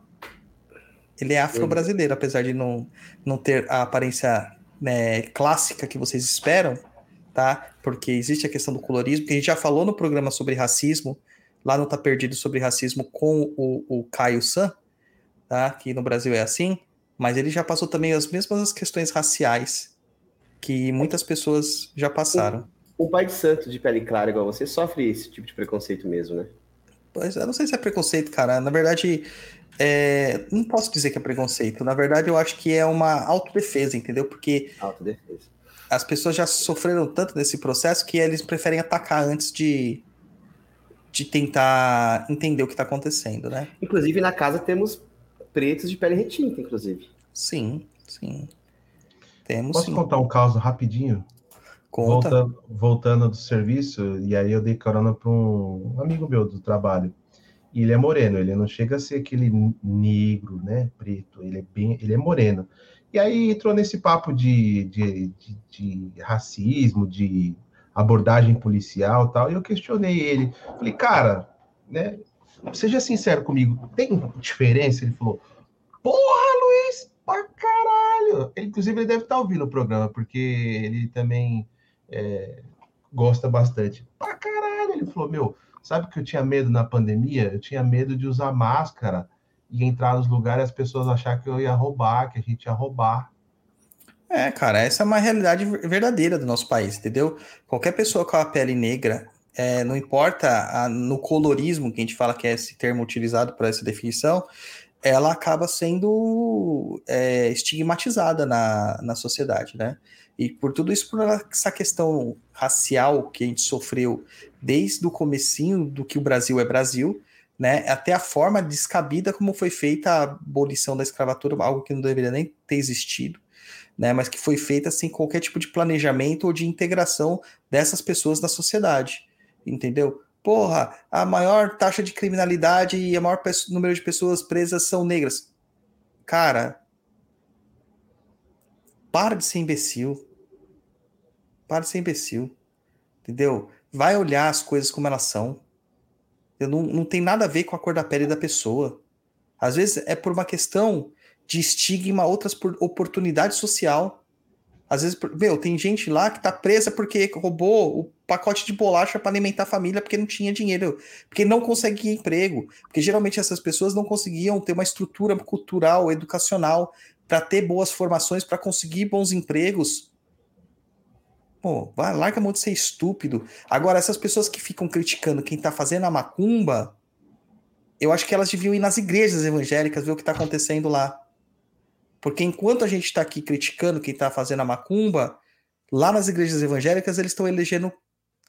ele é afro-brasileiro, apesar de não, não ter a aparência né, clássica que vocês esperam, tá? Porque existe a questão do colorismo, que a gente já falou no programa sobre racismo, lá no Tá Perdido sobre racismo com o, o Caio San, tá? Que no Brasil é assim. mas ele já passou também as mesmas questões raciais que muitas pessoas já passaram. Um pai de santo de pele clara igual você sofre esse tipo de preconceito mesmo, né? Pois eu não sei se é preconceito, cara. Na verdade, é, não posso dizer que é preconceito. Na verdade, eu acho que é uma autodefesa, entendeu? Porque Autodefesa. as pessoas já sofreram tanto nesse processo que eles preferem atacar antes de, de tentar entender o que está acontecendo, né? Inclusive, na casa temos pretos de pele retinta, inclusive. Sim, sim. Temos Posso sim. contar um caso rapidinho? Conta. Voltando, voltando do serviço, e aí eu dei carona para um amigo meu do trabalho. E ele é moreno, ele não chega a ser aquele negro, né, preto, ele é bem, ele é moreno. E aí entrou nesse papo de, de, de, de racismo, de abordagem policial tal, e eu questionei ele. Falei, cara, né, seja sincero comigo, tem diferença? Ele falou, porra, Luiz, pra caralho! Ele, inclusive, ele deve estar ouvindo o programa, porque ele também é, gosta bastante. Pra caralho! Ele falou, meu, sabe que eu tinha medo na pandemia? Eu tinha medo de usar máscara e entrar nos lugares e as pessoas achar que eu ia roubar, que a gente ia roubar. É, cara, essa é uma realidade verdadeira do nosso país, entendeu? Qualquer pessoa com a pele negra, é, não importa a- no colorismo, que a gente fala que é esse termo utilizado para essa definição, ela acaba sendo é, estigmatizada na, na sociedade, né? E por tudo isso, por essa questão racial que a gente sofreu desde o comecinho do que o Brasil é Brasil, né? Até a forma descabida como foi feita a abolição da escravatura, algo que não deveria nem ter existido né, mas que foi feita sem qualquer tipo de planejamento ou de integração dessas pessoas na sociedade, entendeu? Porra, a maior taxa de criminalidade e o maior número de pessoas presas são negras. Cara, para de ser imbecil. Para de ser imbecil. Entendeu? Vai olhar as coisas como elas são. Não, não tem nada a ver com a cor da pele da pessoa. Às vezes é por uma questão de estigma, outras por oportunidade social. Às vezes, meu, tem gente lá que tá presa porque roubou o pacote de bolacha para alimentar a família porque não tinha dinheiro, porque não conseguia emprego, porque geralmente essas pessoas não conseguiam ter uma estrutura cultural, educacional para ter boas formações, para conseguir bons empregos. Pô, vai, larga a mão de ser estúpido. Agora, essas pessoas que ficam criticando quem tá fazendo a macumba, eu acho que elas deviam ir nas igrejas evangélicas ver o que tá acontecendo lá. Porque enquanto a gente está aqui criticando quem está fazendo a macumba, lá nas igrejas evangélicas eles estão elegendo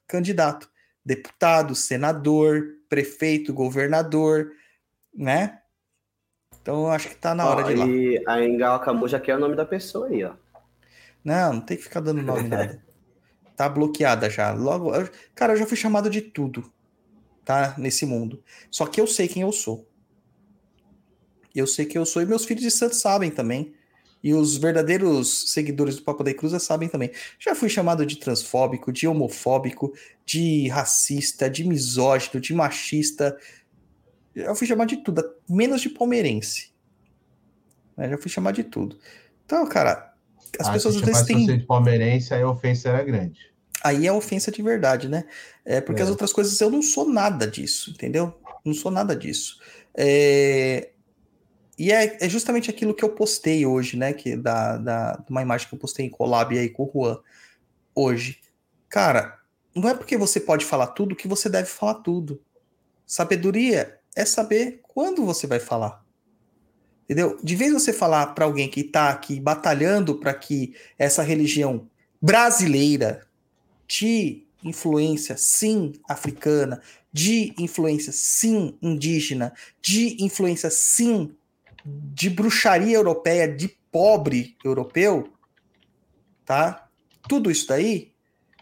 candidato, deputado, senador, prefeito, governador, né? Então eu acho que tá na hora de ir lá. E a Engal Camu já quer o nome da pessoa aí, ó. Não, não tem que ficar dando nome nada. Tá bloqueada já. Logo, eu- cara, eu já fui chamado de tudo, tá? Nesse mundo. Só que eu sei quem eu sou. Eu sei quem eu sou e meus filhos de santos sabem também. E os verdadeiros seguidores do Papo da Cruz sabem também. Já fui chamado de transfóbico, de homofóbico, de racista, de misógino, de machista. Eu fui chamado de tudo, menos de palmeirense. Né, Já fui chamado de tudo. Então, cara, as Ah, pessoas se às vezes têm você de palmeirense, aí a ofensa era grande. Aí é ofensa de verdade, né? É porque É. as outras coisas eu não sou nada disso, entendeu? Não sou nada disso. É, E é, é justamente aquilo que eu postei hoje, né? Que da, da de uma imagem que eu postei em collab aí com o Juan hoje. Cara, não é porque você pode falar tudo que você deve falar tudo. Sabedoria é saber quando você vai falar. Entendeu? De vez você falar para alguém que está aqui batalhando para que essa religião brasileira de influência sim africana, de influência sim indígena, de influência sim de bruxaria europeia, de pobre europeu, tá? Tudo isso daí,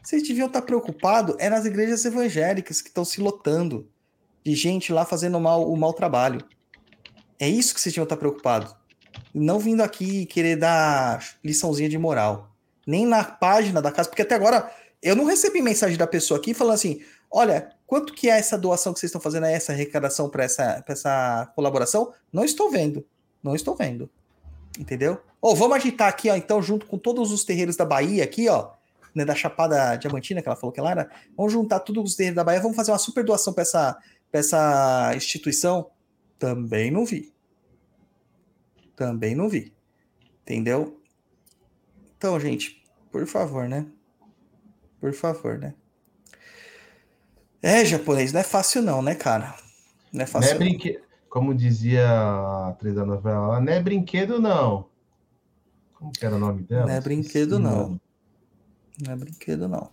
vocês deviam estar preocupados é nas igrejas evangélicas que estão se lotando de gente lá fazendo mal, o mau trabalho. É isso que vocês deviam estar preocupados. Não vindo aqui querer dar liçãozinha de moral. Nem na página da casa, porque até agora eu não recebi mensagem da pessoa aqui falando assim: olha, quanto que é essa doação que vocês estão fazendo, essa arrecadação para essa, essa colaboração? Não estou vendo. Não estou vendo. Entendeu? Ou vamos agitar aqui, ó, então, junto com todos os terreiros da Bahia, aqui, ó, né, da Chapada Diamantina, que ela falou que ela era. Vamos juntar todos os terreiros da Bahia, vamos fazer uma super doação para essa, essa instituição. Também não vi. Também não vi. Entendeu? Então, gente, por favor, né? Por favor, né? É, japonês, não é fácil não, né, cara? Não é Não é fácil. não. brinque... Como dizia a atriz da novela, não é brinquedo, não. Como que era o nome dela? Não é brinquedo, não. Não é brinquedo, não.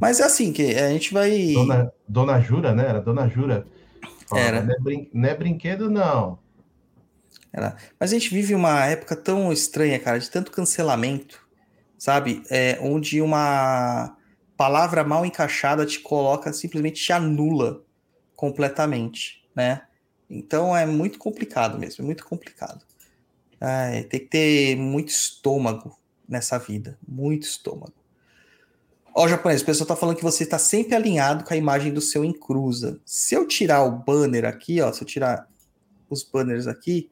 Mas é assim, que a gente vai. Dona, Dona Jura, né? Era Dona Jura. Falava, Era. Não é, brin- não é brinquedo, não. Mas a gente vive uma época tão estranha, cara, de tanto cancelamento, sabe? É, onde uma palavra mal encaixada te coloca, simplesmente te anula completamente, né? Então é muito complicado mesmo, é muito complicado. Ai, tem que ter muito estômago nessa vida, muito estômago. Ó, japonês, o pessoal tá falando que você tá sempre alinhado com a imagem do seu encruza. Se eu tirar o banner aqui, ó, se eu tirar os banners aqui,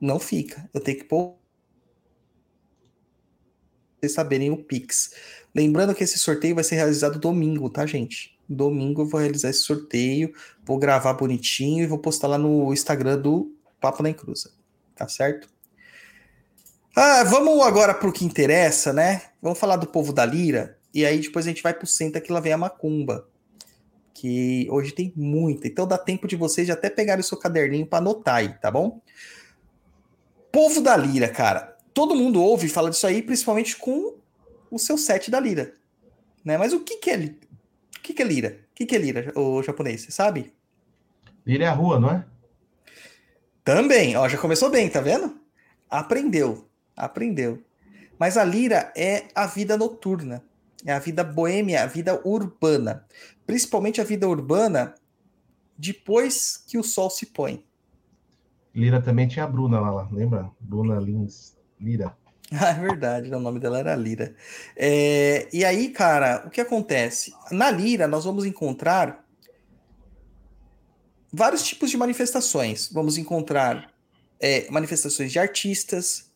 não fica. Eu tenho que pôr vocês saberem o Pix. Lembrando que esse sorteio vai ser realizado domingo, tá, gente? Domingo eu vou realizar esse sorteio, vou gravar bonitinho e vou postar lá no Instagram do Papo na Encruza. Tá certo? Ah, vamos agora pro que interessa, né? Vamos falar do povo da Lira e aí depois a gente vai pro Senta que lá vem a Macumba. Que hoje tem muita, então dá tempo de vocês até pegarem o seu caderninho para anotar aí, tá bom? Povo da Lira, cara. Todo mundo ouve falar disso aí, principalmente com o seu set da Lira. Né? Mas o que, que é O que, que é Lira? O que, que é Lira, o japonês? Você sabe? Lira é a rua, não é? Também, ó, já começou bem, tá vendo? Aprendeu, aprendeu. Mas a Lira é a vida noturna, é a vida boêmia, a vida urbana. Principalmente a vida urbana depois que o sol se põe. Lira também tinha a Bruna lá, lá, lembra? Bruna Lins Lira. Ah, é verdade, o nome dela era Lira. É, e aí, cara, o que acontece? Na Lira, nós vamos encontrar vários tipos de manifestações. Vamos encontrar é, manifestações de artistas,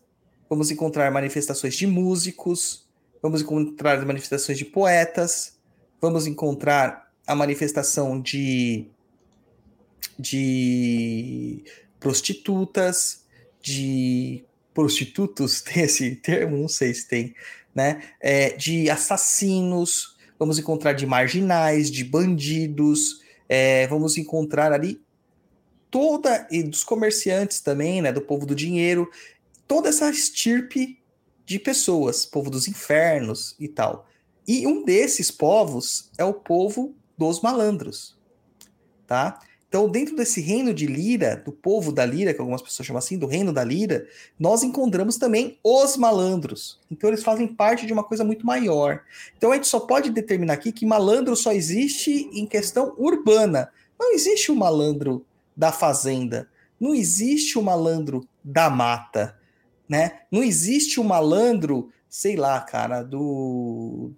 vamos encontrar manifestações de músicos, vamos encontrar manifestações de poetas, vamos encontrar a manifestação de, de prostitutas, de prostitutos, tem esse termo, não sei se tem, né? É, de assassinos, vamos encontrar de marginais, de bandidos, é, vamos encontrar ali toda, e dos comerciantes também, né? Do povo do dinheiro, toda essa estirpe de pessoas, povo dos infernos e tal. E um desses povos é o povo dos malandros, tá? Então, dentro desse reino de Lira, do povo da Lira, que algumas pessoas chamam assim, do reino da Lira, nós encontramos também os malandros. Então, eles fazem parte de uma coisa muito maior. Então, a gente só pode determinar aqui que malandro só existe em questão urbana. Não existe o malandro da fazenda. Não existe o malandro da mata, né? Não existe o malandro, sei lá, cara, do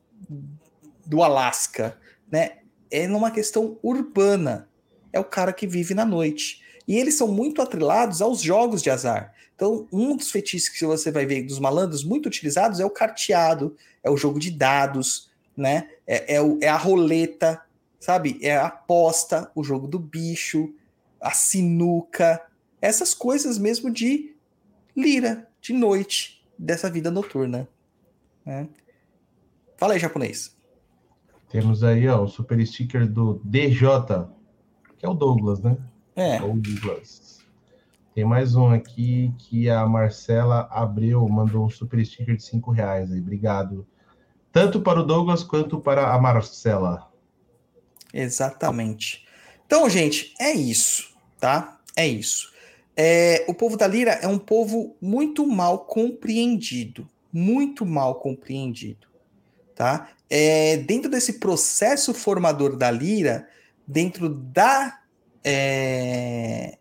do Alasca, né? É numa questão urbana. É o cara que vive na noite. E eles são muito atrelados aos jogos de azar. Então, um dos feitiços que você vai ver dos malandros muito utilizados é o carteado, é o jogo de dados, né? É, é, o- é a roleta, sabe? É a aposta, o jogo do bicho, a sinuca, essas coisas mesmo de lira, de noite, dessa vida noturna. né? Fala aí, japonês. Temos aí, ó, o super sticker do DJ, que é o Douglas, né? É, Ou Douglas. Tem mais um aqui que a Marcela Abreu mandou um super sticker de 5 reais aí. Obrigado. Tanto para o Douglas quanto para a Marcela. exatamente. Então, gente, é isso, tá? É isso. É, o povo da Lira é um povo muito mal compreendido. Muito mal compreendido, tá? É, dentro desse processo formador da Lira, dentro da, é,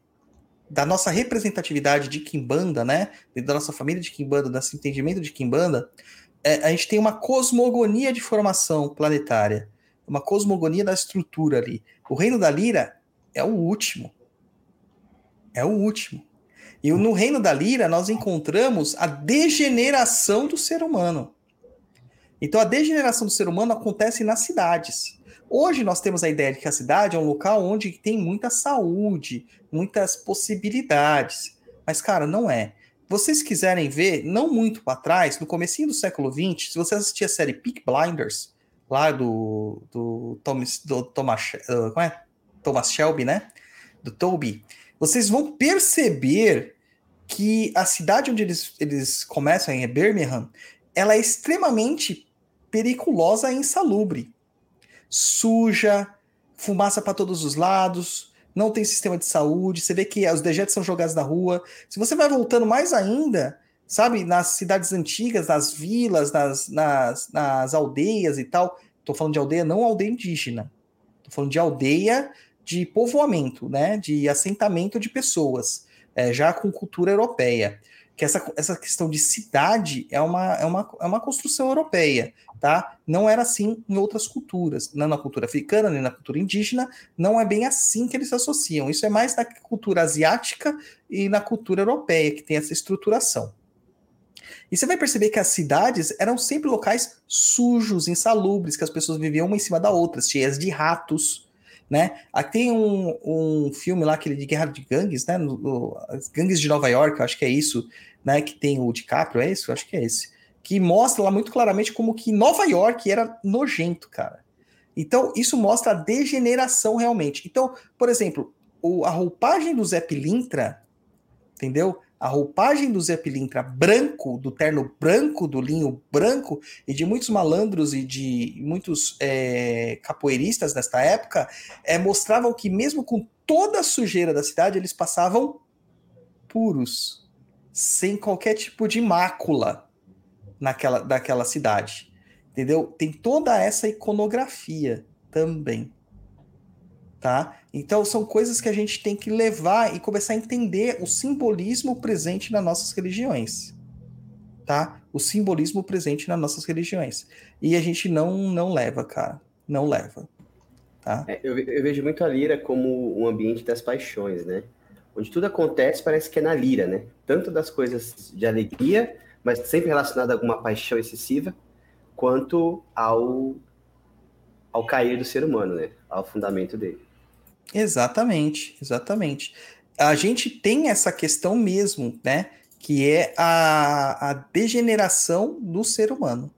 da nossa representatividade de Kimbanda, né? Dentro da nossa família de Kimbanda, desse entendimento de Kimbanda, é, a gente tem uma cosmogonia de formação planetária, uma cosmogonia da estrutura ali. O reino da Lira é o último. É o último. E no reino da Lira, nós encontramos a degeneração do ser humano. Então, a degeneração do ser humano acontece nas cidades. Hoje, nós temos a ideia de que a cidade é um local onde tem muita saúde, muitas possibilidades. Mas, cara, não é. vocês quiserem ver, não muito para trás, no comecinho do século XX, se você assistir a série Peak Blinders, lá do, do, Thomas, do Thomas, uh, como é? Thomas Shelby, né? Do Toby, vocês vão perceber que a cidade onde eles, eles começam, em Birmingham, ela é extremamente periculosa e insalubre. Suja, fumaça para todos os lados, não tem sistema de saúde, você vê que os dejetos são jogados na rua. Se você vai voltando mais ainda, sabe, nas cidades antigas, nas vilas, nas, nas, nas aldeias e tal, tô falando de aldeia, não aldeia indígena, tô falando de aldeia de povoamento, né, de assentamento de pessoas, é, já com cultura europeia. Que essa, essa questão de cidade é uma, é, uma, é uma construção europeia, tá? Não era assim em outras culturas, não na cultura africana, nem na cultura indígena, não é bem assim que eles se associam. Isso é mais na cultura asiática e na cultura europeia, que tem essa estruturação. E você vai perceber que as cidades eram sempre locais sujos, insalubres, que as pessoas viviam uma em cima da outra, cheias de ratos, né? Aqui tem um, um filme lá, aquele de Guerra de Gangues, né? No, no, Gangues de Nova York, acho que é isso, né? Que tem o DiCaprio, é isso? Acho que é esse. Que mostra lá muito claramente como que Nova York era nojento, cara. Então, isso mostra a degeneração realmente. Então, por exemplo, o, a roupagem do Zé Pilintra, entendeu? a roupagem do Zé Pilintra branco, do terno branco, do linho branco, e de muitos malandros e de muitos é, capoeiristas nesta época, é, mostravam que mesmo com toda a sujeira da cidade, eles passavam puros, sem qualquer tipo de mácula naquela, daquela cidade. Entendeu? Tem toda essa iconografia também tá? Então são coisas que a gente tem que levar e começar a entender o simbolismo presente nas nossas religiões, tá? O simbolismo presente nas nossas religiões. E a gente não não leva, cara, não leva, tá? É, eu, eu, vejo muito a lira como um ambiente das paixões, né? Onde tudo acontece parece que é na lira, né? Tanto das coisas de alegria, mas sempre relacionado a alguma paixão excessiva, quanto ao ao cair do ser humano, né? Ao fundamento dele. Exatamente, exatamente. A gente tem essa questão mesmo, né? Que é a, a degeneração do ser humano.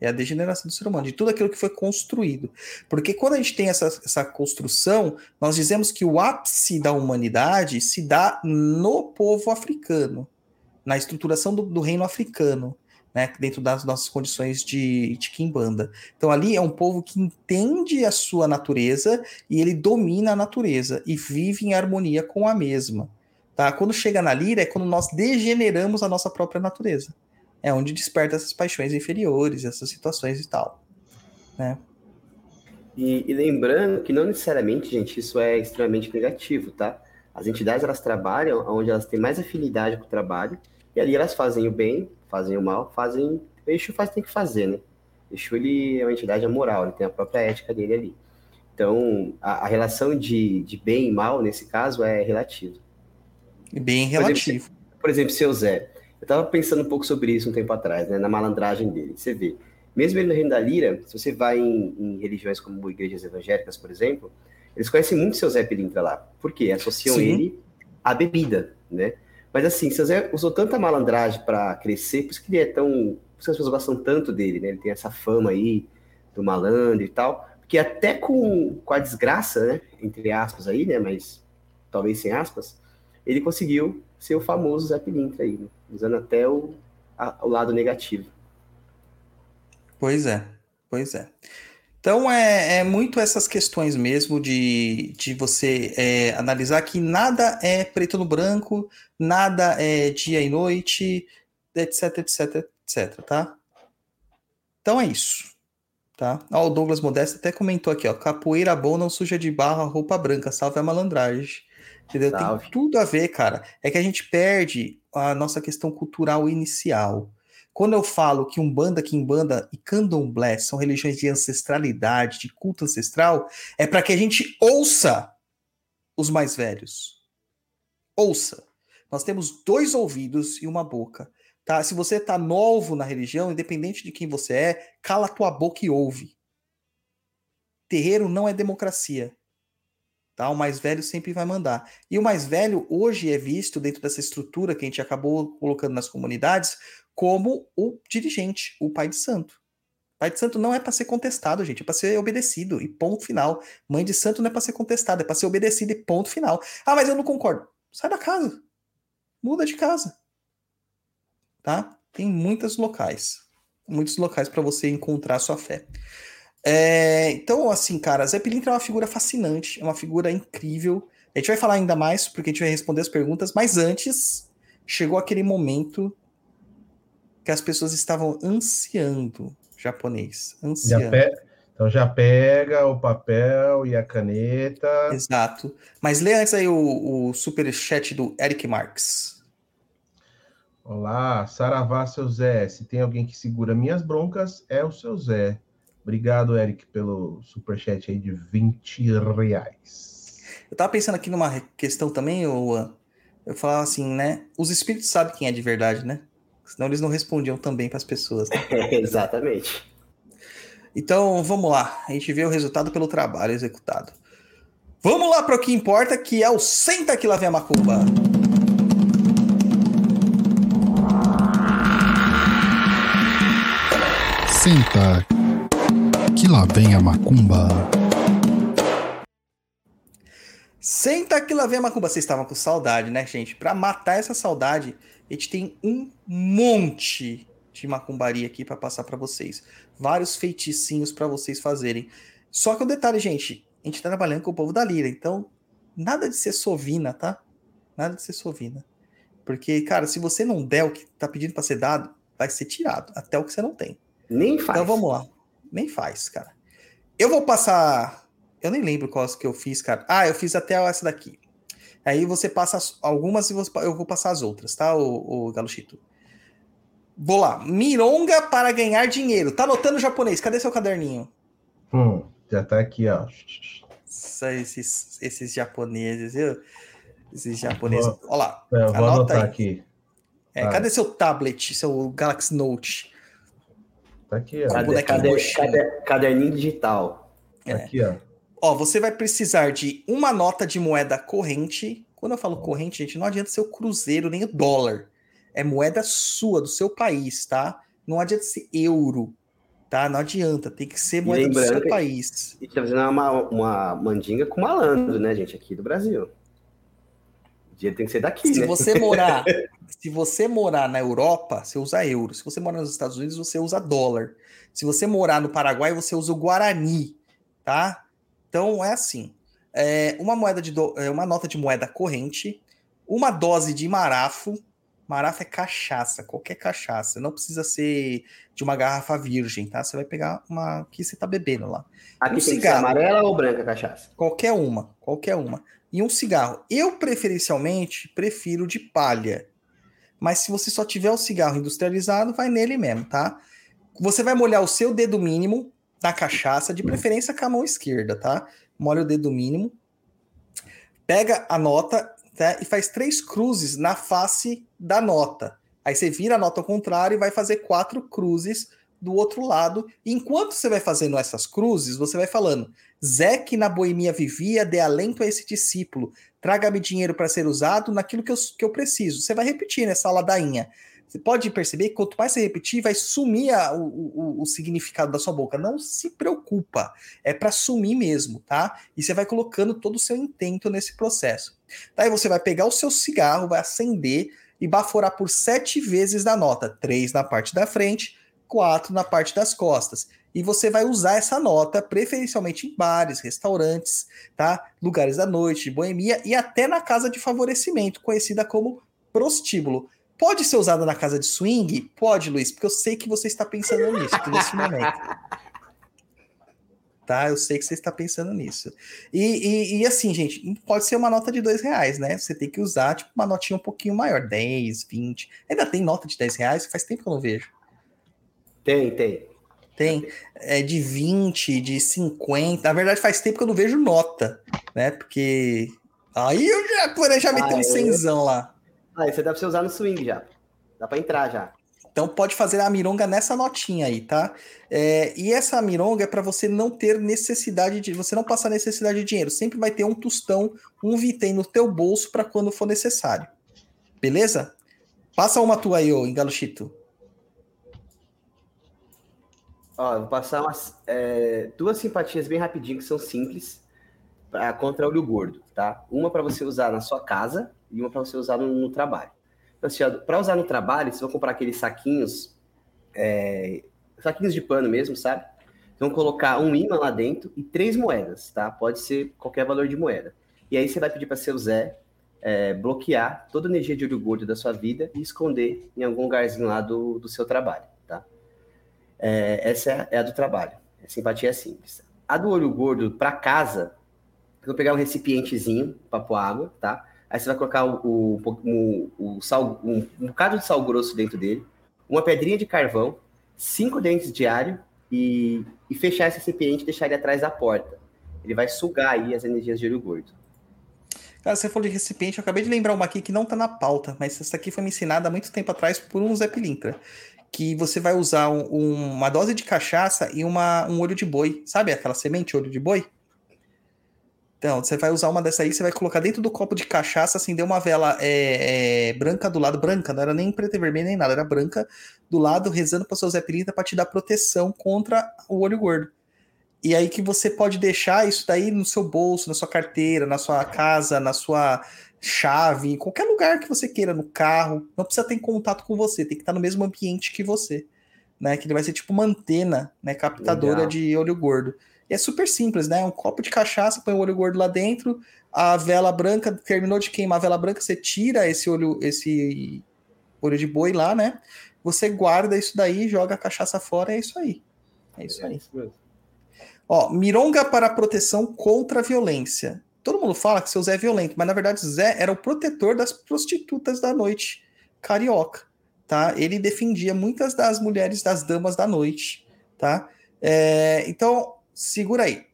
É a degeneração do ser humano, de tudo aquilo que foi construído. Porque quando a gente tem essa, essa construção, nós dizemos que o ápice da humanidade se dá no povo africano, na estruturação do, do reino africano né, dentro das nossas condições de, de Kimbanda. Então ali é um povo que entende a sua natureza e ele domina a natureza e vive em harmonia com a mesma. Tá? Quando chega na lira é quando nós degeneramos a nossa própria natureza. É onde desperta essas paixões inferiores, essas situações e tal. Né? E, e, lembrando que não necessariamente, gente, isso é extremamente negativo, tá? As entidades elas trabalham onde elas têm mais afinidade com o trabalho e ali elas fazem o bem fazem o mal, fazem. O Exu faz tem que fazer, né? O Exu ele é uma entidade moral, ele tem a própria ética dele ali. Então, a, a relação de, de bem e mal, nesse caso, é relativa. Bem relativo. Por exemplo, seu Zé. Eu estava pensando um pouco sobre isso um tempo atrás, né, na malandragem dele. Você vê, mesmo ele no Reino da Lira, se você vai em, em religiões como igrejas evangélicas, por exemplo, eles conhecem muito seu Zé Pilintra lá. Por quê? Associam Sim. ele à bebida, né? Mas assim, seu Zé usou tanta malandragem para crescer, por isso que ele é tão. Por isso que as pessoas gostam tanto dele, né? Ele tem essa fama aí do malandro e tal. Porque até com, com a desgraça, né? Entre aspas aí, né? Mas talvez sem aspas, ele conseguiu ser o famoso Zé Pilintra aí, né? usando até o, a, o lado negativo. Pois é, pois é. Então é, é, muito essas questões mesmo de, de você é, analisar que nada é preto no branco, nada é dia e noite, etc, etc, etc, tá? Então é isso, tá? Ó, o Douglas Modesto até comentou aqui, ó, capoeira bom não suja de barra, roupa branca, salve a malandragem. Entendeu? Salve. Tem tudo a ver, cara. É que a gente perde a nossa questão cultural inicial. Quando eu falo que Umbanda, Kimbanda e Candomblé são religiões de ancestralidade, de culto ancestral, é para que a gente ouça os mais velhos. Ouça. Nós temos dois ouvidos e uma boca. Tá? Se você está novo na religião, independente de quem você é, cala tua boca e ouve. Terreiro não é democracia. Tá? O mais velho sempre vai mandar. E o mais velho hoje é visto dentro dessa estrutura que a gente acabou colocando nas comunidades como o dirigente, o pai de santo. Pai de santo não é para ser contestado, gente, é para ser obedecido e ponto final. Mãe de santo não é para ser contestada, é para ser obedecida e ponto final. Ah, mas eu não concordo. Sai da casa. Muda de casa. Tá? Tem muitos locais, muitos locais para você encontrar sua fé. É, então, assim, cara, Zé Pilintra é uma figura fascinante, é uma figura incrível. A gente vai falar ainda mais, porque a gente vai responder as perguntas, mas antes chegou aquele momento que as pessoas estavam ansiando japonês. Ansiando. Já pe... Então já pega o papel e a caneta. Exato. Mas lê antes aí o, o super chat do Eric Marx. Olá, Saravá, seu Zé. Se tem alguém que segura minhas broncas, é o seu Zé. Obrigado, Eric, pelo superchat aí de 20 reais. Eu tava pensando aqui numa questão também, eu, eu falava assim, né? Os espíritos sabem quem é de verdade, né? Senão eles não respondiam também para as pessoas. Né? Exatamente. Então, vamos lá. A gente vê o resultado pelo trabalho executado. Vamos lá para o que importa, que é o Senta que lá vem a macumba. Senta que lá vem a macumba. Senta que lá vem a macumba. Vocês estavam com saudade, né, gente? Para matar essa saudade, a gente tem um monte de macumbaria aqui para passar para vocês. Vários feiticinhos para vocês fazerem. Só que o um detalhe, gente, a gente tá trabalhando com o povo da lira, então nada de ser sovina, tá? Nada de ser sovina. Porque, cara, se você não der o que tá pedindo para ser dado, vai ser tirado, até o que você não tem. Nem faz. Então vamos lá. Nem faz, cara. Eu vou passar. Eu nem lembro quais que eu fiz, cara. Ah, eu fiz até essa daqui. Aí você passa algumas e eu vou passar as outras, tá, o, o Galochito? Vou lá. Mironga para ganhar dinheiro. Tá anotando japonês? Cadê seu caderninho? Hum, já tá aqui, ó. Esses, esses japoneses, viu? Esses japoneses. Vou, Olha lá. É, eu vou anotar aí. aqui. É, ah. Cadê seu tablet, seu Galaxy Note? Tá aqui, ó. Cadê, cadê, cadê, caderninho digital. É. Aqui, ó. Ó, você vai precisar de uma nota de moeda corrente. Quando eu falo corrente, gente, não adianta ser o cruzeiro nem o dólar. É moeda sua, do seu país, tá? Não adianta ser euro, tá? Não adianta, tem que ser moeda do seu país. E tá fazendo uma, uma mandinga com malandro, né, gente, aqui do Brasil. O dinheiro tem que ser daqui, Se né? você morar se você morar na Europa, você usa euro. Se você morar nos Estados Unidos, você usa dólar. Se você morar no Paraguai, você usa o Guarani, tá? Então é assim: é uma moeda de do... é uma nota de moeda corrente, uma dose de marafo. Marafo é cachaça, qualquer cachaça. Não precisa ser de uma garrafa virgem, tá? Você vai pegar uma que você tá bebendo lá. Aqui um tem cigarro. amarela ou branca cachaça? Qualquer uma, qualquer uma. E um cigarro. Eu preferencialmente prefiro de palha mas se você só tiver o cigarro industrializado, vai nele mesmo, tá? Você vai molhar o seu dedo mínimo na cachaça, de preferência com a mão esquerda, tá? Molha o dedo mínimo, pega a nota tá? e faz três cruzes na face da nota. Aí você vira a nota ao contrário e vai fazer quatro cruzes do outro lado. Enquanto você vai fazendo essas cruzes, você vai falando: Zé que na boemia vivia, dê alento a esse discípulo, traga-me dinheiro para ser usado naquilo que eu, que eu preciso. Você vai repetir nessa ladainha. Você pode perceber que quanto mais você repetir, vai sumir a, o, o, o, significado da sua boca. Não se preocupa, é para sumir mesmo, tá? E você vai colocando todo o seu intento nesse processo. Daí você vai pegar o seu cigarro, vai acender e baforar por sete vezes na nota: três na parte da frente, quatro na parte das costas e você vai usar essa nota preferencialmente em bares, restaurantes, tá? Lugares da noite, boemia e até na casa de favorecimento, conhecida como prostíbulo. Pode ser usada na casa de swing? Pode, Luiz, porque eu sei que você está pensando nisso nesse momento. Tá, eu sei que você está pensando nisso. E, e, e, assim, gente, pode ser uma nota de dois reais, né? Você tem que usar, tipo, uma notinha um pouquinho maior, 10, 20. Ainda tem nota de 10 reais? Faz tempo que eu não vejo. Tem, tem. Tem é, de 20, de 50. Na verdade, faz tempo que eu não vejo nota, né? Porque aí eu já, já meteu ah, um cenzão lá. Ah, você deve ser usar no swing já. Dá para entrar já. Então pode fazer a mironga nessa notinha aí, tá? É, e essa mironga é para você não ter necessidade de, você não passar necessidade de dinheiro. Sempre vai ter um tostão, um vitém no teu bolso para quando for necessário. Beleza? Passa uma tua aí, ô Engalochito. Ó, eu vou passar umas, é, duas simpatias bem rapidinho que são simples pra, contra olho gordo, tá? Uma para você usar na sua casa e uma para você usar no, no trabalho. Então, assim, para usar no trabalho, vocês vão comprar aqueles saquinhos, é, saquinhos de pano mesmo, sabe? Vão colocar um imã lá dentro e três moedas, tá? Pode ser qualquer valor de moeda. E aí você vai pedir para seu Zé é, bloquear toda a energia de olho gordo da sua vida e esconder em algum lugarzinho lá do, do seu trabalho, tá? É, essa é a, é a do trabalho. A simpatia é simples. A do olho gordo para casa, eu vou pegar um recipientezinho pôr água, tá? Aí você vai colocar o, o, o, sal, um, um bocado de sal grosso dentro dele, uma pedrinha de carvão, cinco dentes de alho e, e fechar esse recipiente e deixar ele atrás da porta. Ele vai sugar aí as energias de olho gordo. Cara, você falou de recipiente, eu acabei de lembrar uma aqui que não tá na pauta, mas essa aqui foi me ensinada há muito tempo atrás por um Zé Pilintra. Que você vai usar um- uma dose de cachaça e uma, um olho de boi. Sabe aquela semente, olho de boi? Então, você vai usar uma dessa aí, você vai colocar dentro do copo de cachaça, acender uma vela é, é, branca do lado, branca, não era nem preta e vermelha nem nada, era branca do lado, rezando para seu Zé Pilintra para te dar proteção contra o olho gordo. E aí que você pode deixar isso daí no seu bolso, na sua carteira, na sua casa, na sua chave, em qualquer lugar que você queira, no carro. Não precisa ter contato com você, tem que estar no mesmo ambiente que você. Né? Que ele vai ser tipo uma antena, né? Captadora Legal. de olho gordo. E é super simples, né? Um copo de cachaça, põe o olho gordo lá dentro, a vela branca, terminou de queimar a vela branca, você tira esse olho, esse olho de boi lá, né? Você guarda isso daí, joga a cachaça fora, é isso aí. É isso aí. mesmo. Ó, mironga para proteção contra a violência. Todo mundo fala que seu Zé é violento, mas na verdade Zé era o protetor das prostitutas da noite carioca, tá? Ele defendia muitas das mulheres, das damas da noite, tá? É, então, segura aí.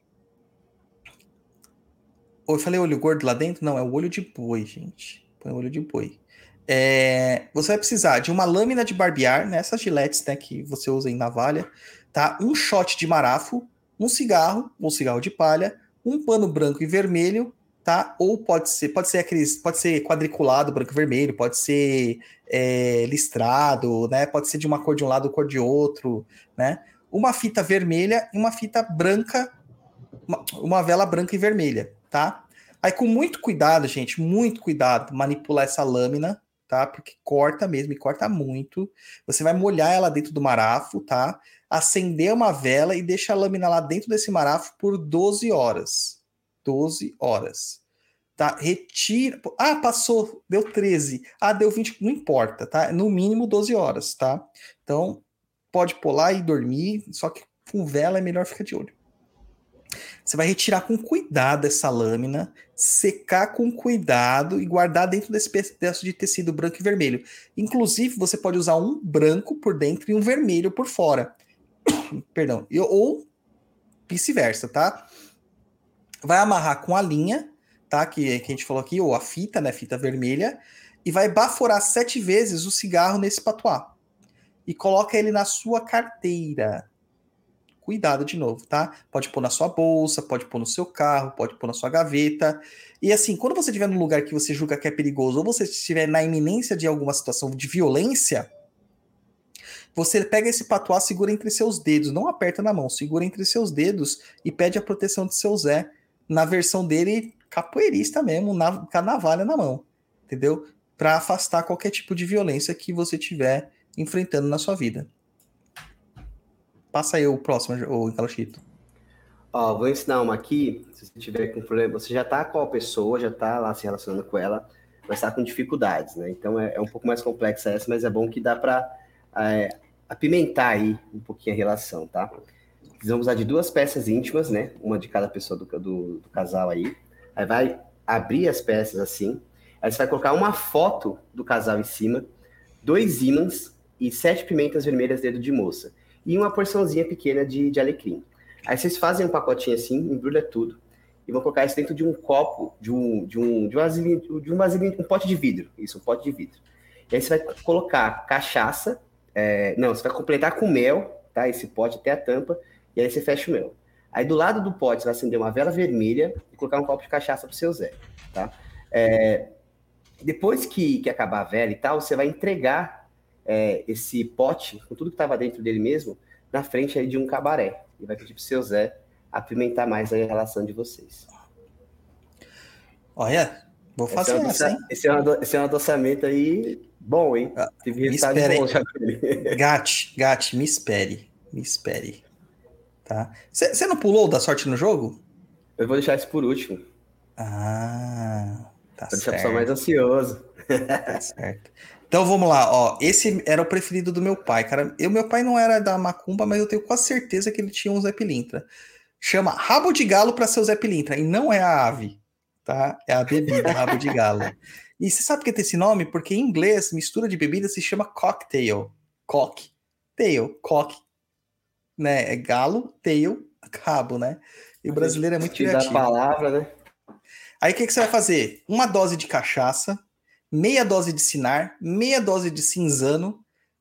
Eu falei olho gordo lá dentro? Não, é o olho de boi, gente. Põe o olho de boi. É, você vai precisar de uma lâmina de barbear, né? Essas giletes né, que você usa em navalha, tá? Um shot de marafo, um cigarro, um cigarro de palha, um pano branco e vermelho, tá? Ou pode ser, pode ser aqueles, pode ser quadriculado, branco e vermelho, pode ser é, listrado, né? Pode ser de uma cor de um lado, cor de outro, né? Uma fita vermelha e uma fita branca, uma, vela branca e vermelha, tá? Aí com muito cuidado, gente, muito cuidado, manipular essa lâmina, tá? Porque corta mesmo e corta muito. Você vai molhar ela dentro do marafo, tá? acender uma vela e deixa a lâmina lá dentro desse marafo por 12 horas. 12 horas. Tá? Retira. Ah, passou, deu 13. Ah, deu 20, não importa, tá? No mínimo 12 horas, tá? Então, pode pular e dormir, só que com vela é melhor ficar de olho. Você vai retirar com cuidado essa lâmina, secar com cuidado e guardar dentro desse pedaço de tecido branco e vermelho. Inclusive, você pode usar um branco por dentro e um vermelho por fora. Perdão. Ou vice-versa, tá? Vai amarrar com a linha, tá? Que, que a gente falou aqui, ou a fita, né? Fita vermelha. E vai baforar sete vezes o cigarro nesse patuá. E coloca ele na sua carteira. Cuidado de novo, tá? Pode pôr na sua bolsa, pode pôr no seu carro, pode pôr na sua gaveta. E assim, quando você estiver num lugar que você julga que é perigoso, ou você estiver na iminência de alguma situação de violência, você pega esse patuá, segura entre seus dedos, não aperta na mão, segura entre seus dedos e pede a proteção de seu Zé, na versão dele capoeirista mesmo, na, com a navalha na mão, entendeu? Para afastar qualquer tipo de violência que você tiver enfrentando na sua vida. Passa aí o próximo, o Encalochito. Ó, vou ensinar uma aqui. Se você tiver com problema, você já tá com a pessoa, já tá lá se relacionando com ela, mas tá com dificuldades, né? Então é, é um pouco mais complexa essa, mas é bom que dá para apimentar aí um pouquinho a relação, tá? Vamos usar de duas peças íntimas, né? Uma de cada pessoa do, do, do casal aí. Aí vai abrir as peças assim. Aí você vai colocar uma foto do casal em cima, dois ímãs e sete pimentas vermelhas dedo de moça. E uma porçãozinha pequena de, de alecrim. Aí vocês fazem um pacotinho assim, embrulha tudo e vão colocar isso dentro de um copo, de um, de um, de um vasilhinho, de um vasilhinho, um pote de vidro. Isso, um pote de vidro. E aí você vai colocar cachaça é, não, você vai completar com mel, tá? Esse pote até a tampa, e aí você fecha o mel. Aí do lado do pote você vai acender uma vela vermelha e colocar um copo de cachaça pro seu Zé, tá? É, depois que, que acabar a vela e tal, você vai entregar é, esse pote, com tudo que estava dentro dele mesmo, na frente aí de um cabaré. E vai pedir pro seu Zé apimentar mais a relação de vocês. Olha, vou Esse é, fazer um essa, hein? esse, é um é adoçamento aí bom, hein? Ah, Teve me resultado espera aí. bom já me espere. Me espere. Tá? Você não pulou da sorte no jogo? Eu vou deixar isso por último, Ah, tá pra deixar o certo. pessoal mais ansioso. Tá certo. Então vamos lá, ó. Esse era o preferido do meu pai, cara. Eu, meu pai não era da macumba, mas eu tenho quase certeza que ele tinha um Zé Pilintra. Chama rabo de galo para ser o Zé Pilintra, e não é a ave, tá? É a bebida, rabo de galo. E você sabe por que tem esse nome? Porque em inglês, mistura de bebida se chama cocktail. Cock. Tail, cock. Né? É galo, tail, rabo, né? E o brasileiro é muito criativo. palavra, né? Aí o que, que você vai fazer? Uma dose de cachaça, meia dose de sinar, meia dose de cinzano,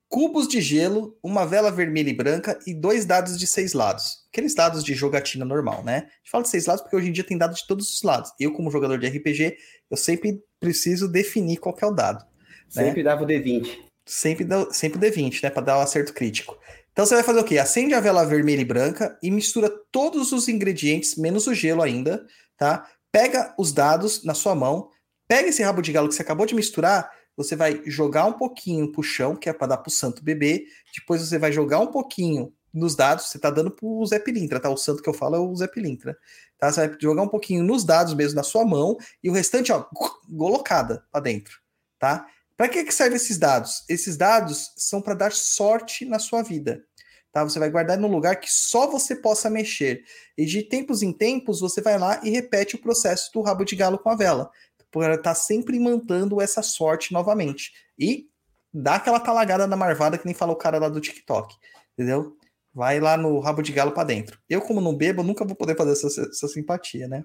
cubos de gelo, uma vela vermelha e branca e dois dados de seis lados. Aqueles dados de jogatina normal, né? A gente fala de seis lados porque hoje em dia tem dados de todos os lados. Eu, como jogador de RPG, eu sempre preciso definir qual é o dado. Sempre dava o D20. Sempre, dá, sempre D20, né? Pra dar o acerto crítico. Então você vai fazer o quê? Acende a vela vermelha e branca e mistura todos os ingredientes, menos o gelo ainda, tá? Pega os dados na sua mão, pega esse rabo de galo que você acabou de misturar, você vai jogar um pouquinho pro chão, que é para dar pro santo beber, depois você vai jogar um pouquinho nos dados, você tá dando pro Zé Pilintra, tá? O santo que eu falo é o Zé Pilintra, tá? Você vai jogar um pouquinho nos dados mesmo na sua mão e o restante, ó, golocada pra dentro, tá? Para que, que servem esses dados? Esses dados são para dar sorte na sua vida. Tá? Você vai guardar num lugar que só você possa mexer. E de tempos em tempos, você vai lá e repete o processo do rabo de galo com a vela. Para estar sempre mantendo essa sorte novamente. E dá aquela talagada na marvada que nem fala o cara lá do TikTok. Entendeu? Vai lá no rabo de galo para dentro. Eu, como não bebo, nunca vou poder fazer essa, essa simpatia, né?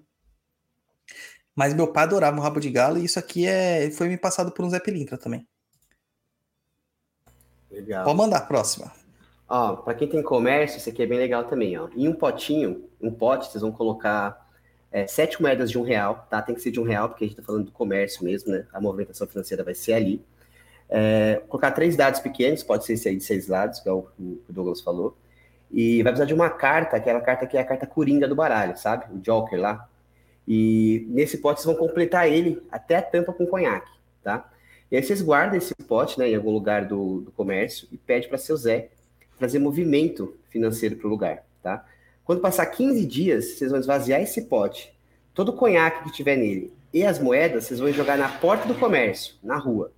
Mas meu pai adorava o rabo de galo e isso aqui é, foi me passado por um Zé Pilintra também. Legal. Pode mandar, próxima. Ó, para quem tem comércio, isso aqui é bem legal também, ó. Em um potinho, um pote, vocês vão colocar é, sete moedas de um real, tá? Tem que ser de um real, porque a gente tá falando do comércio mesmo, né? A movimentação financeira vai ser ali. É, colocar três dados pequenos, pode ser esse aí de seis lados, que é o que o Douglas falou. E vai precisar de uma carta, aquela carta que é a carta coringa do baralho, sabe? O Joker lá. E nesse pote vocês vão completar ele até a tampa com conhaque, tá? E aí vocês guardam esse pote, né, em algum lugar do, do comércio e pede para seu Zé trazer movimento financeiro para o lugar, tá? Quando passar 15 dias, vocês vão esvaziar esse pote, todo o conhaque que tiver nele e as moedas, vocês vão jogar na porta do comércio, na rua.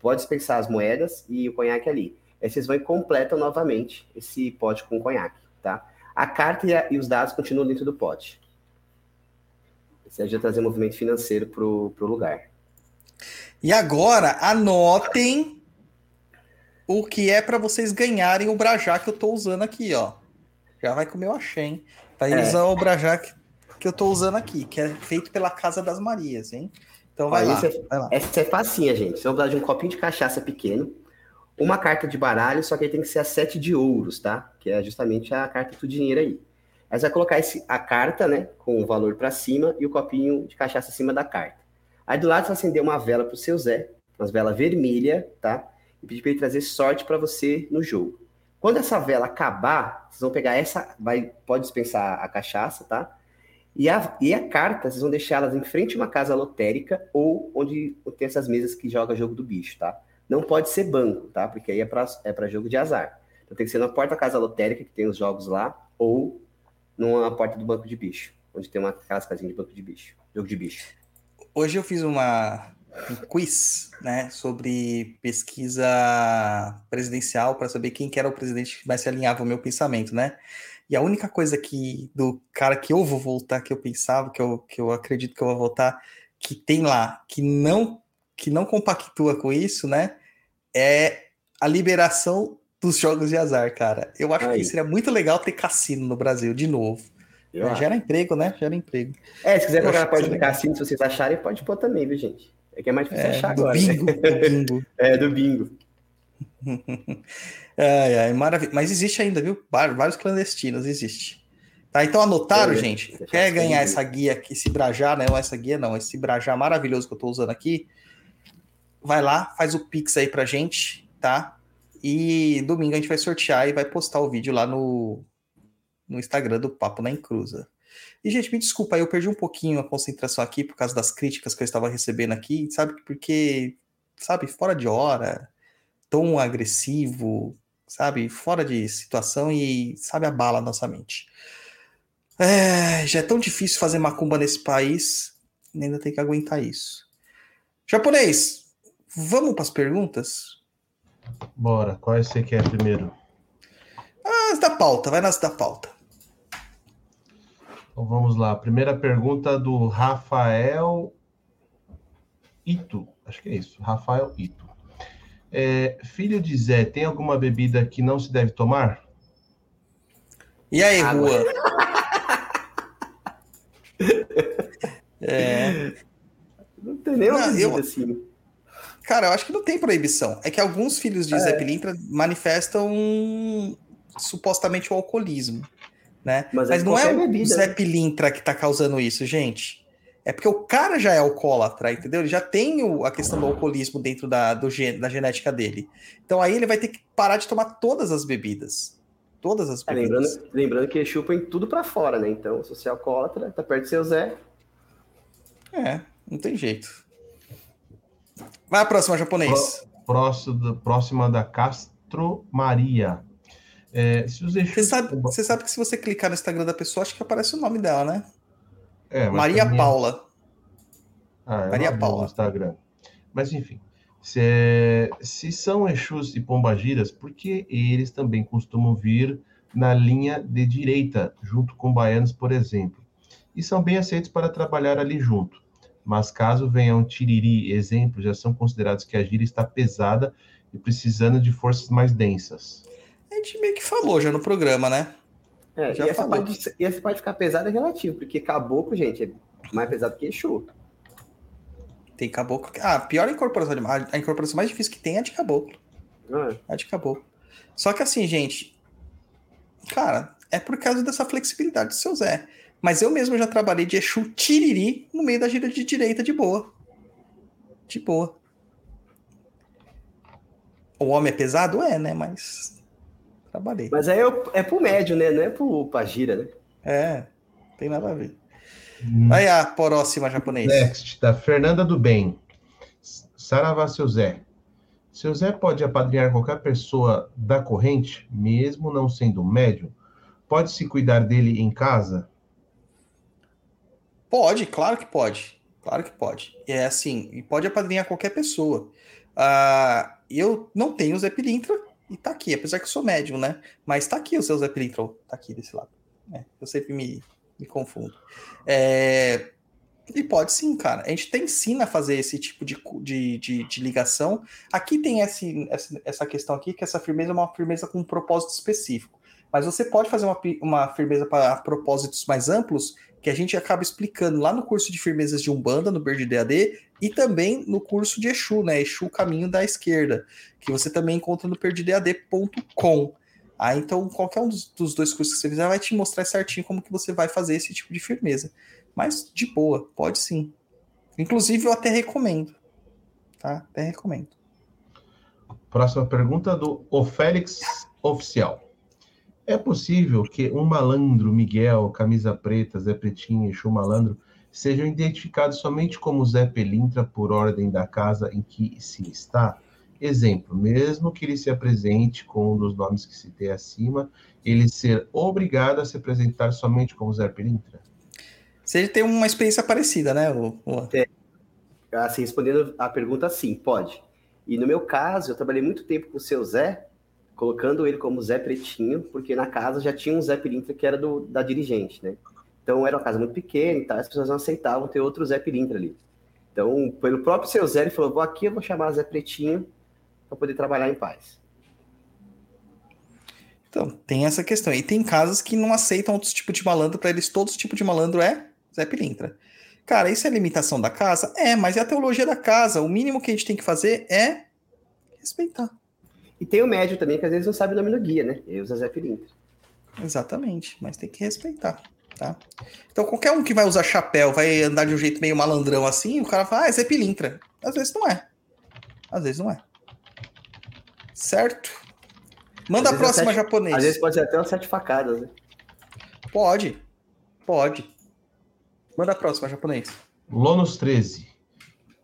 Pode dispensar as moedas e o conhaque ali. Aí vocês vão e completam novamente esse pote com conhaque, tá? A carta e, a- e os dados continuam dentro do pote. Isso aí já trazer movimento financeiro pro, pro lugar. E agora, anotem o que é para vocês ganharem o Brajá que eu tô usando aqui, ó. Já vai comer o axé, hein? Vai É. usar o Brajá que, que eu tô usando aqui, que é feito pela Casa das Marias, hein? Então vai Ó, lá, é- vai lá. Essa é facinha, gente. Vocês vão precisar de um copinho de cachaça pequeno, uma carta de baralho, só que aí tem que ser a sete de ouros, tá? Que é justamente a carta do dinheiro aí. Aí você vai colocar esse, a carta, né, com o valor para cima e o copinho de cachaça acima da carta. Aí do lado você vai acender uma vela pro seu Zé, uma vela vermelha, tá? E pedir para ele trazer sorte para você no jogo. Quando essa vela acabar, vocês vão pegar essa, vai, pode dispensar a cachaça, tá? E a, e a carta, vocês vão deixar elas em frente a uma casa lotérica ou onde tem essas mesas que joga jogo do bicho, tá? Não pode ser banco, tá? Porque aí é para é jogo de azar. Então tem que ser na porta da casa lotérica, que tem os jogos lá, ou numa porta do banco de bicho, onde tem uma casinhas de banco de bicho, jogo de bicho. Hoje eu fiz uma um quiz, né, sobre pesquisa presidencial para saber quem que era o presidente que mais se alinhava ao meu pensamento, né? E a única coisa que do cara que eu vou votar, que eu pensava, que eu, que eu acredito que eu vou votar, que tem lá, que não que não compactua com isso, né? É a liberação dos jogos de azar, cara. Eu acho Aí. que seria muito legal ter cassino no Brasil de novo. Eu Né? Gera emprego, né? Gera emprego. É, se quiser colocar porta que do cassino, se vocês acharem, pode pôr também, viu, gente? É que é mais difícil É, achar do agora. né? bingo, do bingo. É, do bingo. ai, ai, maravilha. Mas existe ainda, viu? Vários clandestinos, existe. Tá, então anotaram, É, gente? Quer ganhar essa guia aqui, esse brajá, né? Não essa guia, não. Esse brajá maravilhoso que eu tô usando aqui. Vai lá, faz o pix aí pra gente, tá? E domingo a gente vai sortear e vai postar o vídeo lá no, no Instagram do Papo na Encruza. E, gente, me desculpa eu perdi um pouquinho a concentração aqui por causa das críticas que eu estava recebendo aqui, sabe? Porque, sabe, fora de hora, tom agressivo, sabe? Fora de situação e, sabe, abala a nossa mente. É, já é tão difícil fazer macumba nesse país, ainda tem que aguentar isso. Japonês, vamos para as perguntas? Bora, quais você quer primeiro? As da pauta, vai nas da pauta. Então vamos lá. Primeira pergunta do Rafael Ito. Acho que é isso. Rafael Ito. É, filho de Zé, tem alguma bebida que não se deve tomar? E aí, Água. Rua? É, Não tem nenhuma Não, eu- assim. cara, eu acho que não tem proibição. É que alguns filhos de Zé Pilintra manifestam supostamente o alcoolismo, né? Mas Mas, é não é o Zé né? Pilintra que tá causando isso, gente. É porque o cara já é alcoólatra, entendeu? Ele já tem o- a questão do alcoolismo dentro da, do gen- da genética dele. Então aí ele vai ter que parar de tomar todas as bebidas. Todas as É, bebidas. lembrando, lembrando que põe tudo pra fora, né? Então, se você é alcoólatra, tá perto do seu Zé. É, não tem jeito. Vai a próxima, japonês. Próximo, próxima da Castro Maria. É, se os Você sabe, você sabe que se você clicar no Instagram da pessoa, acho que aparece o nome dela, né? É, Maria também- Paula. Ah, é Maria Paula. Instagram. Mas enfim, se, é- se são Exus e Pombagiras, por que eles também costumam vir na linha de direita, junto com baianos, por exemplo? E são bem aceitos para trabalhar ali junto. Mas caso venha um tiriri, exemplo, já são considerados que a gira está pesada e precisando de forças mais densas. A gente meio que falou já no programa, né? É, Já e, essa falou. parte, e essa parte ficar pesada é relativo, porque caboclo, gente, é mais pesado que Exu. Tem caboclo. Ah, a pior incorporação de. A incorporação mais difícil que tem é a de caboclo. Ah, A de caboclo. Só que assim, gente. Cara, é por causa dessa flexibilidade do seu Zé. Mas eu mesmo já trabalhei de Exu Tiriri no meio da gira de direita de boa. De boa. O homem é pesado? É, né? Mas. Trabalhei. Mas aí é, o- é pro médio, né? Não é pro, pra gira, né? É, tem nada a ver. Aí a próxima japonês. Next, da Fernanda do Bem. Saravá, seu Zé. Seu Zé pode apadrinhar qualquer pessoa da corrente, mesmo não sendo médium? Pode se cuidar dele em casa? Pode, claro que pode. Claro que pode. É assim, e pode apadrinhar qualquer pessoa. Ah, eu não tenho o Zé Pilintra e tá aqui, apesar que eu sou médium, né? Mas tá aqui o seu Zé Pilintra, ó, tá aqui desse lado. É, eu sempre me, me confundo. É, e pode sim, cara. A gente tem ensina a fazer esse tipo de, de, de, de ligação. Aqui tem esse, essa, questão aqui, que essa firmeza é uma firmeza com um propósito específico. Mas você pode fazer uma, uma firmeza para propósitos mais amplos, que a gente acaba explicando lá no curso de firmezas de Umbanda, no Verde DAD, e também no curso de Exu, né? Exu Caminho da Esquerda, que você também encontra no perdidead.com. Ah, então qualquer um dos, dos dois cursos que você fizer vai te mostrar certinho como que você vai fazer esse tipo de firmeza. Mas de boa, pode sim. Inclusive eu até recomendo. Tá? Até recomendo. Próxima pergunta do O Félix Oficial. É possível que um malandro, Miguel, camisa preta, Zé Pretinho e Exu Malandro, sejam identificados somente como Zé Pelintra por ordem da casa em que se está? Exemplo, mesmo que ele se apresente com um dos nomes que citei acima, ele ser obrigado a se apresentar somente como Zé Pelintra? Você tem uma experiência parecida, né, Lu- Luan? Assim, respondendo a pergunta, sim, pode. E no meu caso, eu trabalhei muito tempo com o seu Zé, colocando ele como Zé Pretinho, porque na casa já tinha um Zé Pilintra que era do, da dirigente, né? Então era uma casa muito pequena e tal, as pessoas não aceitavam ter outro Zé Pilintra ali. Então, pelo próprio seu Zé, ele falou: vou aqui, eu vou chamar Zé Pretinho para poder trabalhar em paz. Então, tem essa questão. E tem casas que não aceitam outros tipos de malandro, para eles todos os tipos de malandro é Zé Pilintra. Cara, isso é limitação da casa? É, mas é a teologia da casa. O mínimo que a gente tem que fazer é respeitar. E tem o médio também, que às vezes não sabe o nome do guia, né? E usa Zé Pilintra. Exatamente, mas tem que respeitar, tá? Então qualquer um que vai usar chapéu, vai andar de um jeito meio malandrão assim, o cara fala, ah, é Zé Pilintra. Às vezes não é. Às vezes não é. Certo? Manda Às a próxima, até- japonês. Às vezes pode ser até umas sete facadas, né? Pode. Pode. Manda a próxima, japonês. Lonos 13.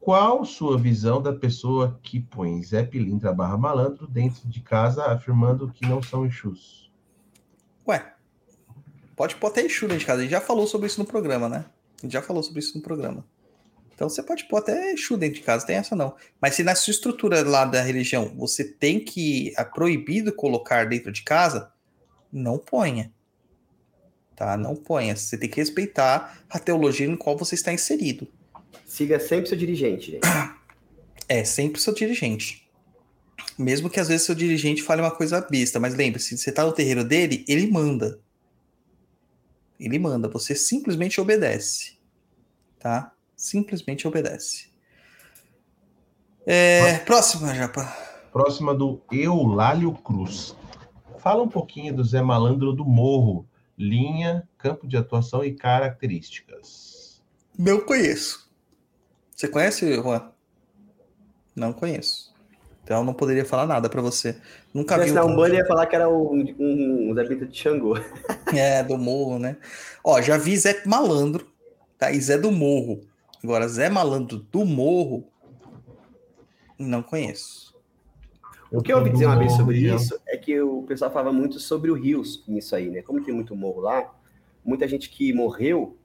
Qual sua visão da pessoa que põe Zé Pilintra barra malandro dentro de casa afirmando que não são Exus? Ué, pode pôr até Exu dentro de casa. A gente já falou sobre isso no programa, né? A gente já falou sobre isso no programa. Então você pode pôr até Exu dentro de casa, tem essa não. Mas se na sua estrutura lá da religião você tem que. É proibido colocar dentro de casa, não ponha. Tá? Não ponha. Você tem que respeitar a teologia em qual você está inserido. Siga sempre seu dirigente, gente. É sempre o seu dirigente. Mesmo que às vezes seu dirigente fale uma coisa besta, mas lembre-se, você tá no terreiro dele, ele manda. Ele manda, você simplesmente obedece. Tá? Simplesmente obedece. É, próxima, Japa. Próxima do Eulálio Cruz. Fala um pouquinho do Zé Malandro do Morro. Linha, campo de atuação e características. Não conheço. Você conhece, Juan? Não conheço. Então eu não poderia falar nada pra você. Nunca vi Se um Umbanda ia falar que era um, um, um Zé Pilintra de Xangô. É, do morro, né? Ó, já vi Zé Malandro, tá? E Zé do Morro. Agora, Zé Malandro do Morro, não conheço. O que eu ouvi dizer uma vez sobre isso é que o pessoal falava muito sobre o rios nisso aí, né? Como tem muito morro lá, muita gente que morreu,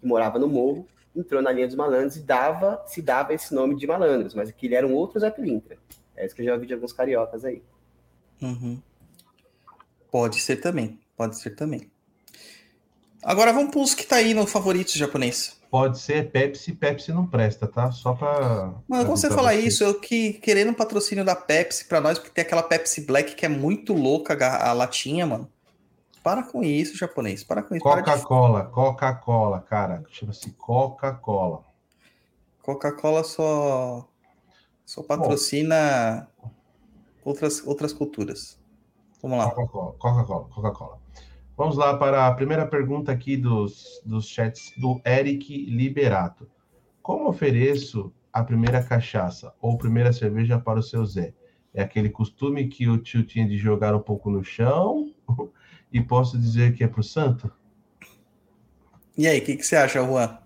que morava no morro, entrou na linha dos malandros e dava, se dava esse nome de malandros, mas que ele era um outro Zé Pilintra. É isso que eu já ouvi de alguns cariocas aí. Uhum. Pode ser também, pode ser também. Agora vamos pros que tá aí no favoritos japonês. Pode ser Pepsi, Pepsi não presta, tá? Só pra. Mano, quando você falar isso, eu que querendo um patrocínio da Pepsi pra nós, porque tem aquela Pepsi Black que é muito louca, a latinha, mano. Para com isso, japonês. Para com isso. Para de Coca-Cola, Coca-Cola, cara. Chama-se Coca-Cola. Coca-Cola só só patrocina outras, outras culturas. Vamos lá. Coca-Cola, Coca-Cola, Coca-Cola. Vamos lá para a primeira pergunta aqui dos, dos chats do Eric Liberato. Como ofereço a primeira cachaça ou primeira cerveja para o seu Zé? É aquele costume que o tio tinha de jogar um pouco no chão? E posso dizer que é para o santo? E aí, o que, que você acha, Juan?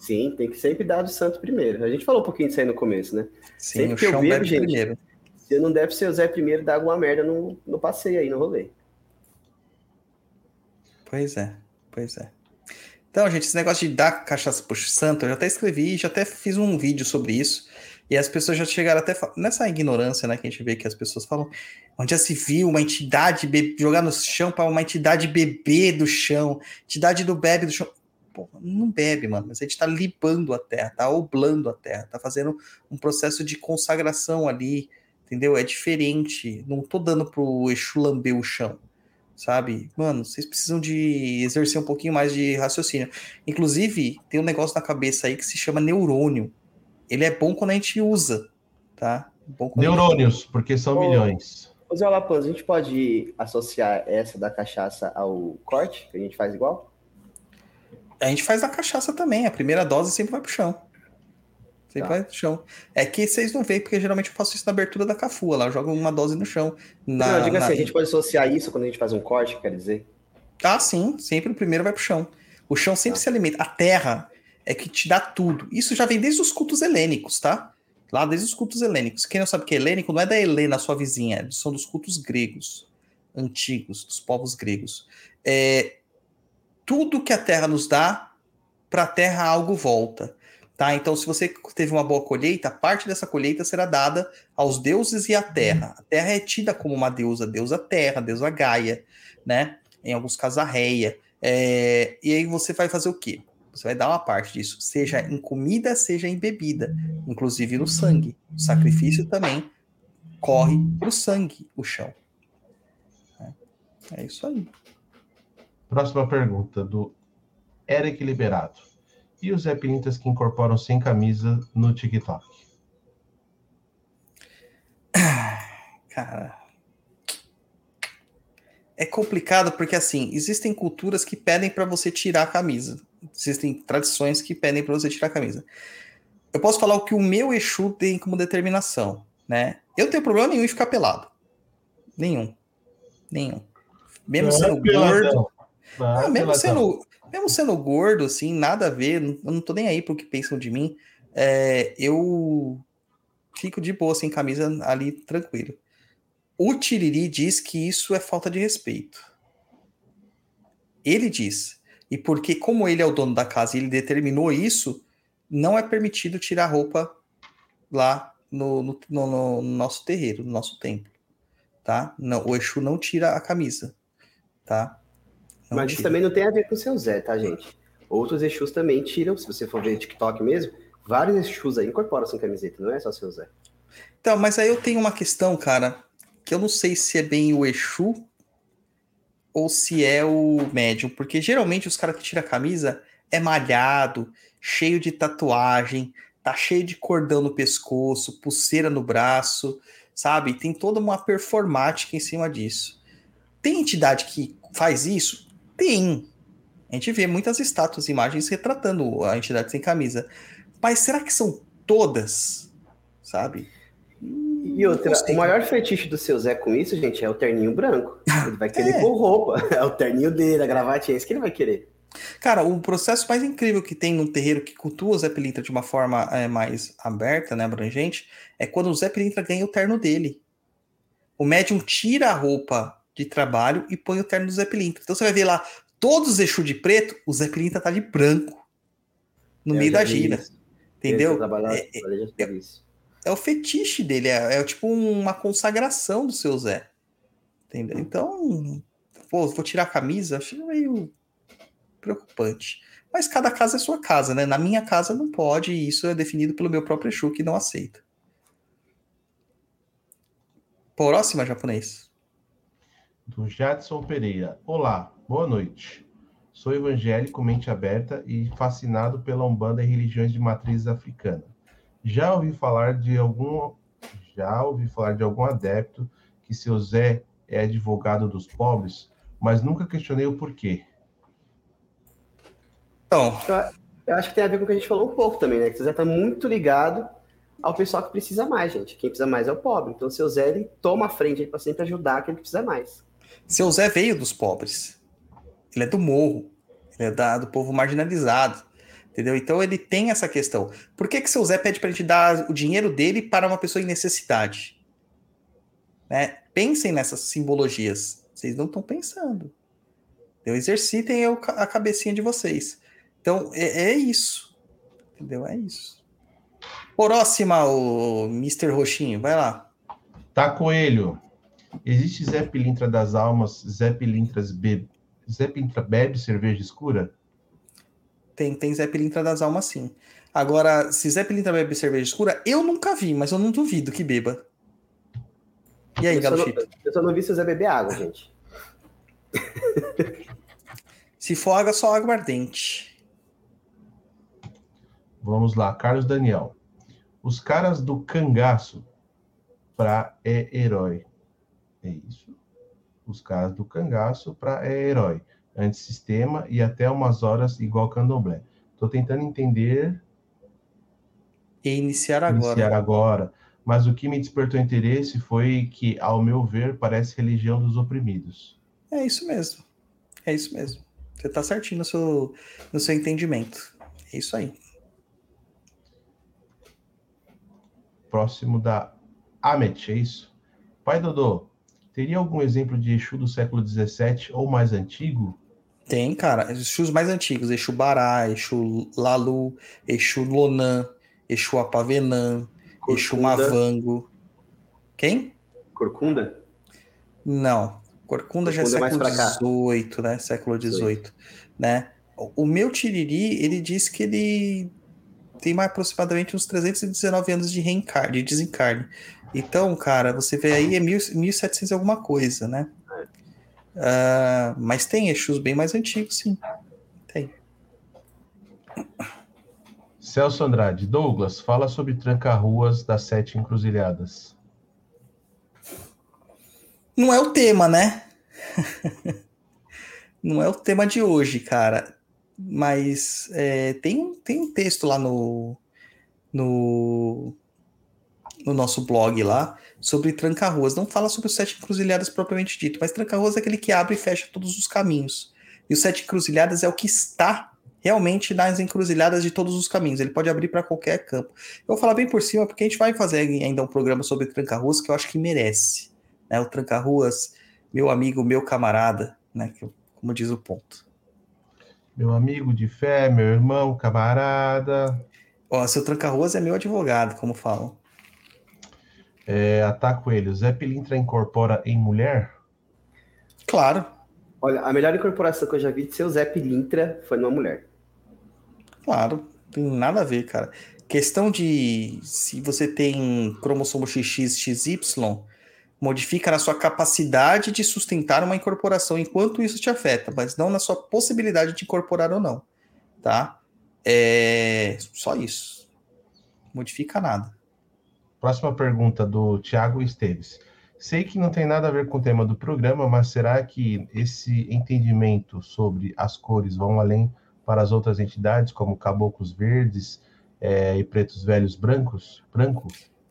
Sim, tem que sempre dar do santo primeiro. A gente falou um pouquinho disso aí no começo, né? Sim, Sempre o que eu bebe gente. primeiro. Se não deve ser o Zé primeiro, dá alguma merda no, no passeio aí, no rolê. Pois é, pois é. Então, gente, esse negócio de dar cachaça pro santo, eu já até escrevi, já até fiz um vídeo sobre isso. E as pessoas já chegaram até. Nessa ignorância, né, que a gente vê que as pessoas falam, onde já se viu uma entidade jogar no chão para uma entidade beber do chão, entidade do bebe do chão. Pô, não bebe, mano, mas a gente tá limpando a terra, tá oblando a terra, tá fazendo um processo de consagração ali, entendeu? É diferente. Não tô dando pro Exu lamber o chão sabe? Mano, vocês precisam de exercer um pouquinho mais de raciocínio. Inclusive, tem um negócio na cabeça aí que se chama neurônio. Ele é bom quando a gente usa, tá? Bom a gente- Neurônios, porque são Ô. milhões. Ô Zé Lapan, a gente pode associar essa da cachaça ao corte, que a gente faz igual? A gente faz a cachaça também. A primeira dose sempre vai pro chão. Sempre Tá. vai pro chão. É que vocês não veem, porque geralmente eu faço isso na abertura da cafua. Lá eu jogo uma dose no chão. Na, não, eu digo na- assim, a gente pode associar isso quando a gente faz um corte, quer dizer? Ah, sim, sempre o primeiro vai pro chão. O chão sempre Tá. se alimenta. A terra é que te dá tudo. Isso já vem desde os cultos helênicos, tá? Lá desde os cultos helênicos. Quem não sabe que é helênico não é da Helena, sua vizinha, são dos cultos gregos, antigos, dos povos gregos. É, tudo que a terra nos dá, para a terra algo volta. Tá? Então, se você teve uma boa colheita, parte dessa colheita será dada aos deuses e à terra. A terra é tida como uma deusa, deusa terra, deusa Gaia, né? Em alguns casos a Reia. É, e aí você vai fazer o quê? Você vai dar uma parte disso, seja em comida, seja em bebida, inclusive no sangue. O sacrifício também corre pro sangue o chão. É, é isso aí. Próxima pergunta, do Eric Liberato. E os Zé Pilintas que incorporam sem camisa no TikTok? Cara, É complicado porque, assim, existem culturas que pedem para você tirar a camisa. Existem tradições que pedem para você tirar a camisa. Eu posso falar o que o meu Exu tem como determinação, né? Eu tenho problema nenhum em ficar pelado. Nenhum. Nenhum. Mesmo Não é sendo peladão. gordo. Não, Ah, mesmo, sendo, mesmo sendo gordo, assim, nada a ver, não- eu não tô nem aí pro que pensam de mim. é, eu fico de boa sem camisa ali, tranquilo. O Tiriri diz que isso é falta de respeito. Ele diz. E porque, como ele é o dono da casa e ele determinou isso, não é permitido tirar roupa lá no, no- no- no nosso terreiro, no nosso templo. Tá? Não, o Exu não tira a camisa. Tá? Não Mas isso tira. também não tem a ver com o seu Zé, tá, gente? Outros Exus também tiram, se você for ver TikTok mesmo, vários Exus aí incorporam sem camiseta, não é só seu Zé. Então, mas aí eu tenho uma questão, cara, que eu não sei se é bem o Exu ou se é o médium, porque geralmente os caras que tiram a camisa é malhado, cheio de tatuagem, tá cheio de cordão no pescoço, pulseira no braço, sabe? Tem toda uma performática em cima disso. Tem entidade que faz isso? Tem. A gente vê muitas estátuas, imagens retratando a entidade sem camisa. Mas será que são todas? Sabe? E outra, o maior fetiche do seu Zé com isso, gente, é o terninho branco. Ele vai querer É. com roupa. É o terninho dele, a gravatinha, é isso que ele vai querer. Cara, o processo mais incrível que tem num terreiro que cultua o Zé Pilintra de uma forma é, mais aberta, né, abrangente, é quando o Zé Pilintra ganha o terno dele. O médium tira a roupa de trabalho e põe o terno do Zé Pilintra. Então você vai ver lá, todos os Exu de preto, o Zé Pilintra tá de branco. No Eu meio da gira. isso. Entendeu? Eu É- é- é o fetiche dele, é, é tipo uma consagração do seu Zé. Entendeu? Então, pô, vou tirar a camisa, acho meio preocupante. Mas cada casa é sua casa, né? Na minha casa não pode, e isso é definido pelo meu próprio Exu que não aceita. Próxima, japonês. Do Jadson Pereira. Olá, boa noite. Sou evangélico, mente aberta e fascinado pela Umbanda e religiões de matriz africana. Já ouvi falar de algum já ouvi falar de algum adepto que seu Zé é advogado dos pobres, mas nunca questionei o porquê. Então, Eu acho que tem a ver com o que a gente falou um pouco também, né? Que o Zé tá muito ligado ao pessoal que precisa mais, gente. Quem precisa mais é o pobre. Então o seu Zé, ele toma a frente pra sempre ajudar quem precisa mais. seu Zé veio dos pobres. Ele é do morro. Ele é da- do povo marginalizado. Entendeu? Então ele tem essa questão. Por que, que seu Zé pede para gente dar o dinheiro dele para uma pessoa em necessidade? Né? Pensem nessas simbologias. Vocês não estão pensando. Então, exercitem a cabecinha de vocês. Então, é, é isso. Entendeu? É isso. Próxima, o Mr. Roxinho. Vai lá. Tá Coelho. Existe Zé Pilintra das almas, Zé Pilintras bebe, Zé Pilintra bebe cerveja escura? Tem, tem Zé Pilintra das almas, sim. Agora, se Zé Pilintra bebe cerveja escura, eu nunca vi, mas eu não duvido que beba. E aí, eu, só não, Galochito? eu só não vi seu Zé beber água, gente. Se for água, só água ardente. Vamos lá, Carlos Daniel. Os caras do cangaço pra é herói. É isso. Os caras do cangaço pra é herói. Antissistema e até umas horas igual candomblé. Tô tentando entender, E iniciar agora. iniciar agora, mas o que me despertou interesse foi que, ao meu ver, parece religião dos oprimidos. É isso mesmo. É isso mesmo. Você tá certinho no seu, no seu entendimento. É isso aí. Próximo da Amet, é isso? Pai Dodô, teria algum exemplo de Exu do século XVII ou mais antigo? Tem, cara, Exus mais antigos, Exu Bará, Exu Lalu, Exu Lonan, Exu Apavenã, Exu Corcunda. Mavango. Quem? Corcunda? Não. Corcunda já é Corcunda é século. XVIII, né? Século XVIII, né? O meu Tiriri, ele diz que ele tem mais aproximadamente uns 319 anos de reencarne, de desencarne. Então, cara, você vê aí é mil- 1700 e alguma coisa, né? Ah, mas tem Exus bem mais antigos, sim. Tem. Celso Andrade, Douglas, fala sobre tranca-ruas das sete encruzilhadas. Não é o tema, né? Não é o tema de hoje, cara. Mas é, tem, um- tem um texto lá no, no, no nosso blog lá sobre tranca-ruas. Não fala sobre os sete encruzilhadas propriamente dito, mas tranca-ruas é aquele que abre e fecha todos os caminhos. E os sete encruzilhadas é o que está realmente nas encruzilhadas de todos os caminhos. Ele pode abrir para qualquer campo. Eu vou falar bem por cima, porque a gente vai fazer ainda um programa sobre tranca-ruas que eu acho que merece. Né? O tranca-ruas, meu amigo, meu camarada, né? como diz o ponto. Meu amigo de fé, meu irmão, camarada. Ó, seu tranca-ruas é meu advogado, como falam. É, ataco ele. O Zé Pilintra incorpora em mulher? Claro, Olha, a melhor incorporação que eu já vi de seu Zé Pilintra foi numa mulher. claro. Tem nada a ver, cara. Questão de se você tem cromossomo XX, XY, modifica na sua capacidade de sustentar uma incorporação enquanto isso te afeta, mas não na sua possibilidade de incorporar ou não, tá? É só isso. Modifica nada. Próxima pergunta do Tiago Esteves. Sei que não tem nada a ver com o tema do programa, mas será que esse entendimento sobre as cores vão além para as outras entidades, como caboclos verdes é, e pretos velhos brancos? Branco?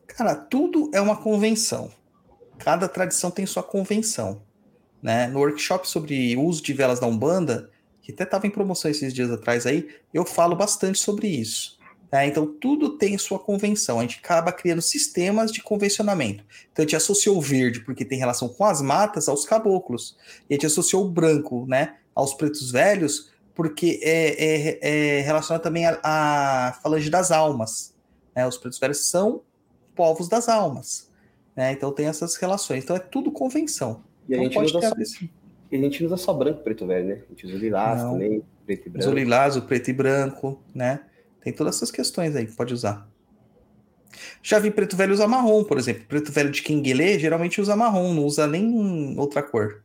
Cara, tudo é uma convenção. Cada tradição tem sua convenção. Né? No workshop sobre uso de velas da Umbanda, que até estava em promoção esses dias atrás aí, eu falo bastante sobre isso. Né? Então, tudo tem sua convenção. A gente acaba criando sistemas de convencionamento. Então, a gente associou o verde, porque tem relação com as matas, aos caboclos. E a gente associou o branco né, aos pretos velhos, porque é, é, é relacionado também à à falange das almas. né? Os pretos velhos são povos das almas. né? Então tem essas relações. Então é tudo convenção. E a Não gente, usa só, e a gente usa só branco e preto velho, né? A gente usa lilás Não. também, preto e Usa branco. o lilás, o preto e branco, né? Tem todas essas questões aí que pode usar. Já vi preto velho usar marrom, por exemplo. Preto velho de Quenguelê geralmente usa marrom, não usa nem outra cor.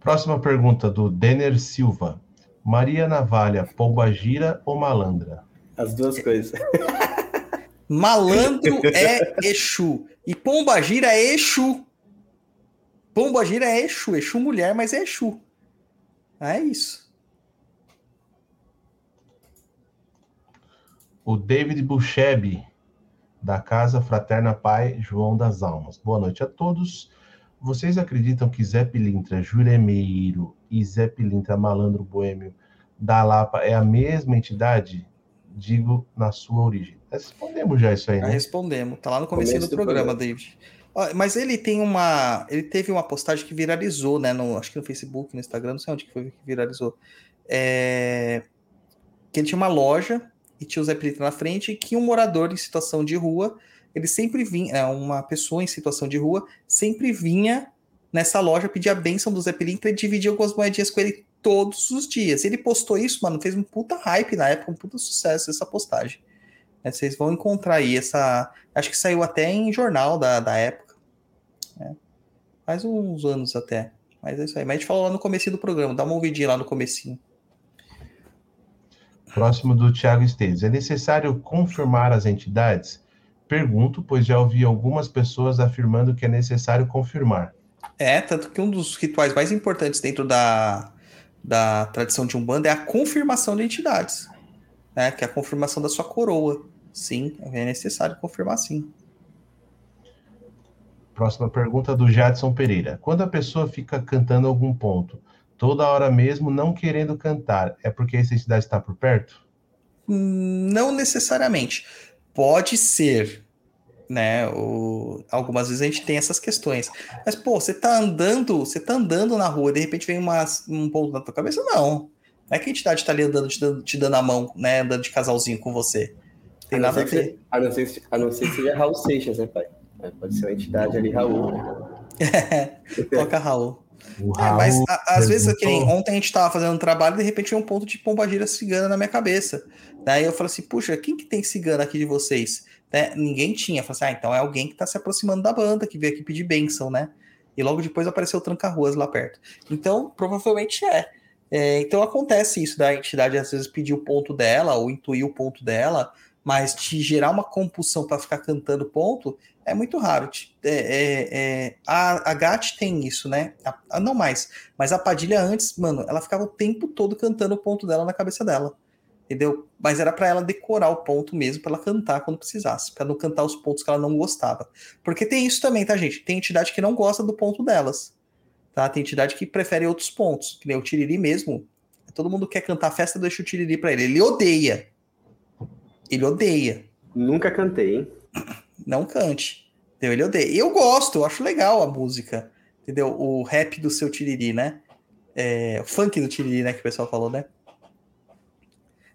Próxima pergunta do Denner Silva. Maria Navalha, pombagira ou malandra? As duas coisas. Malandro é Exu. E Pombagira é Exu. Pombagira é Exu. Exu mulher, mas é Exu. É isso. O David Bucheb, da Casa Fraterna Pai João das Almas. Boa noite a todos. Vocês acreditam que Zé Pilintra Juremeiro e Zé Pilintra Malandro Boêmio da Lapa é a mesma entidade? Digo, na sua origem. Respondemos já isso aí, Já né? respondemos. Tá lá no começo do, do programa, programa. David. Mas ele tem uma. Ele teve uma postagem que viralizou, né? No, acho que no Facebook, no Instagram, não sei onde que foi que viralizou. É, Que ele tinha uma loja e tinha o Zé Pilintra na frente, que um morador em situação de rua, ele sempre vinha, é, uma pessoa em situação de rua, sempre vinha nessa loja pedir a bênção do Zé Pilintra e dividia algumas moedinhas com ele todos os dias. Ele postou isso, mano, fez um puta hype na época, um puta sucesso essa postagem. É, vocês vão encontrar aí essa. Acho que saiu até em jornal da, da época. né? Faz uns anos até. Mas é isso aí. Mas a gente falou lá no comecinho do programa, dá uma ouvidinha lá no comecinho. Próximo do Tiago Esteves. É necessário confirmar as entidades? Pergunto, pois já ouvi algumas pessoas afirmando que é necessário confirmar. É, tanto que um dos rituais mais importantes dentro da, da tradição de Umbanda é a confirmação de entidades. Né? Que é a confirmação da sua coroa. Sim, é necessário confirmar sim. Próxima pergunta do Jadson Pereira. Quando a pessoa fica cantando algum ponto, toda hora mesmo não querendo cantar, é porque essa entidade está por perto? Não necessariamente. Pode ser, né? O... Algumas vezes a gente tem essas questões. Mas, pô, você tá andando, você tá andando na rua, e de repente vem uma, um ponto na tua cabeça? Não. Não é que a entidade tá ali andando, te dando, te dando a mão, né? Andando de casalzinho com você. Tem A nada a ver. A não ser que- a não ser que seja Raul Seixas, né, pai? É, Pode ser uma entidade ali, Raul. Toca Raul. É, mas a- às vezes, que nem ontem a gente tava fazendo um trabalho e de repente um ponto de pombagira cigana na minha cabeça. Daí eu falei assim, puxa, quem que tem cigana aqui de vocês? Né? Ninguém tinha. Eu falei assim, ah, então é alguém que tá se aproximando da banda, que veio aqui pedir bênção, né? E logo depois apareceu o Tranca-Ruas lá perto. Então, provavelmente é. É, Então acontece isso da entidade às vezes pedir o ponto dela ou intuir o ponto dela Mas te gerar uma compulsão para ficar cantando ponto é muito raro. É- é- é- a, a Gat tem isso, né? A- a- não mais. Mas a Padilha antes, mano, ela ficava o tempo todo cantando o ponto dela na cabeça dela. Entendeu? Mas era para ela decorar o ponto mesmo, para ela cantar quando precisasse, para não cantar os pontos que ela não gostava. Porque tem isso também, tá, gente? Tem entidade que não gosta do ponto delas. Tá? Tem entidade que prefere outros pontos. Que nem o Tiriri mesmo. Todo mundo quer cantar a festa, deixa o Tiriri pra ele. Ele odeia. Ele odeia. Nunca cantei, hein? Não cante. Entendeu? Ele odeia. Eu gosto, eu acho legal a música. Entendeu? O rap do seu Tiriri, né? É, o funk do Tiriri, né? Que o pessoal falou, né?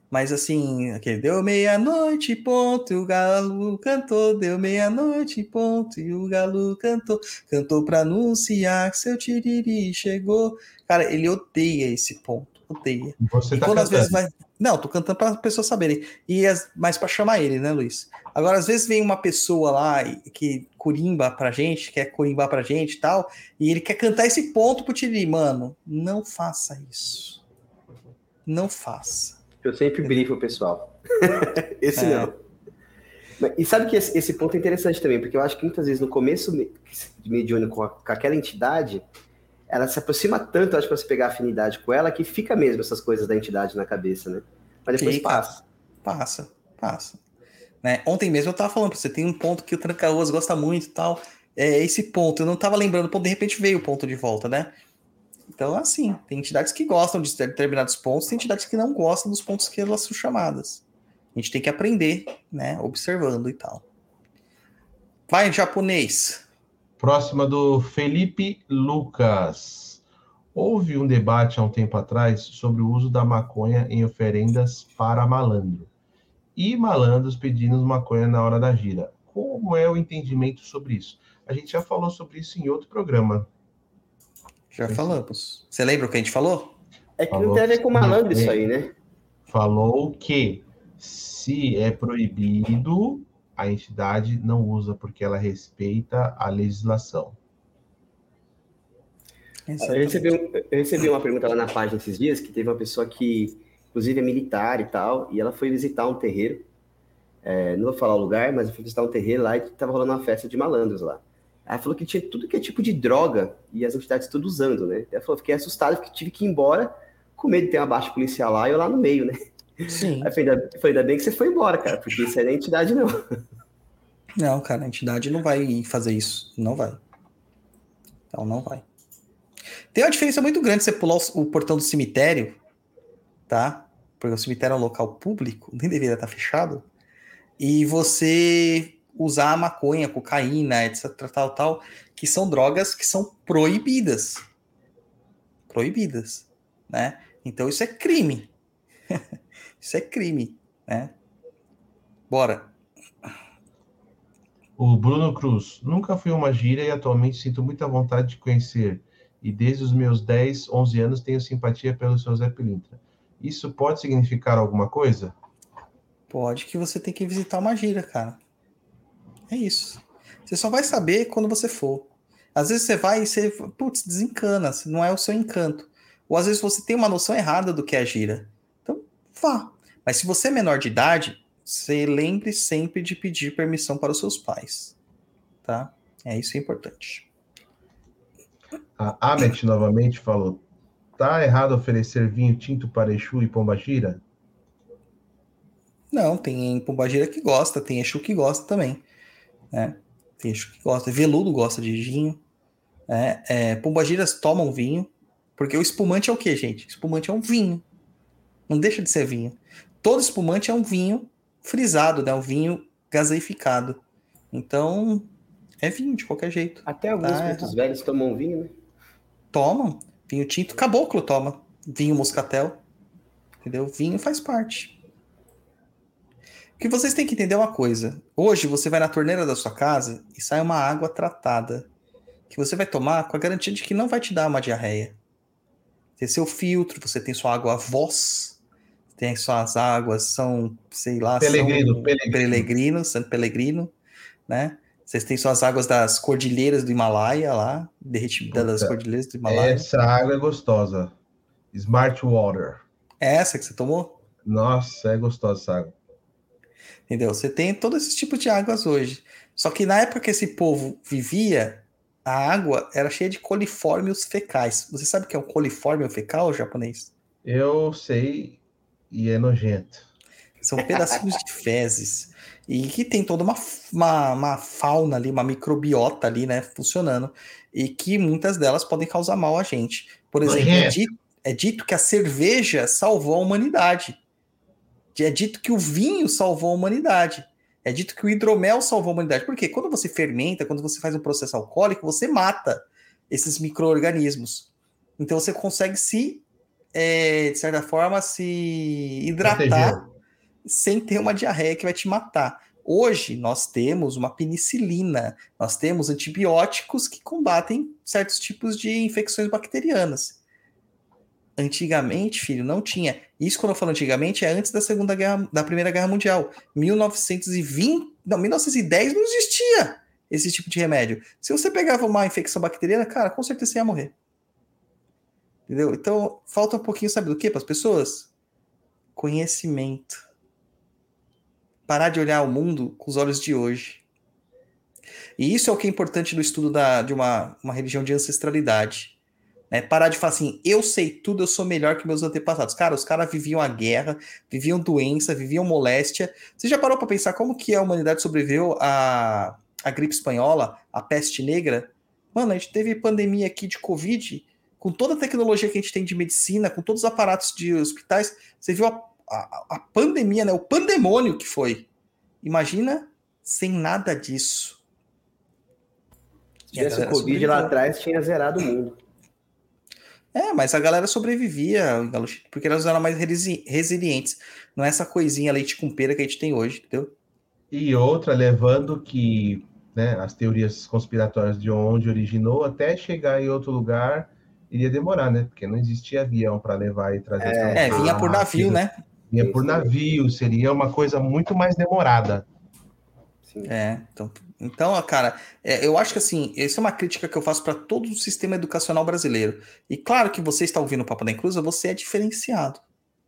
Mas assim, aquele deu meia-noite, ponto, e o galo cantou, deu meia-noite, ponto, e o galo cantou, cantou pra anunciar que seu tiriri chegou. Cara, ele odeia esse ponto, odeia. Você E tá quando às cantando. vezes vai. Não, tô cantando para pessoas saberem. E as... mais para chamar ele, né, Luiz? Agora, às vezes vem uma pessoa lá que corimba pra gente, quer corimbar pra gente e tal, e ele quer cantar esse ponto pro Tiriri. Mano, não faça isso. Não faça. Eu sempre brifo o pessoal. esse É. não. Mas- E sabe que esse, ponto é interessante também, porque eu acho que muitas vezes no começo me- de mediúnico com, com aquela entidade, ela se aproxima tanto, acho, pra você pegar afinidade com ela, que fica mesmo essas coisas da entidade na cabeça, né? Mas depois Fica. passa. Passa, passa. Né? Ontem mesmo eu tava falando pra você, tem um ponto que o Tranca-Ruas gosta muito e tal. É esse ponto, eu não tava lembrando o ponto, de repente veio o ponto de volta, né? Então, assim, tem entidades que gostam de determinados pontos, tem entidades que não gostam dos pontos que elas são chamadas. A gente tem que aprender, né? Observando e tal. Vai, japonês. Próxima do Felipe Lucas. Houve um debate há um tempo atrás sobre o uso da maconha em oferendas para malandro. E malandros pedindo maconha na hora da gira. Como é o entendimento sobre isso? A gente já falou sobre isso em outro programa. Já falamos. Você lembra o que a gente falou? É que Falou. não tem a ver com malandro isso aí, né? Falou que se é proibido, a entidade não usa porque ela respeita a legislação. Eu recebi, um- eu recebi uma pergunta lá na página esses dias, que teve uma pessoa que, inclusive, é militar e tal, e ela foi visitar um terreiro. É, não vou falar o lugar, mas foi visitar um terreiro lá e tava rolando uma festa de malandros lá. Ela falou que tinha tudo que é tipo de droga e as entidades tudo usando, né? Ela falou, fiquei assustado, porque tive que ir embora com medo de ter uma baixa policial lá e eu lá no meio, né? Sim. Aí falei, ainda, falei, ainda bem que você foi embora, cara, porque isso aí é entidade, não. Não, cara, a entidade não vai fazer isso. Não vai. Então não vai. Tem uma diferença muito grande você pular o, o portão do cemitério, tá? Porque o cemitério é um local público, nem deveria estar fechado. E você usar a maconha, cocaína, etc, tal, tal, que são drogas que são proibidas. Proibidas, né? Então isso é crime. isso é crime, né? Bora. O Bruno Cruz. Nunca fui uma gira e atualmente sinto muita vontade de conhecer. E desde os meus 10, 11 anos tenho simpatia pelo seu Zé Pilintra. Isso pode significar alguma coisa? Pode que você tem que visitar uma gira, cara. É isso. Você só vai saber quando você for. Às vezes você vai e você, putz, desencana, não é o seu encanto. Ou às vezes você tem uma noção errada do que é a gira. Então, vá. Mas se você é menor de idade, você lembre sempre de pedir permissão para os seus pais. Tá? É isso é importante. A Amet novamente falou: tá errado oferecer vinho tinto para Exu e Pombagira? Não, tem Pombagira que gosta, tem Exu que gosta também. Né? Tem Exu que gosta. Veludo gosta de vinho. Né? É, Pombagiras tomam vinho. Porque o espumante é o que, gente? Espumante é um vinho. Não deixa de ser vinho. Todo espumante é um vinho frisado, né? Um vinho gaseificado. Então, é vinho de qualquer jeito. Até alguns Tá pretos velhos tomam vinho, né? Tomam. Vinho tinto, caboclo toma. Vinho moscatel. Entendeu? Vinho faz parte. O que vocês têm que entender é uma coisa. Hoje você vai na torneira da sua casa e sai uma água tratada. Que você vai tomar com a garantia de que não vai te dar uma diarreia. Tem seu filtro, você tem sua água voz, tem suas águas, são, sei lá, Pelegrino, são Pelegrino. Pelegrino, Santo Pelegrino, né? Vocês têm suas águas das cordilheiras do Himalaia lá, derretida das cordilheiras do Himalaia. Essa água é gostosa. Smart Water. É essa que você tomou? Nossa, é gostosa essa água. Entendeu? Você tem todo esse tipo de águas hoje. Só que na época que esse povo vivia, a água era cheia de coliformes fecais. Você sabe o que é um coliforme fecal japonês? Eu sei e é nojento. São pedacinhos de fezes. E que tem toda uma, uma, uma, fauna ali, uma microbiota ali, né, funcionando. E que muitas delas podem causar mal a gente. Por exemplo, é dito, é dito que a cerveja salvou a humanidade. É dito que o vinho salvou a humanidade. É dito que o hidromel salvou a humanidade. Por quê? Quando você fermenta, quando você faz um processo alcoólico, você mata esses micro-organismos. Então você consegue se, é, de certa forma, se hidratar Protegeu. sem ter uma diarreia que vai te matar. Hoje nós temos uma penicilina, nós temos antibióticos que combatem certos tipos de infecções bacterianas. Antigamente, filho, não tinha. Isso quando eu falo antigamente é antes da Segunda Guerra, da Primeira Guerra Mundial. 1920, não, 1910 não existia esse tipo de remédio. Se você pegava uma infecção bacteriana, cara, com certeza você ia morrer. Entendeu? Então, falta um pouquinho, sabe do que para as pessoas? Conhecimento. Parar de olhar o mundo com os olhos de hoje. E isso é o que é importante no estudo da, de uma, uma religião de ancestralidade né? Parar de falar assim, eu sei tudo, eu sou melhor que meus antepassados. Cara, os caras viviam a guerra, viviam doença, viviam moléstia. Você já parou para pensar como que a humanidade sobreviveu à, à gripe espanhola, à peste negra? Mano, a gente teve pandemia aqui de Covid, com toda a tecnologia que a gente tem de medicina, com todos os aparatos de hospitais, você viu a, a, a pandemia, né? O pandemônio que foi. Imagina sem nada disso. Se tivesse o Covid lá atrás, tinha zerado o mundo. É, mas a galera sobrevivia, porque elas eram mais resilientes. Não é essa coisinha leite com pera que a gente tem hoje, entendeu? E outra, levando que né, as teorias conspiratórias de onde originou, até chegar em outro lugar, iria demorar, né? Porque não existia avião para levar e trazer. É, é vinha por navio, né? Vinha por navio, seria uma coisa muito mais demorada. É, então, então cara, é, eu acho que assim, essa é uma crítica que eu faço para todo o sistema educacional brasileiro. E claro que você está ouvindo o Papo da Inclusa, você é diferenciado.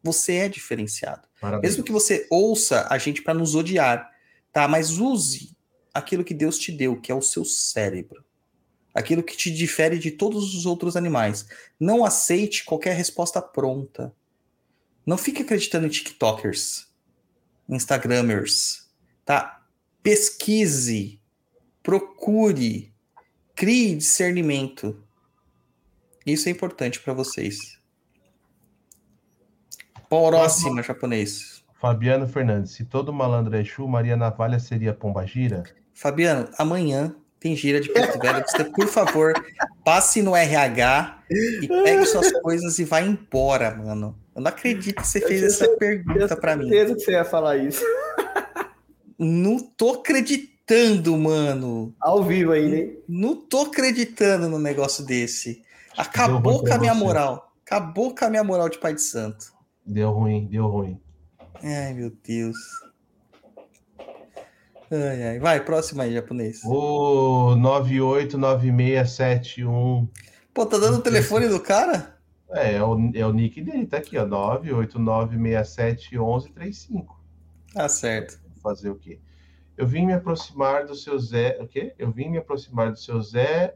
Você é diferenciado. Parabéns. Mesmo que você ouça a gente para nos odiar, tá? Mas use aquilo que Deus te deu, que é o seu cérebro. Aquilo que te difere de todos os outros animais. Não aceite qualquer resposta pronta. Não fique acreditando em TikTokers, Instagramers, tá? pesquise, procure, crie discernimento. Isso é importante para vocês. Próxima, japonês. Fabiano Fernandes. Se todo malandro é Exu, Maria Navalha seria Pombagira? Fabiano, amanhã tem gira de Porto Velho. Você, por favor, passe no RH e pegue suas coisas e vá embora, mano. Eu não acredito que você fez essa pergunta para mim. certeza que você ia falar isso. Não tô acreditando, mano. Ao vivo ainda, hein? Não tô acreditando no negócio desse. Acabou com a minha você. moral. Acabou com a minha moral de pai de santo. Deu ruim, deu ruim. Ai, meu Deus. Ai, ai. Vai, próximo aí, japonês. O 989671. Pô, tá dando o telefone do cara? É, é o, é o nick dele, tá aqui, ó. 989671135. Tá certo fazer o quê? Eu vim me aproximar do seu Zé, o quê? Eu vim me aproximar do seu Zé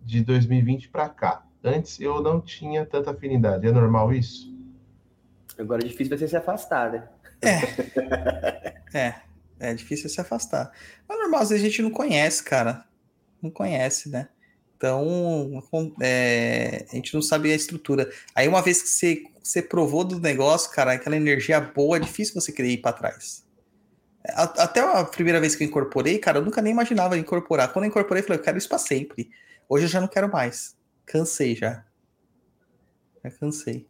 de 2020 para cá. Antes eu não tinha tanta afinidade. É normal isso? Agora é difícil você se afastar, né? É. é. É difícil se afastar. É normal, às vezes a gente não conhece, cara. Não conhece, né? Então, é, a gente não sabe a estrutura. Aí, uma vez que você, você provou do negócio, cara, aquela energia boa, é difícil você querer ir para trás. Até a primeira vez que eu incorporei, cara, eu nunca nem imaginava incorporar. Quando eu incorporei, eu falei, eu quero isso pra sempre. Hoje eu já não quero mais. Cansei já. Já cansei.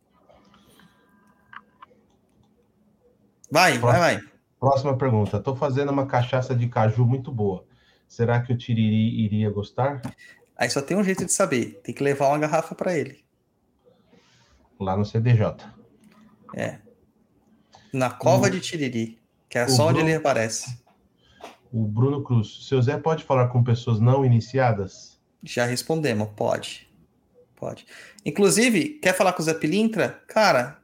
Vai, vai, vai. Próxima pergunta. Tô fazendo uma cachaça de caju muito boa. Será que o Tiriri iria gostar? Aí só tem um jeito de saber. Tem que levar uma garrafa para ele. Lá no CDJ. É. Na cova hum. de Tiriri. Que é só Bruno, onde ele aparece. O Bruno Cruz. Seu Zé pode falar com pessoas não iniciadas? Já respondemos, pode. Pode. Inclusive, quer falar com o Zé Pilintra? Cara,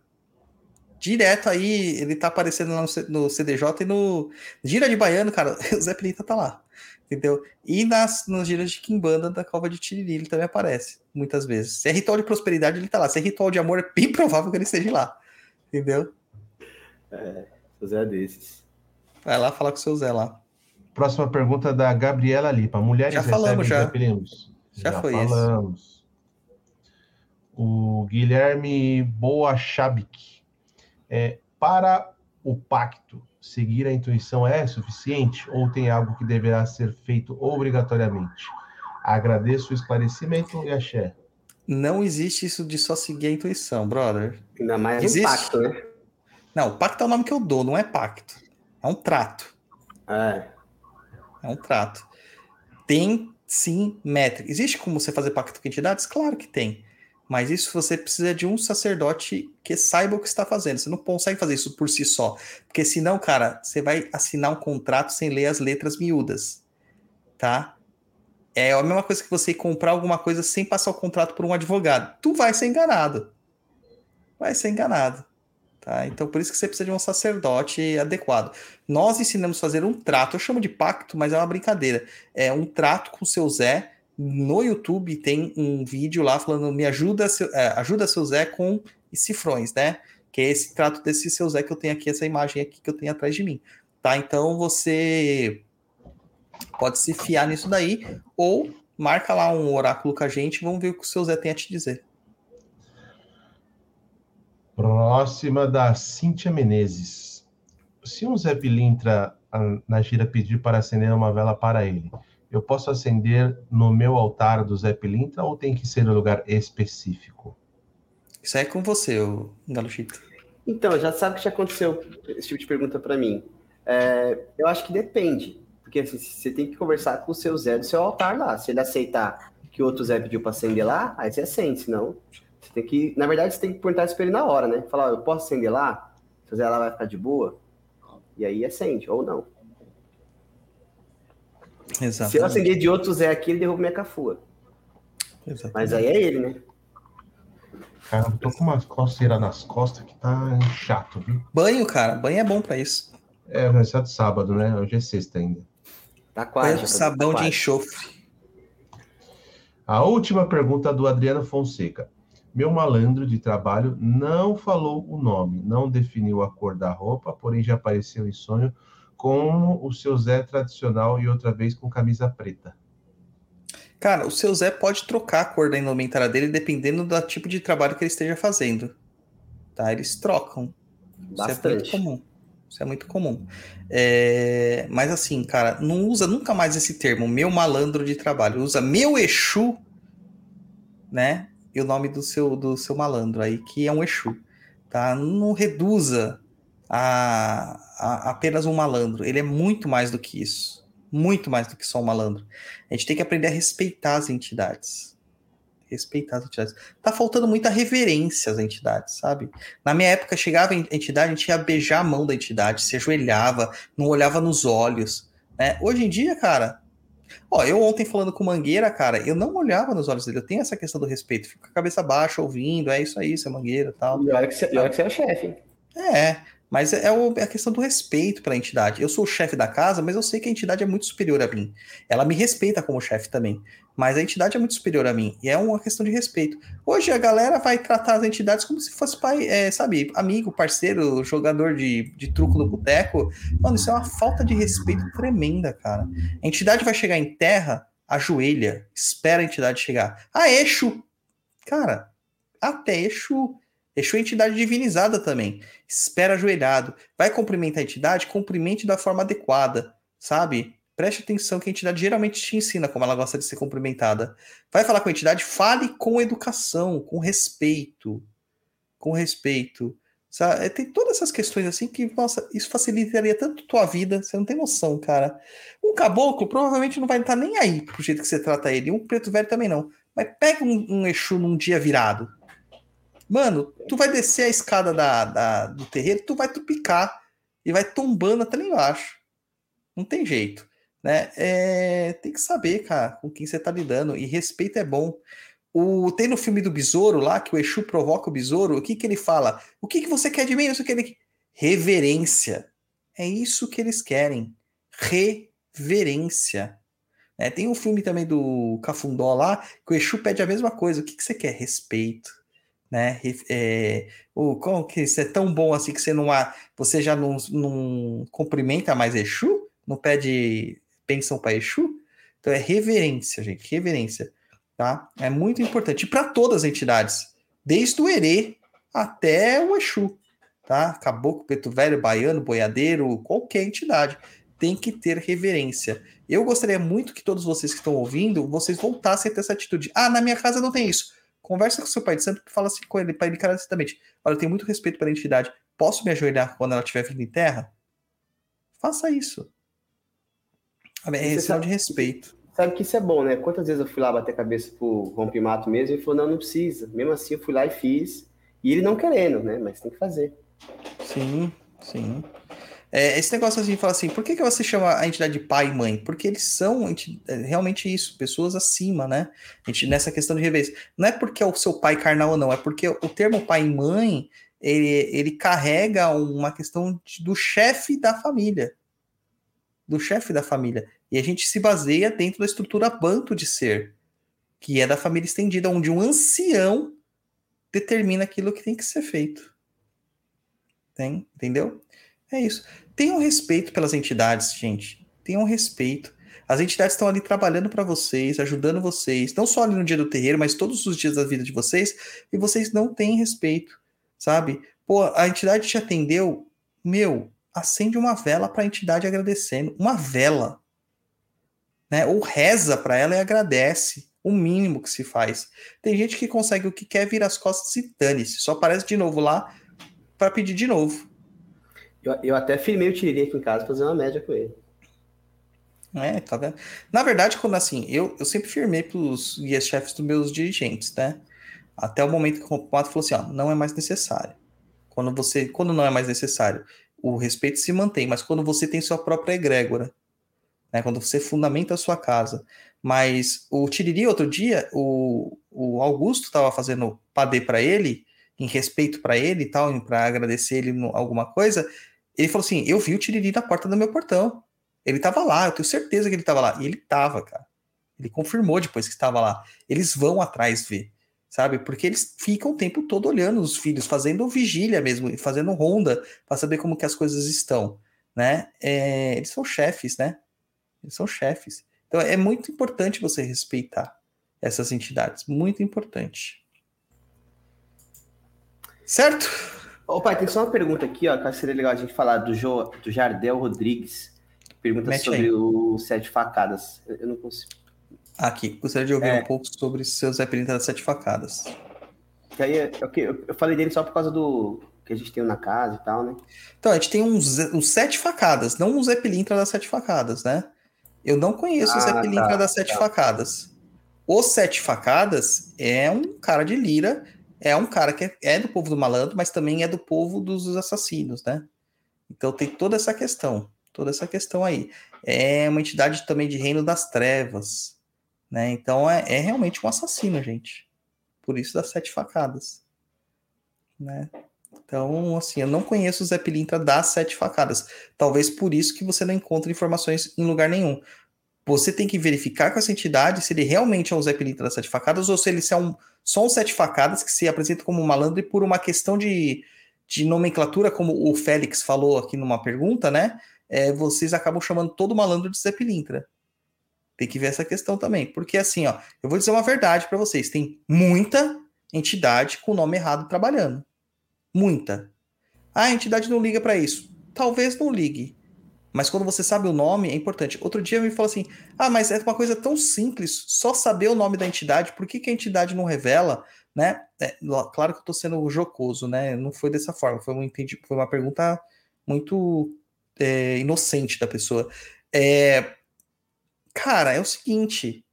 Direto aí, ele tá aparecendo lá no, C- no CDJ e no Gira de Baiano, cara, o Zé Pelita tá lá. Entendeu? E nas, nas giras de Kimbanda da Cova de Tiriri, ele também aparece, muitas vezes. Se é ritual de prosperidade, ele tá lá. Se é ritual de amor, é bem provável que ele esteja lá. Entendeu? Seu Zé é desses. Vai lá falar com o seu Zé lá. Próxima pergunta da Gabriela Lipa. Mulheres Já falamos, já. zeppelinos? Já foi falamos. O Guilherme Boachabik. É, para o pacto, seguir a intuição é suficiente ou tem algo que deverá ser feito obrigatoriamente? Agradeço o esclarecimento e axé. Não existe isso de só seguir a intuição, brother. Ainda mais Existe? um pacto, né? Não, o pacto é o nome que eu dou, não é pacto. É um trato. É. É um trato. Tem sim métrica. Existe como você fazer pacto com entidades? Claro que tem. Mas isso você precisa de um sacerdote que saiba o que está fazendo. Você não consegue fazer isso por si só. Porque senão, cara, você vai assinar um contrato sem ler as letras miúdas. Tá? É a mesma coisa que você comprar alguma coisa sem passar o contrato por um advogado. Tu vai ser enganado. Vai ser enganado. Tá? Então, por isso que você precisa de um sacerdote adequado. Nós ensinamos a fazer um trato, eu chamo de pacto, mas é uma brincadeira. É um trato com o seu Zé. No YouTube tem um vídeo lá falando: me ajuda, seu, é, ajuda seu Zé com cifrões, né? Que é esse trato desse seu Zé que eu tenho aqui, essa imagem aqui que eu tenho atrás de mim. Tá? Então você pode se fiar nisso daí, ou marca lá um oráculo com a gente vamos ver o que o seu Zé tem a te dizer. Próxima da Cíntia Menezes. Se um Zé Pilintra ah, na gira pedir para acender uma vela para ele, eu posso acender no meu altar do Zé Pilintra ou tem que ser um lugar específico? Isso aí é com você, Galochito. Então, já sabe que já aconteceu esse tipo de pergunta para mim. É, eu acho que depende. Porque assim, você tem que conversar com o seu Zé do seu altar lá. Se ele aceitar que o outro Zé pediu para acender lá, aí você acende. Senão, você tem que. Na verdade, você tem que perguntar isso pra ele na hora, né? Falar, ó, eu posso acender lá? Se o Zé lá vai ficar de boa. E aí acende, ou não. Exato. Se eu acender de outro Zé aqui, ele derruba minha cafua. Mas aí é ele, né? Cara, eu tô com uma coceira nas costas que tá chato, viu? Banho, cara, banho é bom pra isso. É, mas é de sábado, né? Hoje é sexta ainda. Tá quase. Banho tá- sabão tá de enxofre. A última pergunta do Adriano Fonseca. Meu malandro de trabalho não falou o nome, não definiu a cor da roupa, porém já apareceu em sonho com o seu Zé tradicional e outra vez com camisa preta. Cara, o seu Zé pode trocar a cor da indumentária dele dependendo do tipo de trabalho que ele esteja fazendo. Tá? Eles trocam. Isso é muito Bastante. comum. Isso é muito comum. É, Mas assim, cara, não usa nunca mais esse termo, meu malandro de trabalho. Usa meu Exu, né? E o nome do seu, do seu malandro aí, que é um Exu. Tá? Não reduza a, a apenas um malandro. Ele é muito mais do que isso. Muito mais do que só um malandro. A gente tem que aprender a respeitar as entidades. Respeitar as entidades. Tá faltando muita reverência às entidades, sabe? Na minha época, chegava em entidade, a gente ia beijar a mão da entidade, se ajoelhava, não olhava nos olhos. Né? Hoje em dia, cara. Ó, eu ontem falando com o Mangueira, cara, eu não olhava nos olhos dele. Eu tenho essa questão do respeito. Fico com a cabeça baixa, ouvindo, é isso aí, seu Mangueira e tal. E olha que você, olha que você é o chefe? É, mas é, o- é a questão do respeito pela entidade. Eu sou o chefe da casa, mas eu sei que a entidade é muito superior a mim. Ela me respeita como chefe também. Mas a entidade é muito superior a mim. E é uma questão de respeito. Hoje a galera vai tratar as entidades como se fosse pai, é, sabe, amigo, parceiro, jogador de, de truco no boteco. Mano, isso é uma falta de respeito tremenda, cara. A entidade vai chegar em terra, ajoelha, espera a entidade chegar. Ah, Exu! Cara, até Exu. Exu é entidade divinizada também espera ajoelhado. Vai cumprimentar a entidade, cumprimente da forma adequada, sabe? Preste atenção que a entidade geralmente te ensina como ela gosta de ser cumprimentada. Vai falar com a entidade, fale com educação, com respeito. Com respeito. Sabe? É, Tem todas essas questões assim que, nossa, isso facilitaria tanto tua vida, você não tem noção, cara. Um caboclo provavelmente não vai estar nem aí pro jeito que você trata ele. Um preto velho também não. Mas pega um, um Exu num dia virado. Mano, tu vai descer a escada da, da- do terreiro, tu vai tupicar e vai tombando até lá embaixo. Não tem jeito, né? É, tem que saber, cara, com quem você tá lidando. E respeito é bom. O, tem no filme do Besouro lá, que o Exu provoca o Besouro, o que, que ele fala? O que, que você quer de mim? Não sei o que ele... Reverência. É isso que eles querem. Reverência. É, tem um filme também do Cafundó lá, que o Exu pede a mesma coisa. O que, que você quer? Respeito. Né? É, o, como que isso é tão bom assim que você não há, você já não, não cumprimenta mais Exu? Não pede bênção para Exu? Então é reverência, gente, reverência, tá? É muito importante para todas as entidades, desde o Herê até o Exu, tá? Caboclo, Preto Velho, Baiano, Boiadeiro, qualquer entidade tem que ter reverência. Eu gostaria muito que todos vocês que estão ouvindo, vocês voltassem a ter essa atitude. Ah, na minha casa não tem isso. Conversa com seu pai de santo e fala assim com ele, para ele encarecidamente. Olha, eu tenho muito respeito pela entidade. Posso me ajoelhar quando ela estiver vindo em terra? Faça isso. É sinal de respeito. Sabe que isso é bom, né? Quantas vezes eu fui lá bater a cabeça pro rompimato mesmo e ele falou, não, não precisa. Mesmo assim, eu fui lá e fiz. E ele não querendo, né? Mas tem que fazer. Sim, sim. É, esse negócio assim, fala assim, por que, que você chama a entidade de pai e mãe? Porque eles são é, realmente isso, pessoas acima, né? A gente, nessa questão de revés. Não é porque é o seu pai carnal ou não, é porque o termo pai e mãe, ele, ele carrega uma questão de, do chefe da família do chefe da família. E a gente se baseia dentro da estrutura banto de ser, que é da família estendida, onde um ancião determina aquilo que tem que ser feito. Tem, entendeu? É isso. Tenham respeito pelas entidades, gente. Tenham respeito. As entidades estão ali trabalhando para vocês, ajudando vocês, não só ali no dia do terreiro, mas todos os dias da vida de vocês, e vocês não têm respeito, sabe? Pô, a entidade te atendeu, meu, acende uma vela para a entidade agradecendo. Uma vela. Né? Ou reza para ela e agradece. O mínimo que se faz. Tem gente que consegue o que quer, vira as costas e dane-se. Só aparece de novo lá para pedir de novo. Eu, eu até filmei o Tiriri aqui em casa fazer uma média com ele. É, tá vendo? Na verdade, quando assim, eu, eu sempre firmei pros guias-chefes dos meus dirigentes, né? Até o momento que o Pato falou assim, ó, não é mais necessário. Quando você, quando não é mais necessário, o respeito se mantém, mas quando você tem sua própria egrégora, né, quando você fundamenta a sua casa. Mas o Tiriri, outro dia, o, o Augusto estava fazendo padê para ele, em respeito para ele e tal, para agradecer ele alguma coisa. Ele falou assim: Eu vi o Tiriri na porta do meu portão. Ele estava lá, eu tenho certeza que ele estava lá. E ele estava, cara. Ele confirmou depois que estava lá. Eles vão atrás ver sabe? Porque eles ficam o tempo todo olhando os filhos, fazendo vigília mesmo, fazendo ronda, para saber como que as coisas estão, né? É, eles são chefes, né? Eles são chefes. Então é muito importante você respeitar essas entidades, muito importante. Certo? Ô pai, tem só uma pergunta aqui, ó, que seria legal a gente falar do, jo, do Jardel Rodrigues. Pergunta Mete sobre aí. o Sete Facadas. Eu não consigo. Aqui, gostaria de ouvir é. um pouco sobre seus Zé Pilintra das Sete Facadas. Que aí, é, okay, eu falei dele só por causa do que a gente tem na casa e tal, né? Então, a gente tem uns, uns Sete Facadas, não um Zé Pilintra das Sete Facadas, né? Eu não conheço ah, o Zé ah, Pilintra tá, das Sete tá. Facadas. O Sete Facadas é um cara de lira, é um cara que é, do povo do malandro, mas também é do povo dos assassinos, né? Então tem toda essa questão, toda essa questão aí. É uma entidade também de reino das trevas, né? Então é, é realmente um assassino, gente. Por isso das sete facadas. Né? Então, assim, eu não conheço o Zé Pilintra das sete facadas. Talvez por isso que você não encontra informações em lugar nenhum. Você tem que verificar com essa entidade se ele realmente é o Zé Pilintra das sete facadas ou se ele é um, só um sete facadas que se apresenta como malandro e por uma questão de, de nomenclatura, como o Félix falou aqui numa pergunta, né? É, vocês acabam chamando todo malandro de Zé Pilintra. Tem que ver essa questão também. Porque assim, ó, eu vou dizer uma verdade para vocês: tem muita entidade com o nome errado trabalhando. Muita. Ah, a entidade não liga para isso. Talvez não ligue. Mas quando você sabe o nome, é importante. Outro dia me falou assim: ah, mas é uma coisa tão simples, só saber o nome da entidade, por que, que a entidade não revela? Né? É, claro que eu estou sendo jocoso, né? Não foi dessa forma, foi, um entendi, foi uma pergunta muito é, inocente da pessoa. É, Cara, é o seguinte: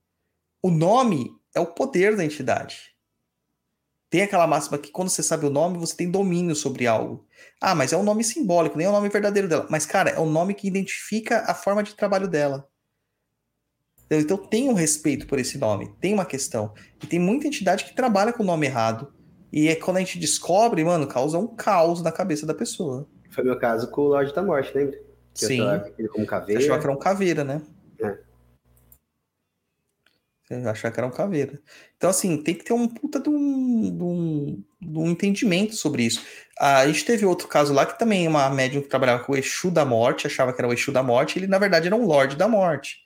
o nome é o poder da entidade. Tem aquela máxima que quando você sabe o nome, você tem domínio sobre algo. Ah, mas é um nome simbólico, nem é o nome verdadeiro dela. Mas, cara, é o nome que identifica a forma de trabalho dela. Então tem um respeito por esse nome, tem uma questão. E tem muita entidade que trabalha com o nome errado. E é quando a gente descobre, mano, causa um caos na cabeça da pessoa. Foi meu caso com o Lorde da Morte, lembra? Que Sim. eu ele como caveira. achava que era um caveira, né? É. Achava que era um caveira. Então, assim, tem que ter um puta de um, de um, de um entendimento sobre isso. Ah, A gente teve outro caso lá que também uma médium que trabalhava com o Exu da Morte, achava que era o Exu da Morte, ele na verdade era um Lorde da Morte.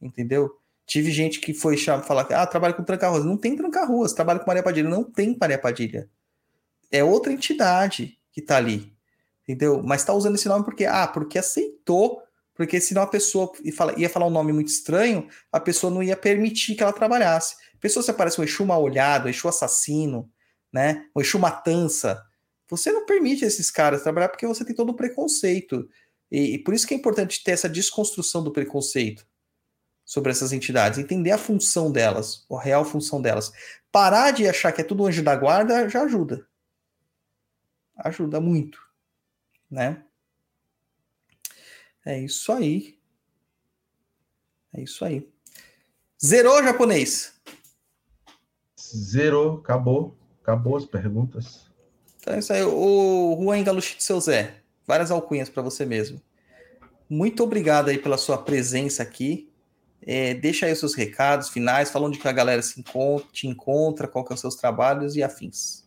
Entendeu? Tive gente que foi falar que ah, trabalha com tranca-ruas. Não tem tranca-ruas, trabalha com Maria Padilha. Não tem Maria Padilha. É outra entidade que tá ali. Entendeu? Mas tá usando esse nome porque, ah, porque aceitou. Porque senão a pessoa ia falar, um nome muito estranho, a pessoa não ia permitir que ela trabalhasse. Pessoa se aparece um Exu mal olhado, um Exu assassino, né? Um Exu matança. Você não permite esses caras trabalhar porque você tem todo o preconceito. E, e por isso que é importante ter essa desconstrução do preconceito sobre essas entidades, entender a função delas, a real função delas. Parar de achar que é tudo anjo da guarda já ajuda. Ajuda muito, né? É isso aí. É isso aí. Zerou japonês. Zerou, acabou. Acabou as perguntas. Então é isso aí. O Juan Galuchito seu Zé. Várias alcunhas para você mesmo. Muito obrigado aí pela sua presença aqui. É, deixa aí os seus recados finais, falando de que a galera se encontra, te encontra, qual que são os seus trabalhos e afins.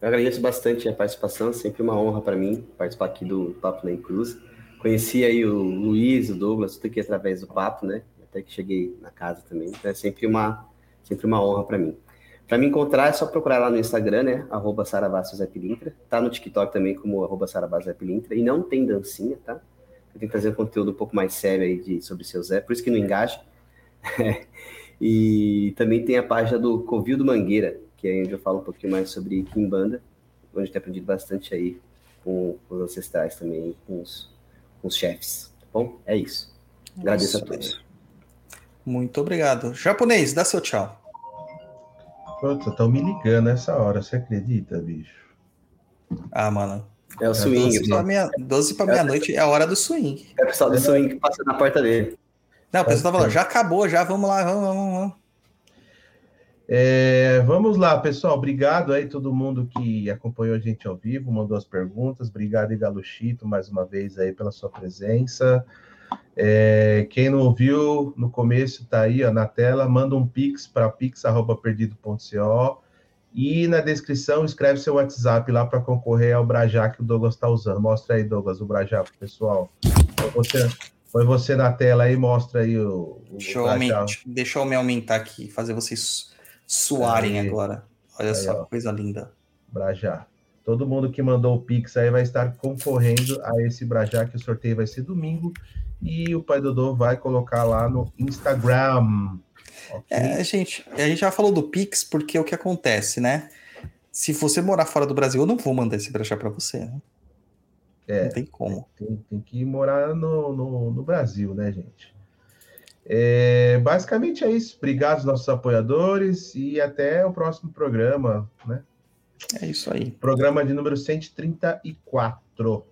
Eu agradeço bastante a participação, sempre uma honra para mim participar aqui do Papo Nem Cruz. Conheci aí o Luiz, o Douglas, tudo aqui através do papo, né? Até que cheguei na casa também. Então é sempre uma, sempre uma honra para mim. Para me encontrar é só procurar lá no Instagram, né? Arroba Saravasso Zé Pilintra. Tá no TikTok também como arroba Saravasso Zé Pilintra. E não tem dancinha, tá? Eu tenho que trazer um conteúdo um pouco mais sério aí de, sobre o seu Zé, por isso que não engaja. e também tem a página do Covil do Mangueira, que é onde eu falo um pouquinho mais sobre Kimbanda, onde eu tenho aprendido bastante aí com os ancestrais também, com os, com os chefes. Tá bom? É isso. Agradeço Isso a todos. Muito obrigado. Japonês, dá seu tchau. Puta, estão me ligando essa hora, você acredita, bicho? Ah, mano. É o swing. 12 para meia, 12 pra meia-noite é a hora do swing. É o pessoal do swing que passa na porta dele. Não, o pessoal tá falando, já acabou, já, vamos lá, vamos, vamos, vamos. É, vamos lá, pessoal. Obrigado aí todo mundo que acompanhou a gente ao vivo, mandou as perguntas. Obrigado, Igaluchito, mais uma vez aí pela sua presença. É, quem não ouviu no começo, tá aí ó, na tela, manda um pix para pix@perdido.co e na descrição escreve seu WhatsApp lá para concorrer ao Brajá que o Douglas está usando. Mostra aí, Douglas, o Brajá pro pessoal. Põe você, põe você na tela aí, mostra aí o, o Deixa eu, aumentar, deixa eu me aumentar aqui, fazer vocês suarem Aí. agora. Olha Aí, só, ó. coisa linda. Brajá. Todo mundo que mandou o Pix aí vai estar concorrendo a esse Brajá, que o sorteio vai ser domingo. E o Pai Dodô vai colocar lá no Instagram. Ok? É, gente, a gente já falou do Pix porque o que acontece, né? Se você morar fora do Brasil, eu não vou mandar esse brachá pra você, né? É. Não tem como. Tem, tem que morar no, no, no Brasil, né, gente? É, basicamente é isso. Obrigado aos nossos apoiadores e até o próximo programa, né? É isso aí. Programa de número 134.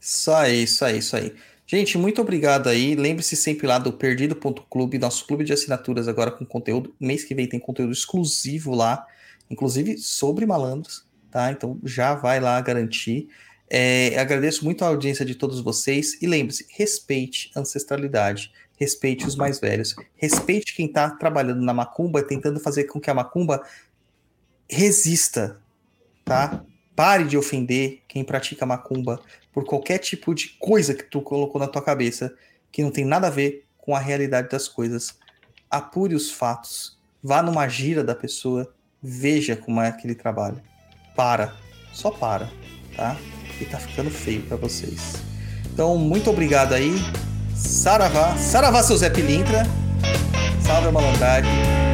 Isso aí, isso aí, isso aí. Gente, muito obrigado aí. Lembre-se sempre lá do Perdido.clube, nosso clube de assinaturas agora com conteúdo. Mês que vem tem conteúdo exclusivo lá, inclusive sobre malandros, tá? Então já vai lá garantir. É, agradeço muito a audiência de todos vocês e lembre-se, respeite a ancestralidade, respeite os mais velhos, respeite quem está trabalhando na macumba, tentando fazer com que a macumba resista, tá? Pare de ofender quem pratica macumba por qualquer tipo de coisa que tu colocou na tua cabeça que não tem nada a ver com a realidade das coisas. Apure os fatos, vá numa gira da pessoa, veja como é aquele trabalho. Para, só para, tá? E tá ficando feio para vocês. Então, muito obrigado aí. Saravá, Saravá seu Zé Pilintra. Salve a malandragem.